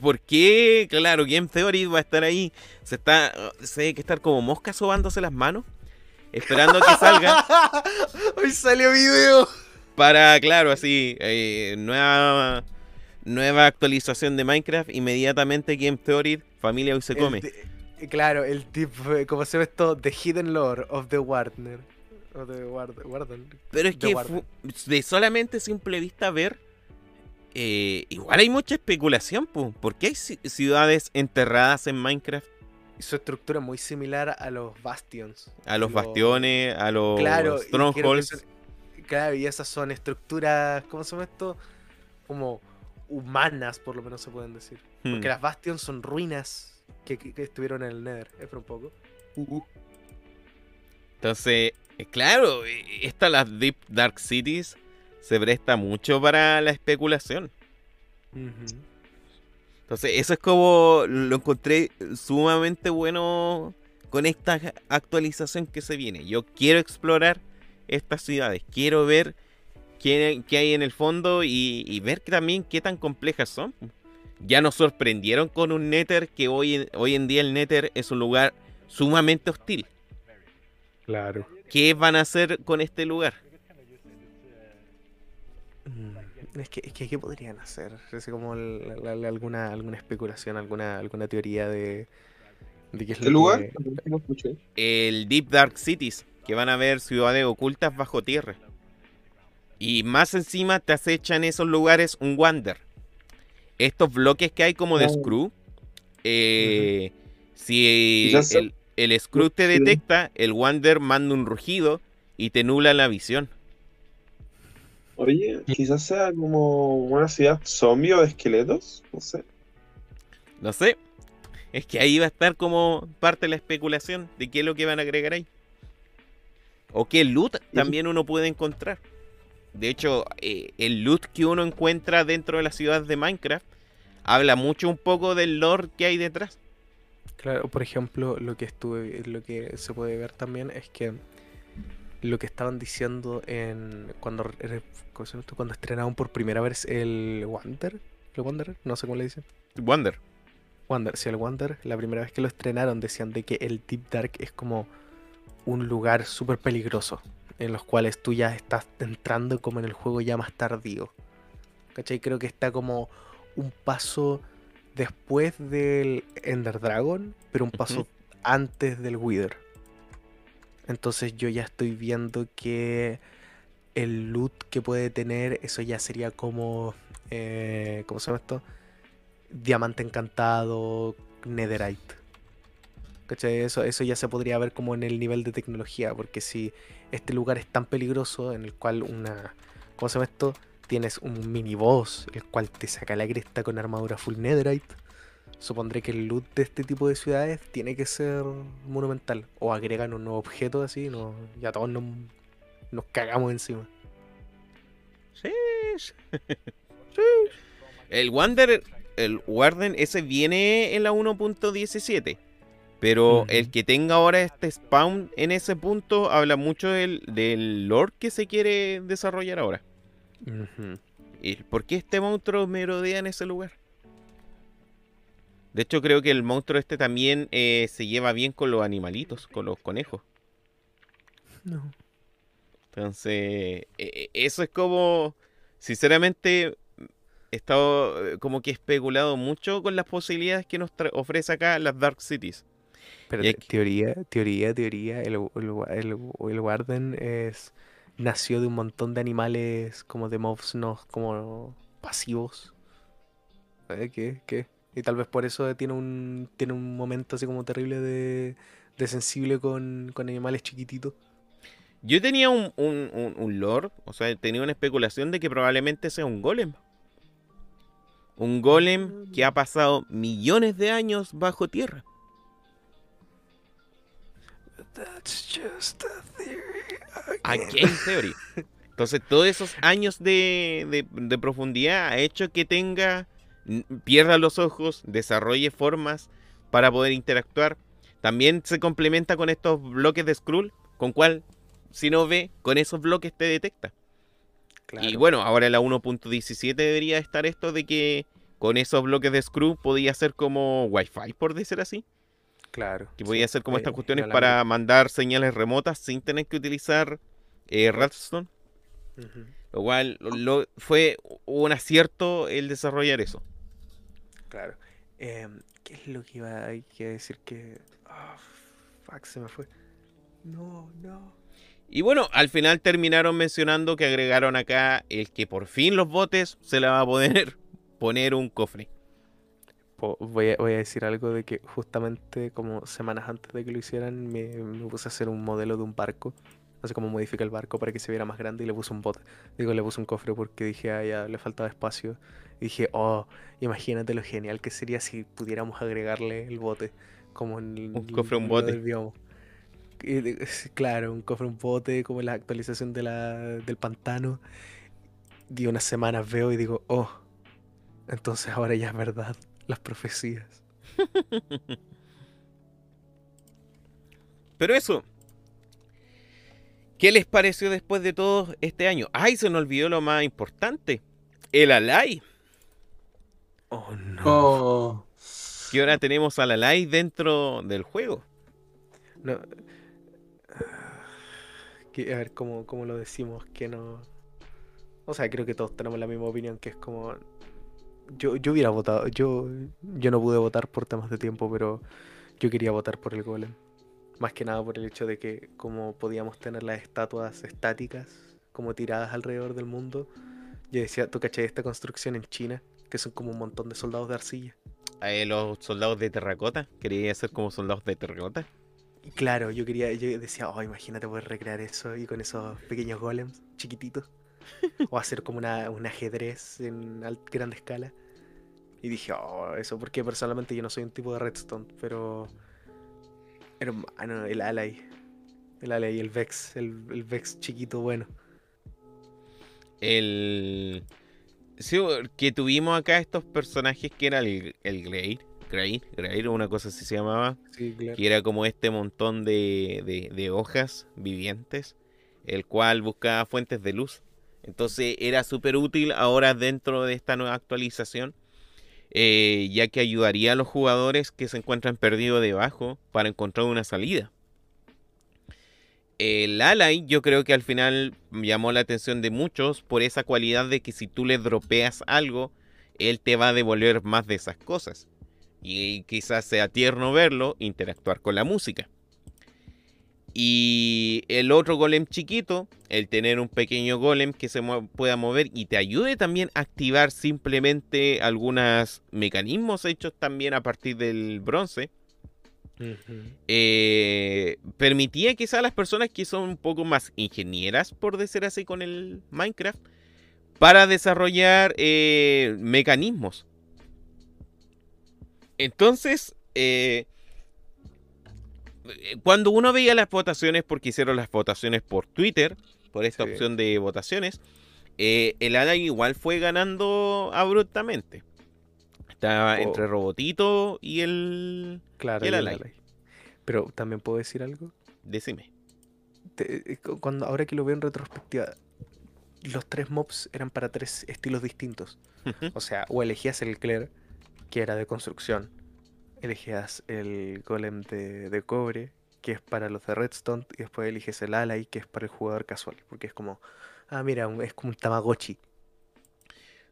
por qué, claro, Game Theory va a estar ahí. Se está, se hay que estar como mosca sobándose las manos. esperando que salga Hoy salió video. Para, claro, así, eh, nueva, nueva actualización de Minecraft, inmediatamente Game Theory, familia hoy se come. El ti- claro, el tipo, eh, ¿cómo se ve esto? The Hidden Lore of the Warner. O the Ward- Warden. Pero es que de solamente simple vista ver, eh, igual hay mucha especulación, pu. ¿por qué hay ci- ciudades enterradas en Minecraft? Su estructura es muy similar a los Bastions. A los Lo- bastiones, a los Claro, strongholds. Claro, y esas son estructuras, ¿cómo se llama esto? Como humanas, por lo menos se pueden decir. Hmm. Porque las Bastions son ruinas que, que- que estuvieron en el Nether, es por un poco. Entonces, eh, claro, eh, esta, las Deep Dark Cities, se presta mucho para la especulación. Entonces, eso es como lo encontré sumamente bueno con esta actualización que se viene. Yo quiero explorar estas ciudades, quiero ver qué, qué hay en el fondo y, y ver también qué tan complejas son. Ya nos sorprendieron con un Nether que hoy, en- hoy en día el Nether es un lugar sumamente hostil. Claro. ¿Qué van a hacer con este lugar? Mm, Es que, es que ¿qué podrían hacer? Así como la- la- la- alguna, alguna especulación, alguna, alguna teoría de, de qué es ¿Qué lo lugar? que- el Deep Dark Cities, que van a ver ciudades ocultas bajo tierra. Y más encima te acechan esos lugares un Wander. Estos bloques que hay como de. Screw. eh, Si el, el Screw te detecta, el Wander manda un rugido y te nula la visión. Oye, quizás sea como una ciudad zombie o de esqueletos. No sé. No sé. Es que ahí va a estar como parte de la especulación de qué es lo que van a agregar ahí. O qué loot también uno puede encontrar. De hecho, eh, el loot que uno encuentra dentro de la ciudad de Minecraft habla mucho un poco del lore que hay detrás. Claro, por ejemplo, lo que estuve, lo que se puede ver también es que lo que estaban diciendo en cuando cuando estrenaron por primera vez el Wander, el Wander, no sé cómo le dicen. Wonder. Wander, sí, el Wander, la primera vez que lo estrenaron decían de que el Deep Dark es como un lugar súper peligroso, en los cuales tú ya estás entrando como en el juego ya más tardío. ¿Cachai? Creo que está como un paso después del Ender Dragon, pero un paso antes del Wither. Entonces yo ya estoy viendo que el loot que puede tener, eso ya sería como... eh, ¿Cómo se llama esto? Diamante encantado, Netherite. Eso, eso ya se podría ver como en el nivel de tecnología, porque si este lugar es tan peligroso en el cual una... ¿Cómo se llama esto? Tienes un mini boss, el cual te saca la cresta con armadura full Netherite. Supondré que el loot de este tipo de ciudades tiene que ser monumental. O agregan un nuevo objeto así, no, ya todos nos, nos cagamos encima. Sí. El Wander, el Warden, ese viene en la 1.17. Pero el que tenga ahora este spawn en ese punto habla mucho del, del lore que se quiere desarrollar ahora. ¿Y por qué este monstruo merodea en ese lugar? De hecho, creo que el monstruo este también eh, se lleva bien con los animalitos, con los conejos. No. Entonces, e- e- eso es como, sinceramente, he estado eh, como que especulado mucho con las posibilidades que nos ofrece acá las Dark Cities. Pero teoría, teoría, teoría, el, el, el, el Warden es nació de un montón de animales como de mobs no como pasivos. ¿Eh? ¿Qué? ¿Qué? Y tal vez por eso tiene un tiene un momento así como terrible de, de sensible con, con animales chiquititos. Yo tenía un, un, un, un lore, o sea, tenía una especulación de que probablemente sea un golem. Un golem que ha pasado millones de años bajo tierra. That's just a theory. A Game Theory. Entonces, todos esos años de, de- de profundidad ha hecho que tenga, pierda los ojos, desarrolle formas para poder interactuar. También se complementa con estos bloques de scroll, con cual, si no ve, con esos bloques te detecta. Y Claro. bueno, ahora en la 1.17 debería estar esto de que con esos bloques de screw podía ser como Wi-Fi, por decir así. Claro. Que podía hacer como eh, estas cuestiones para mandar señales remotas sin tener que utilizar eh, redstone. Lo cual lo- fue un acierto el desarrollar eso. Claro. Em, ¿Qué es lo que iba a que decir que... ah, fuck, se me fue. No, no. Y bueno, al final terminaron mencionando que agregaron acá el que por fin los botes se le va a poder poner un cofre. Voy a, voy a decir algo de que justamente como semanas antes de que lo hicieran me, me puse a hacer un modelo de un barco. No sé cómo modifica el barco para que se viera más grande y le puse un bote. Digo, le puse un cofre porque dije, ah, ya le faltaba espacio. Y dije, oh, imagínate lo genial que sería si pudiéramos agregarle el bote. Como en el- Un cofre, un bote. del. Y Claro, un cofre, un bote, como la actualización de la, del pantano. Y unas semanas veo y digo, oh, entonces ahora ya es verdad, las profecías. Pero eso. ¿Qué les pareció después de todo este año? ¡Ay, se nos olvidó lo más importante! El Alay. Oh, no. Oh, Que ahora tenemos al Alay dentro del juego. No. A ver, ¿cómo, cómo lo decimos? Que no. O sea, creo que todos tenemos la misma opinión, que es como. Yo, yo hubiera votado. Yo, yo no pude votar por temas de tiempo, pero yo quería votar por el golem. Más que nada por el hecho de que, como podíamos tener las estatuas estáticas, como tiradas alrededor del mundo. Yo decía, ¿tú caché esta construcción en China? Que son como un montón de soldados de arcilla. Eh, los soldados de terracota. Quería ser como soldados de terracota. Y claro, yo quería, yo decía, oh, imagínate poder recrear eso y con esos pequeños golems chiquititos. o hacer como una, un ajedrez en gran escala. Y dije, oh, eso, porque personalmente yo no soy un tipo de redstone, pero. Hermano, el Alay. El Alay, el Vex, el, el Vex chiquito bueno. El. Sí, que tuvimos acá estos personajes que era el, el Grey. Grey, Grey, una cosa así se llamaba. Sí, claro. que era como este montón de, de- de hojas vivientes, el cual buscaba fuentes de luz. Entonces era súper útil ahora dentro de esta nueva actualización, eh, ya que ayudaría a los jugadores que se encuentran perdidos debajo para encontrar una salida. El Alay yo creo que al final llamó la atención de muchos por esa cualidad de que si tú le dropeas algo, él te va a devolver más de esas cosas. Y quizás sea tierno verlo interactuar con la música. Y el otro golem chiquito, el tener un pequeño golem que se pueda mover y te ayude también a activar simplemente algunos mecanismos hechos también a partir del bronce, eh, permitía quizás a las personas que son un poco más ingenieras, por decir así, con el Minecraft, para desarrollar eh, mecanismos. Entonces, eh, cuando uno veía las votaciones, porque hicieron las votaciones por Twitter, por esta Sí. opción de votaciones, eh, el Alan igual fue ganando abruptamente. Estaba Oh. entre Robotito y el... Claro, Y el y el Alay. Alay. Pero también puedo decir algo. Decime. te- eh, cu- cuando ahora que lo veo en retrospectiva, los tres mobs eran para tres estilos distintos. O sea, o elegías el Claire, que era de construcción, elegías el Golem de, de cobre, que es para los de Redstone, y después eliges el Ally, que es para el jugador casual, porque es como, ah, mira, un- es como un Tamagotchi.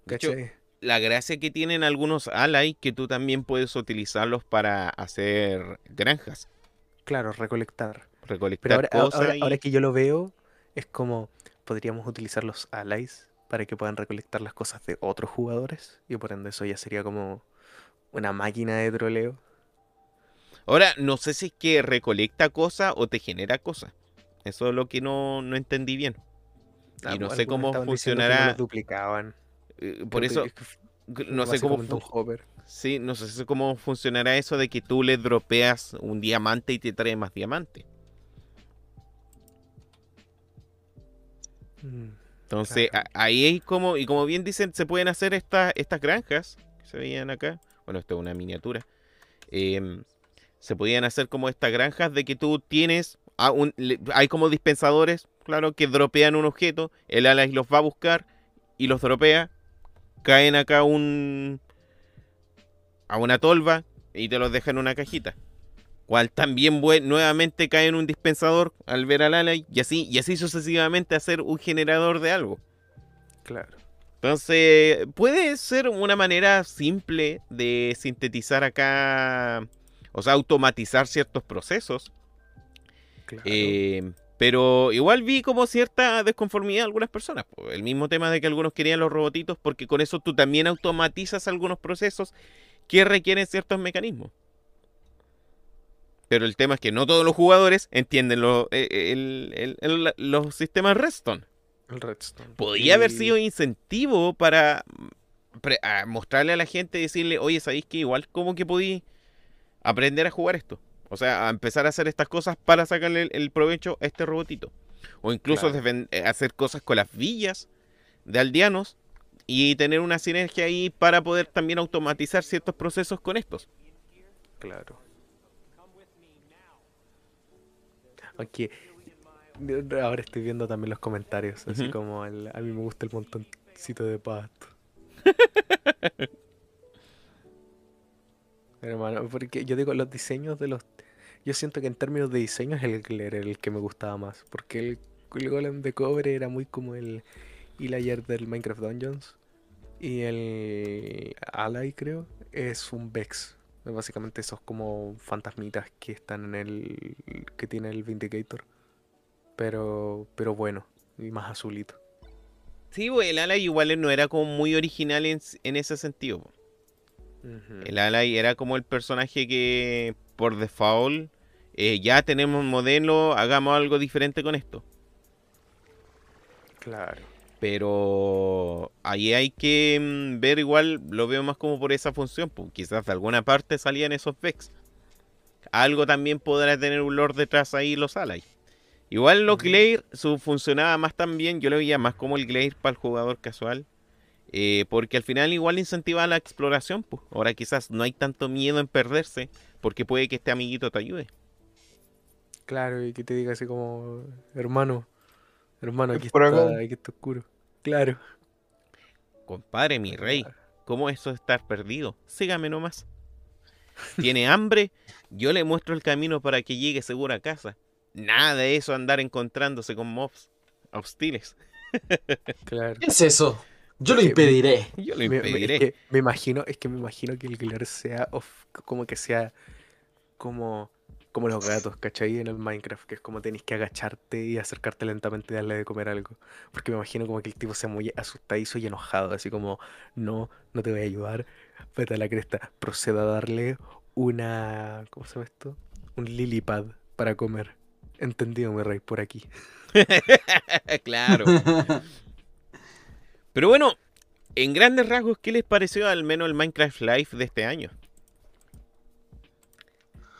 De la gracia que tienen algunos Ally que tú también puedes utilizarlos para hacer granjas, Claro, recolectar. recolectar Pero ahora, cosas ahora, y- ahora que yo lo veo, es como podríamos utilizar los allies para que puedan recolectar las cosas de otros jugadores. Y por ende eso ya sería como una máquina de troleo. Ahora, no sé si es que recolecta cosas o te genera cosas. Eso es lo que no, no entendí bien. Y no Algu- sé cómo no funcionará. los duplicaban. Eh, Por eso, no sé cómo, sí, no sé cómo funcionará eso de que tú le dropeas un diamante y te trae más diamante. Mm, Entonces, Claro. ahí es como, y como bien dicen, se pueden hacer estas estas granjas que se veían acá. Bueno, esto es una miniatura. Em, se podían hacer como estas granjas de que tú tienes, un- le- hay como dispensadores, claro, que dropean un objeto, el Alex los va a buscar y los dropea, caen acá un, a una tolva y te los deja en una cajita. cual también nuevamente cae en un dispensador al ver al Ally y así, y así sucesivamente hacer un generador de algo. Claro. Entonces, puede ser una manera simple de sintetizar acá, o sea, automatizar ciertos procesos. Claro. Eh, pero igual vi como cierta desconformidad de algunas personas. El mismo tema de que algunos querían los robotitos, porque con eso tú también automatizas algunos procesos que requieren ciertos mecanismos. Pero el tema es que no todos los jugadores entienden lo- eh, el- el- el- los sistemas Redstone. El Redstone. Podría haber sido incentivo para pre- a mostrarle a la gente y decirle, oye, ¿sabéis que igual como que podí aprender a jugar esto? O sea, a empezar a hacer estas cosas para sacarle el, el provecho a este robotito. O incluso Claro. eh, hacer cosas con las villas de aldeanos y tener una sinergia ahí para poder también automatizar ciertos procesos con estos. Claro. Aunque ahora estoy viendo también los comentarios, así como el- a mí me gusta el montoncito de pasto. Hermano, porque yo digo, los diseños de los... Yo siento que en términos de diseño es el el que me gustaba más, porque el, el golem de cobre era muy como el Illayer del Minecraft Dungeons y el Ally creo es un Vex. Básicamente esos como fantasmitas que están en el... que tiene el Vindicator. Pero, pero bueno, y más azulito. Sí, pues, el Ally igual no era como muy original en, en ese sentido. El Ally era como el personaje que por default eh, ya tenemos modelo, hagamos algo diferente con esto. Claro. Pero ahí hay que mm, ver igual, lo veo más como por esa función, pues quizás de alguna parte salían esos Vex. Algo también podrá tener un Lord detrás ahí los Allies. Igual los. Glare su, funcionaba más también, yo lo veía más como el Glare para el jugador casual. eh, porque al final igual incentiva la exploración, pues. Ahora quizás no hay tanto miedo en perderse, porque puede que este amiguito te ayude. Claro, y que te diga así como, hermano, hermano, aquí por está, acá. aquí está oscuro. Claro. Compadre, mi rey, ¿cómo es eso de estar perdido? Sígame nomás. ¿Tiene hambre? Yo le muestro el camino para que llegue seguro a casa. Nada de eso andar encontrándose con mobs hostiles. Claro. ¿Qué es eso? Yo lo impediré. Yo lo Me, me- impediré. es que me imagino, es que me imagino que el Glare sea of- como que sea como, como los gatos, ¿cachai? En el Minecraft, que es como tenéis que agacharte y acercarte lentamente y darle de comer algo. Porque me imagino como que el tipo sea muy asustadizo y enojado, así como, no, no te voy a ayudar, vete a la cresta, proceda a darle una, ¿cómo se llama esto? Un lilipad para comer. Entendido, mi rey, por aquí. claro. Pero bueno, en grandes rasgos, ¿qué les pareció al menos el Minecraft Live de este año?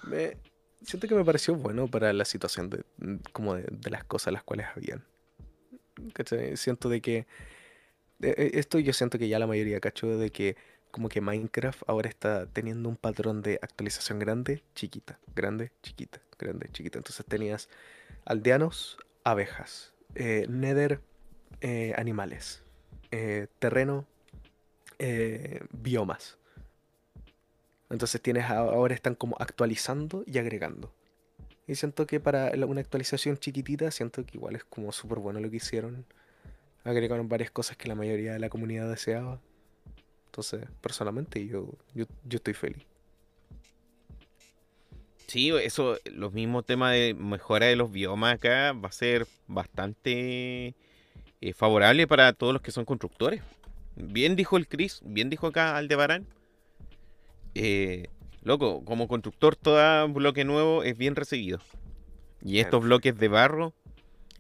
Me, siento que me pareció bueno para la situación de, como de, de las cosas las cuales habían. ¿Cachai? Siento de que eh, eh, esto yo siento que ya la mayoría cachó de que como que Minecraft ahora está teniendo un patrón de actualización grande, chiquita, grande, chiquita, grande, chiquita. Entonces tenías aldeanos, abejas, eh, nether, eh, animales, eh, terreno, biomas. Entonces tienes ahora están como actualizando y agregando. Y siento que para una actualización chiquitita, siento que igual es como súper bueno lo que hicieron. Agregaron varias cosas que la mayoría de la comunidad deseaba. Entonces, personalmente, yo, yo, yo estoy feliz. Sí, eso, los mismos temas de mejora de los biomas acá va a ser bastante eh, favorable para todos los que son constructores. Bien dijo el Chris, bien dijo acá Aldebarán. Eh, loco, como constructor todo bloque nuevo es bien recibido. Y estos bloques de barro,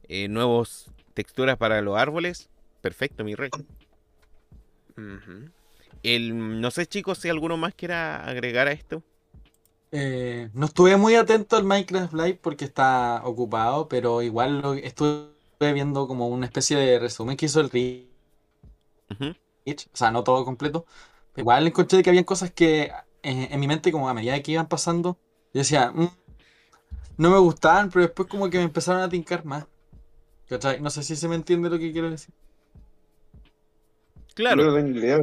eh, nuevos texturas para los árboles, perfecto, mi rey. Ujú. El, no sé chicos si alguno más quiera agregar a esto. Eh, no estuve muy atento al Minecraft Live porque está ocupado, pero igual lo estuve viendo como una especie de resumen que hizo el Rich, Ujú. o sea, no todo completo. Igual encontré que habían cosas que eh, en mi mente, como a medida que iban pasando, yo decía, "Mm, no me gustaban, pero después como que me empezaron a tincar más. ¿Cachai? No sé si se me entiende lo que quiero decir. Claro. No tengo idea.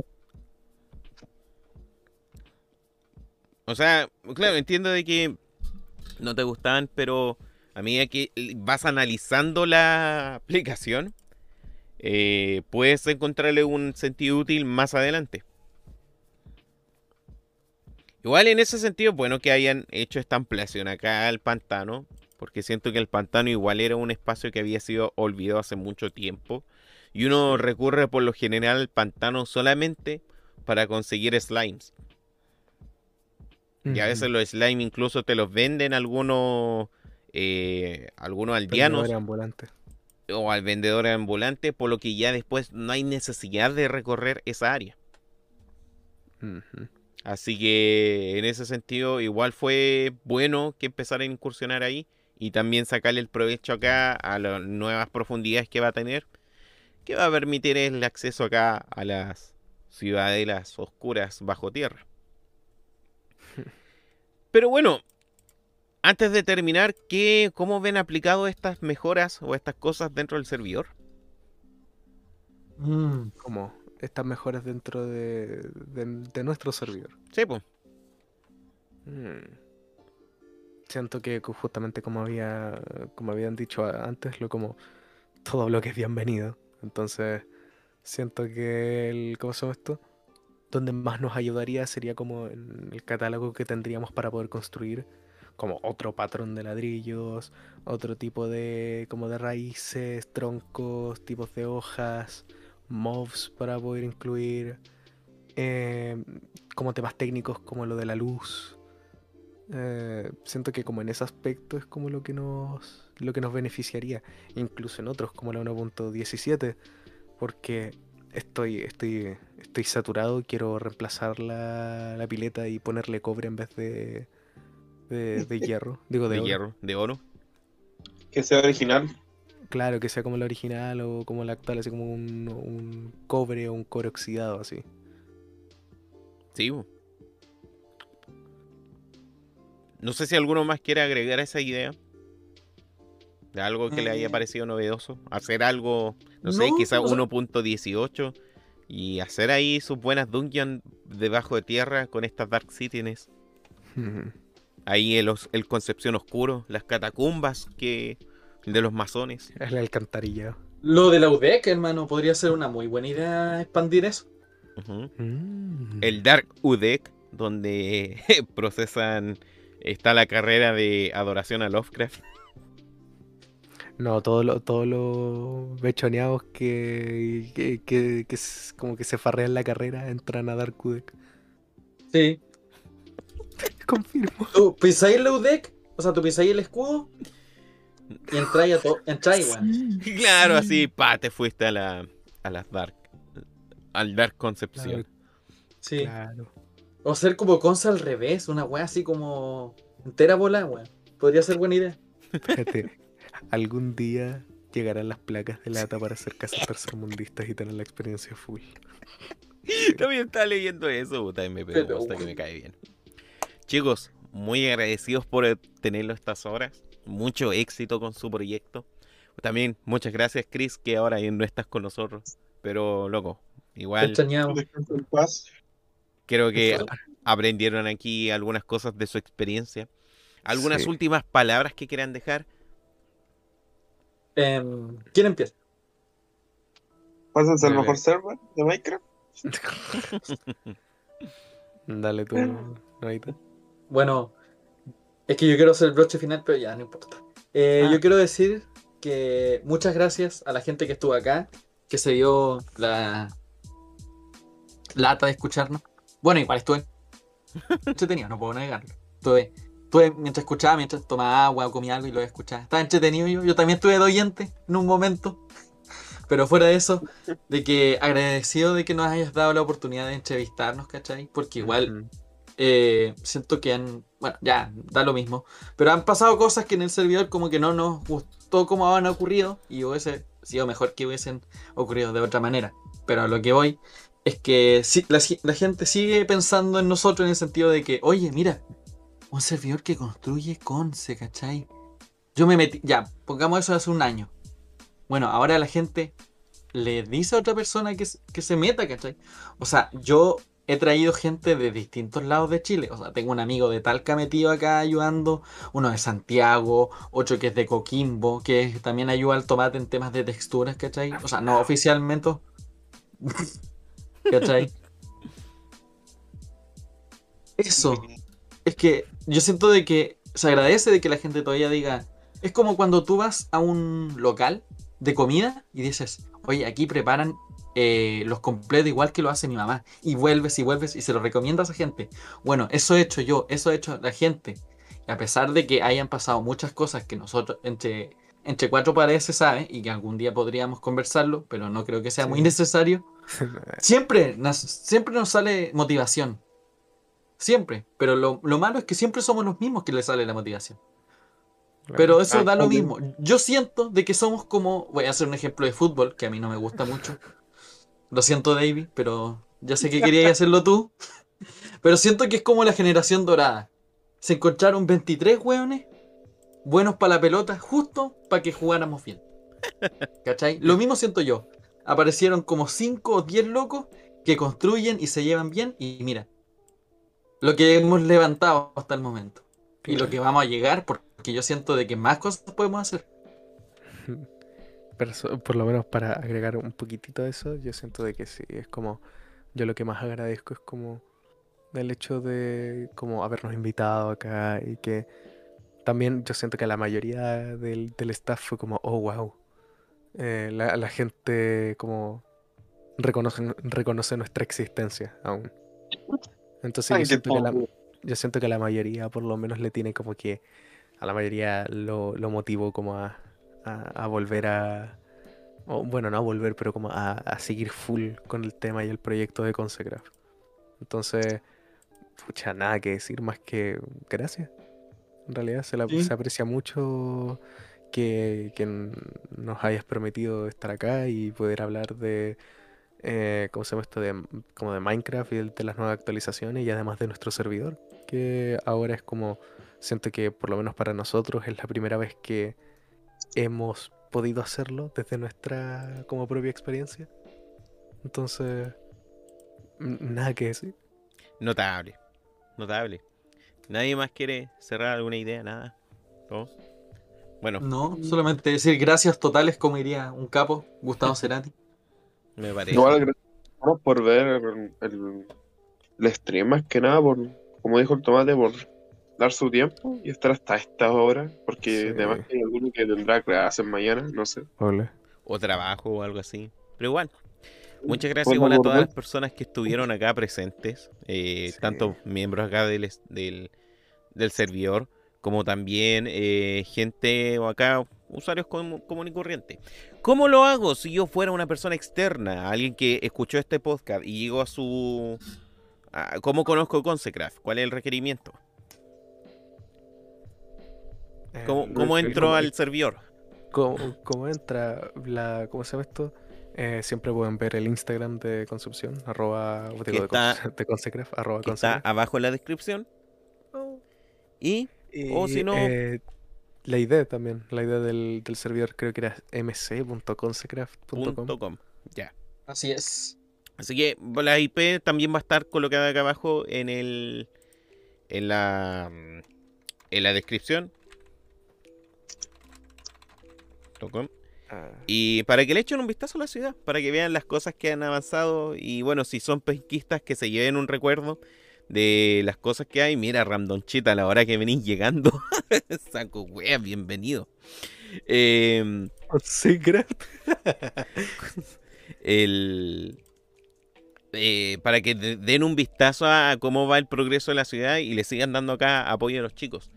O sea, claro, entiendo de que no te gustaban, pero a medida que vas analizando la aplicación, eh, puedes encontrarle un sentido útil más adelante. Igual en ese sentido, bueno que hayan hecho esta ampliación acá al pantano, porque siento que el pantano igual era un espacio que había sido olvidado hace mucho tiempo. Y uno recurre por lo general al pantano solamente para conseguir slimes. Y a veces los slime incluso te los venden algunos, eh, algunos aldeanos ambulantes. o al vendedor ambulante, por lo que ya después no hay necesidad de recorrer esa área. Así que en ese sentido igual fue bueno que empezara a incursionar ahí y también sacarle el provecho acá a las nuevas profundidades que va a tener, que va a permitir el acceso acá a las ciudadelas oscuras bajo tierra. Pero bueno, antes de terminar, ¿qué, ¿cómo ven aplicado estas mejoras o estas cosas dentro del servidor? Mm, Como estas mejoras dentro de, de- de nuestro servidor. Sí, pues. Mm. Siento que justamente como había como habían dicho antes, lo como todo bloque es bienvenido. Entonces, siento que el ¿cómo se llama esto? Donde más nos ayudaría sería como en el catálogo que tendríamos para poder construir como otro patrón de ladrillos, otro tipo de como de raíces, troncos, tipos de hojas, mobs para poder incluir eh, como temas técnicos como lo de la luz. Eh, siento que como en ese aspecto es como lo que nos lo que nos beneficiaría, incluso en otros como la 1.17, porque estoy estoy estoy saturado, quiero reemplazar la, la pileta y ponerle cobre en vez de de, de hierro, digo de, De oro. hierro, de oro. Que sea original. Claro, que sea como la original o como la actual, así como un, un cobre o un cobre oxidado así. Sí. No sé si alguno más quiere agregar esa idea. De algo que le haya Eh. parecido novedoso. Hacer algo, no sé, No, quizá o sea- 1.18. Y hacer ahí sus buenas dungeons debajo de tierra con estas Dark Cities. Ahí el, el Concepción Oscuro, las catacumbas que de los masones. El alcantarillado. Lo de la UDEC, hermano, podría ser una muy buena idea expandir eso. Mm. El Dark UDEC, donde procesan. Está la carrera de adoración a Lovecraft. No, todos los todos los bechoneados que, que, que- que s- como que se farrean la carrera entran a dar Kudek. Sí. Confirmo. Tú pisáis la UDEC, o sea, tú pisáis el escudo y entráis a todo. Entráis. Claro, así, pa, te fuiste a la a las Dark. Al Dark Concepción. Claro, Sí. claro. O ser como Consa al revés, una weá así como entera bola, weón. Podría ser buena idea. Fíjate, algún día llegarán las placas de lata para hacer casas tercermundistas y tener la experiencia full. También estaba leyendo eso, puta, y me pegó gusta que me cae bien. Chicos, muy agradecidos por tenerlo estas horas. Mucho éxito con su proyecto. También muchas gracias, Chris, que ahora no estás con nosotros. Pero, loco, igual creo que aprendieron aquí algunas cosas de su experiencia. ¿Algunas Sí. últimas palabras que quieran dejar? Em, ¿Quién empieza? Pásense al mejor server de Minecraft. Dale tú, Noita. Bueno, es que yo quiero hacer el broche final, pero ya, no importa. Eh, Ah. Yo quiero decir que muchas gracias a la gente que estuvo acá, que se dio la lata de escucharnos. Bueno, igual estuve entretenido, no puedo negarlo. Estuve, estuve mientras escuchaba, mientras tomaba agua o comía algo y lo escuchaba. Estaba entretenido yo. Yo también estuve de oyente en un momento. Pero fuera de eso, de que agradecido de que nos hayas dado la oportunidad de entrevistarnos, ¿cachai? Porque igual eh, siento que han, bueno, ya, da lo mismo, pero han pasado cosas que en el servidor como que no nos gustó como han ocurrido y hubiese sido mejor que hubiesen ocurrido de otra manera. Pero a lo que voy es que la, si- la gente sigue pensando en nosotros en el sentido de que, oye, mira, un servidor que construye Conce, ¿cachai? Yo me metí, ya, pongamos eso hace un año. Bueno, ahora la gente le dice a otra persona que, que se meta, ¿cachai? O sea, yo he traído gente de distintos lados de Chile. O sea, tengo un amigo de Talca metido acá ayudando, uno de Santiago, otro que es de Coquimbo, que también ayuda al tomate en temas de texturas, ¿cachai? O sea, no oficialmente. ¿cachai? Eso. Es que yo siento de que se agradece de que la gente todavía diga. Es como cuando tú vas a un local de comida y dices, oye, aquí preparan eh, los completos igual que lo hace mi mamá. Y vuelves y vuelves y se lo recomiendas a gente. Bueno, eso he hecho yo, eso ha hecho la gente. Y a pesar de que hayan pasado muchas cosas que nosotros entre, entre cuatro paredes se sabe y que algún día podríamos conversarlo, pero no creo que sea muy necesario. Siempre, nos- siempre nos sale motivación. Siempre. Pero lo, lo malo es que siempre somos los mismos que le sale la motivación. Pero eso Ah, da lo mismo. Yo siento de que somos como. Voy a hacer un ejemplo de fútbol, que a mí no me gusta mucho. Lo siento, David, pero ya sé que querías hacerlo tú. Pero siento que es como la generación dorada. Se encontraron 23 hueones buenos para la pelota, justo para que jugáramos bien. ¿Cachai? Lo mismo siento yo. Aparecieron como 5 o 10 locos que construyen y se llevan bien. Y mira, lo que hemos levantado hasta el momento. Y lo que vamos a llegar, porque yo siento de que más cosas podemos hacer. Pero so- por lo menos para agregar un poquitito a eso, yo siento de que sí, es como, yo lo que más agradezco es como el hecho de como habernos invitado acá y que también yo siento que la mayoría del, del staff fue como, oh, wow. Eh, la, la gente como reconoce, reconoce nuestra existencia aún. Entonces Ay, yo siento que la, yo siento que la mayoría por lo menos le tiene como que a la mayoría lo, lo motivó como a, a, a volver a o, bueno no a volver pero como a, a seguir full con el tema y el proyecto de Consecraft entonces pucha nada que decir más que gracias. En realidad se, la- Sí. se aprecia mucho que, que nos hayas permitido estar acá y poder hablar de eh, ¿cómo se llama esto? De, como de Minecraft y de, de las nuevas actualizaciones y además de nuestro servidor, que ahora es como, siento que por lo menos para nosotros es la primera vez que hemos podido hacerlo desde nuestra como propia experiencia. Entonces, nada que decir. Notable. Notable. ¿Nadie más quiere cerrar alguna idea? Nada. ¿No? Bueno, No, solamente decir gracias totales, como diría un capo, Gustavo Cerati. me parece. Igual gracias por ver el, el, el stream, más que nada, por, como dijo el tomate, por dar su tiempo y estar hasta esta hora, porque Sí. además hay alguno que tendrá clases mañana, no sé. Hola. O trabajo o algo así. Pero igual. Muchas gracias Bueno, igual a por todas las personas que estuvieron acá presentes, eh, Sí. tanto miembros acá del, del, del servidor, como también eh, gente o acá, usuarios com- común y corriente. ¿Cómo lo hago si yo fuera una persona externa, alguien que escuchó este podcast y llegó a su... a- ¿Cómo conozco Consecraft? ¿Cuál es el requerimiento? ¿Cómo, Eh, cómo entro al servidor? ¿Cómo, cómo entra la, ¿cómo se llama esto? Eh, siempre pueden ver el Instagram de Concepción, arroba, digo, está- de Consecraft, arroba Que está Consecraft. abajo en la descripción. Y o si no- eh, la idea también, la idea del, del servidor creo que era mc.consecraft.com. punto com. Ya. Así es. Así que la IP también va a estar colocada acá abajo en el en la en la descripción. Ah, Y para que le echen un vistazo a la ciudad, para que vean las cosas que han avanzado y bueno, si son pesquistas que se lleven un recuerdo de las cosas que hay. Mira, Randonchita, a la hora que venís llegando, saco wea, bienvenido. Em, Consecraft. el, eh, para que de- den un vistazo a cómo va el progreso de la ciudad y le sigan dando acá apoyo a los chicos.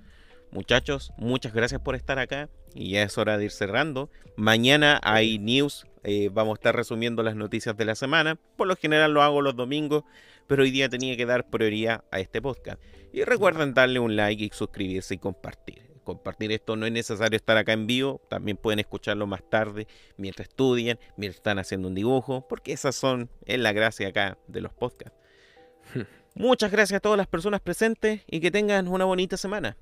Muchachos, muchas gracias por estar acá y ya es hora de ir cerrando. Mañana hay news, eh, vamos a estar resumiendo las noticias de la semana. Por lo general lo hago los domingos, pero hoy día tenía que dar prioridad a este podcast. Y recuerden darle un like y suscribirse y compartir. Compartir esto no es necesario estar acá en vivo, también pueden escucharlo más tarde mientras estudian, mientras están haciendo un dibujo, porque esas son, es la gracia acá de los podcasts. Muchas gracias a todas las personas presentes y que tengan una bonita semana.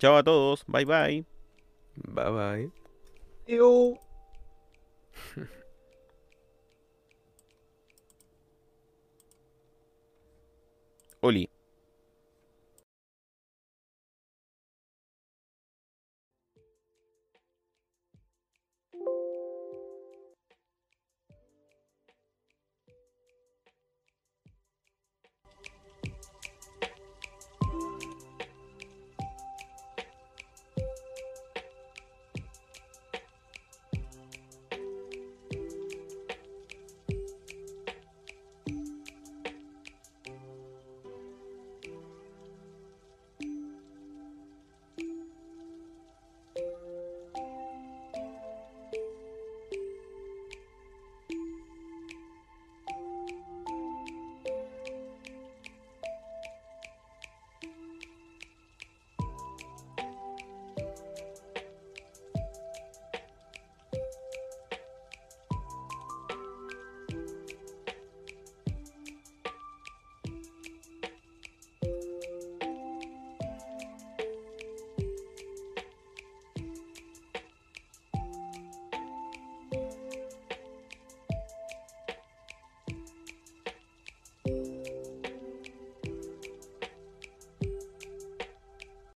Chao a todos, bye bye. Bye bye. قولي.